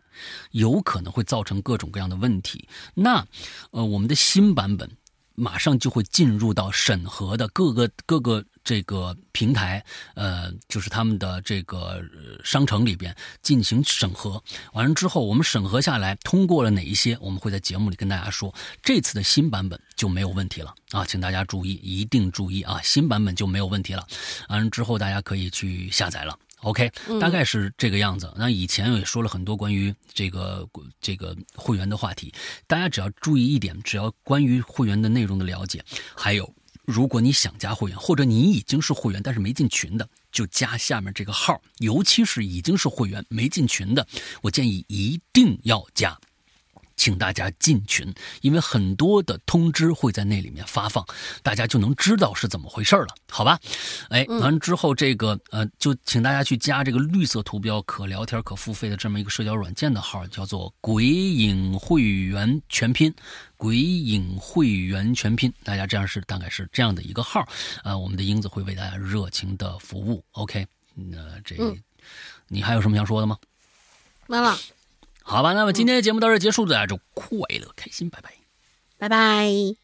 有可能会造成各种各样的问题。那，呃，我们的新版本马上就会进入到审核的各个各个。这个平台，呃，就是他们的这个商城里边进行审核，完了之后，我们审核下来通过了哪一些，我们会在节目里跟大家说。这次的新版本就没有问题了啊，请大家注意，一定注意啊，新版本就没有问题了。完了之后，大家可以去下载了。OK，大概是这个样子。那以前也说了很多关于这个这个会员的话题，大家只要注意一点，只要关于会员的内容的了解，还有。如果你想加会员，或者你已经是会员但是没进群的，就加下面这个号。尤其是已经是会员没进群的，我建议一定要加。请大家进群，因为很多的通知会在那里面发放，大家就能知道是怎么回事了，好吧？哎，完之后这个呃，就请大家去加这个绿色图标可聊天可付费的这么一个社交软件的号，叫做“鬼影会员全拼”，“鬼影会员全拼”，大家这样是大概是这样的一个号，啊，我们的英子会为大家热情的服务。OK，那这你还有什么想说的吗？没了。好吧，那么今天的节目到这结束，大家就快乐开心，拜拜，拜拜。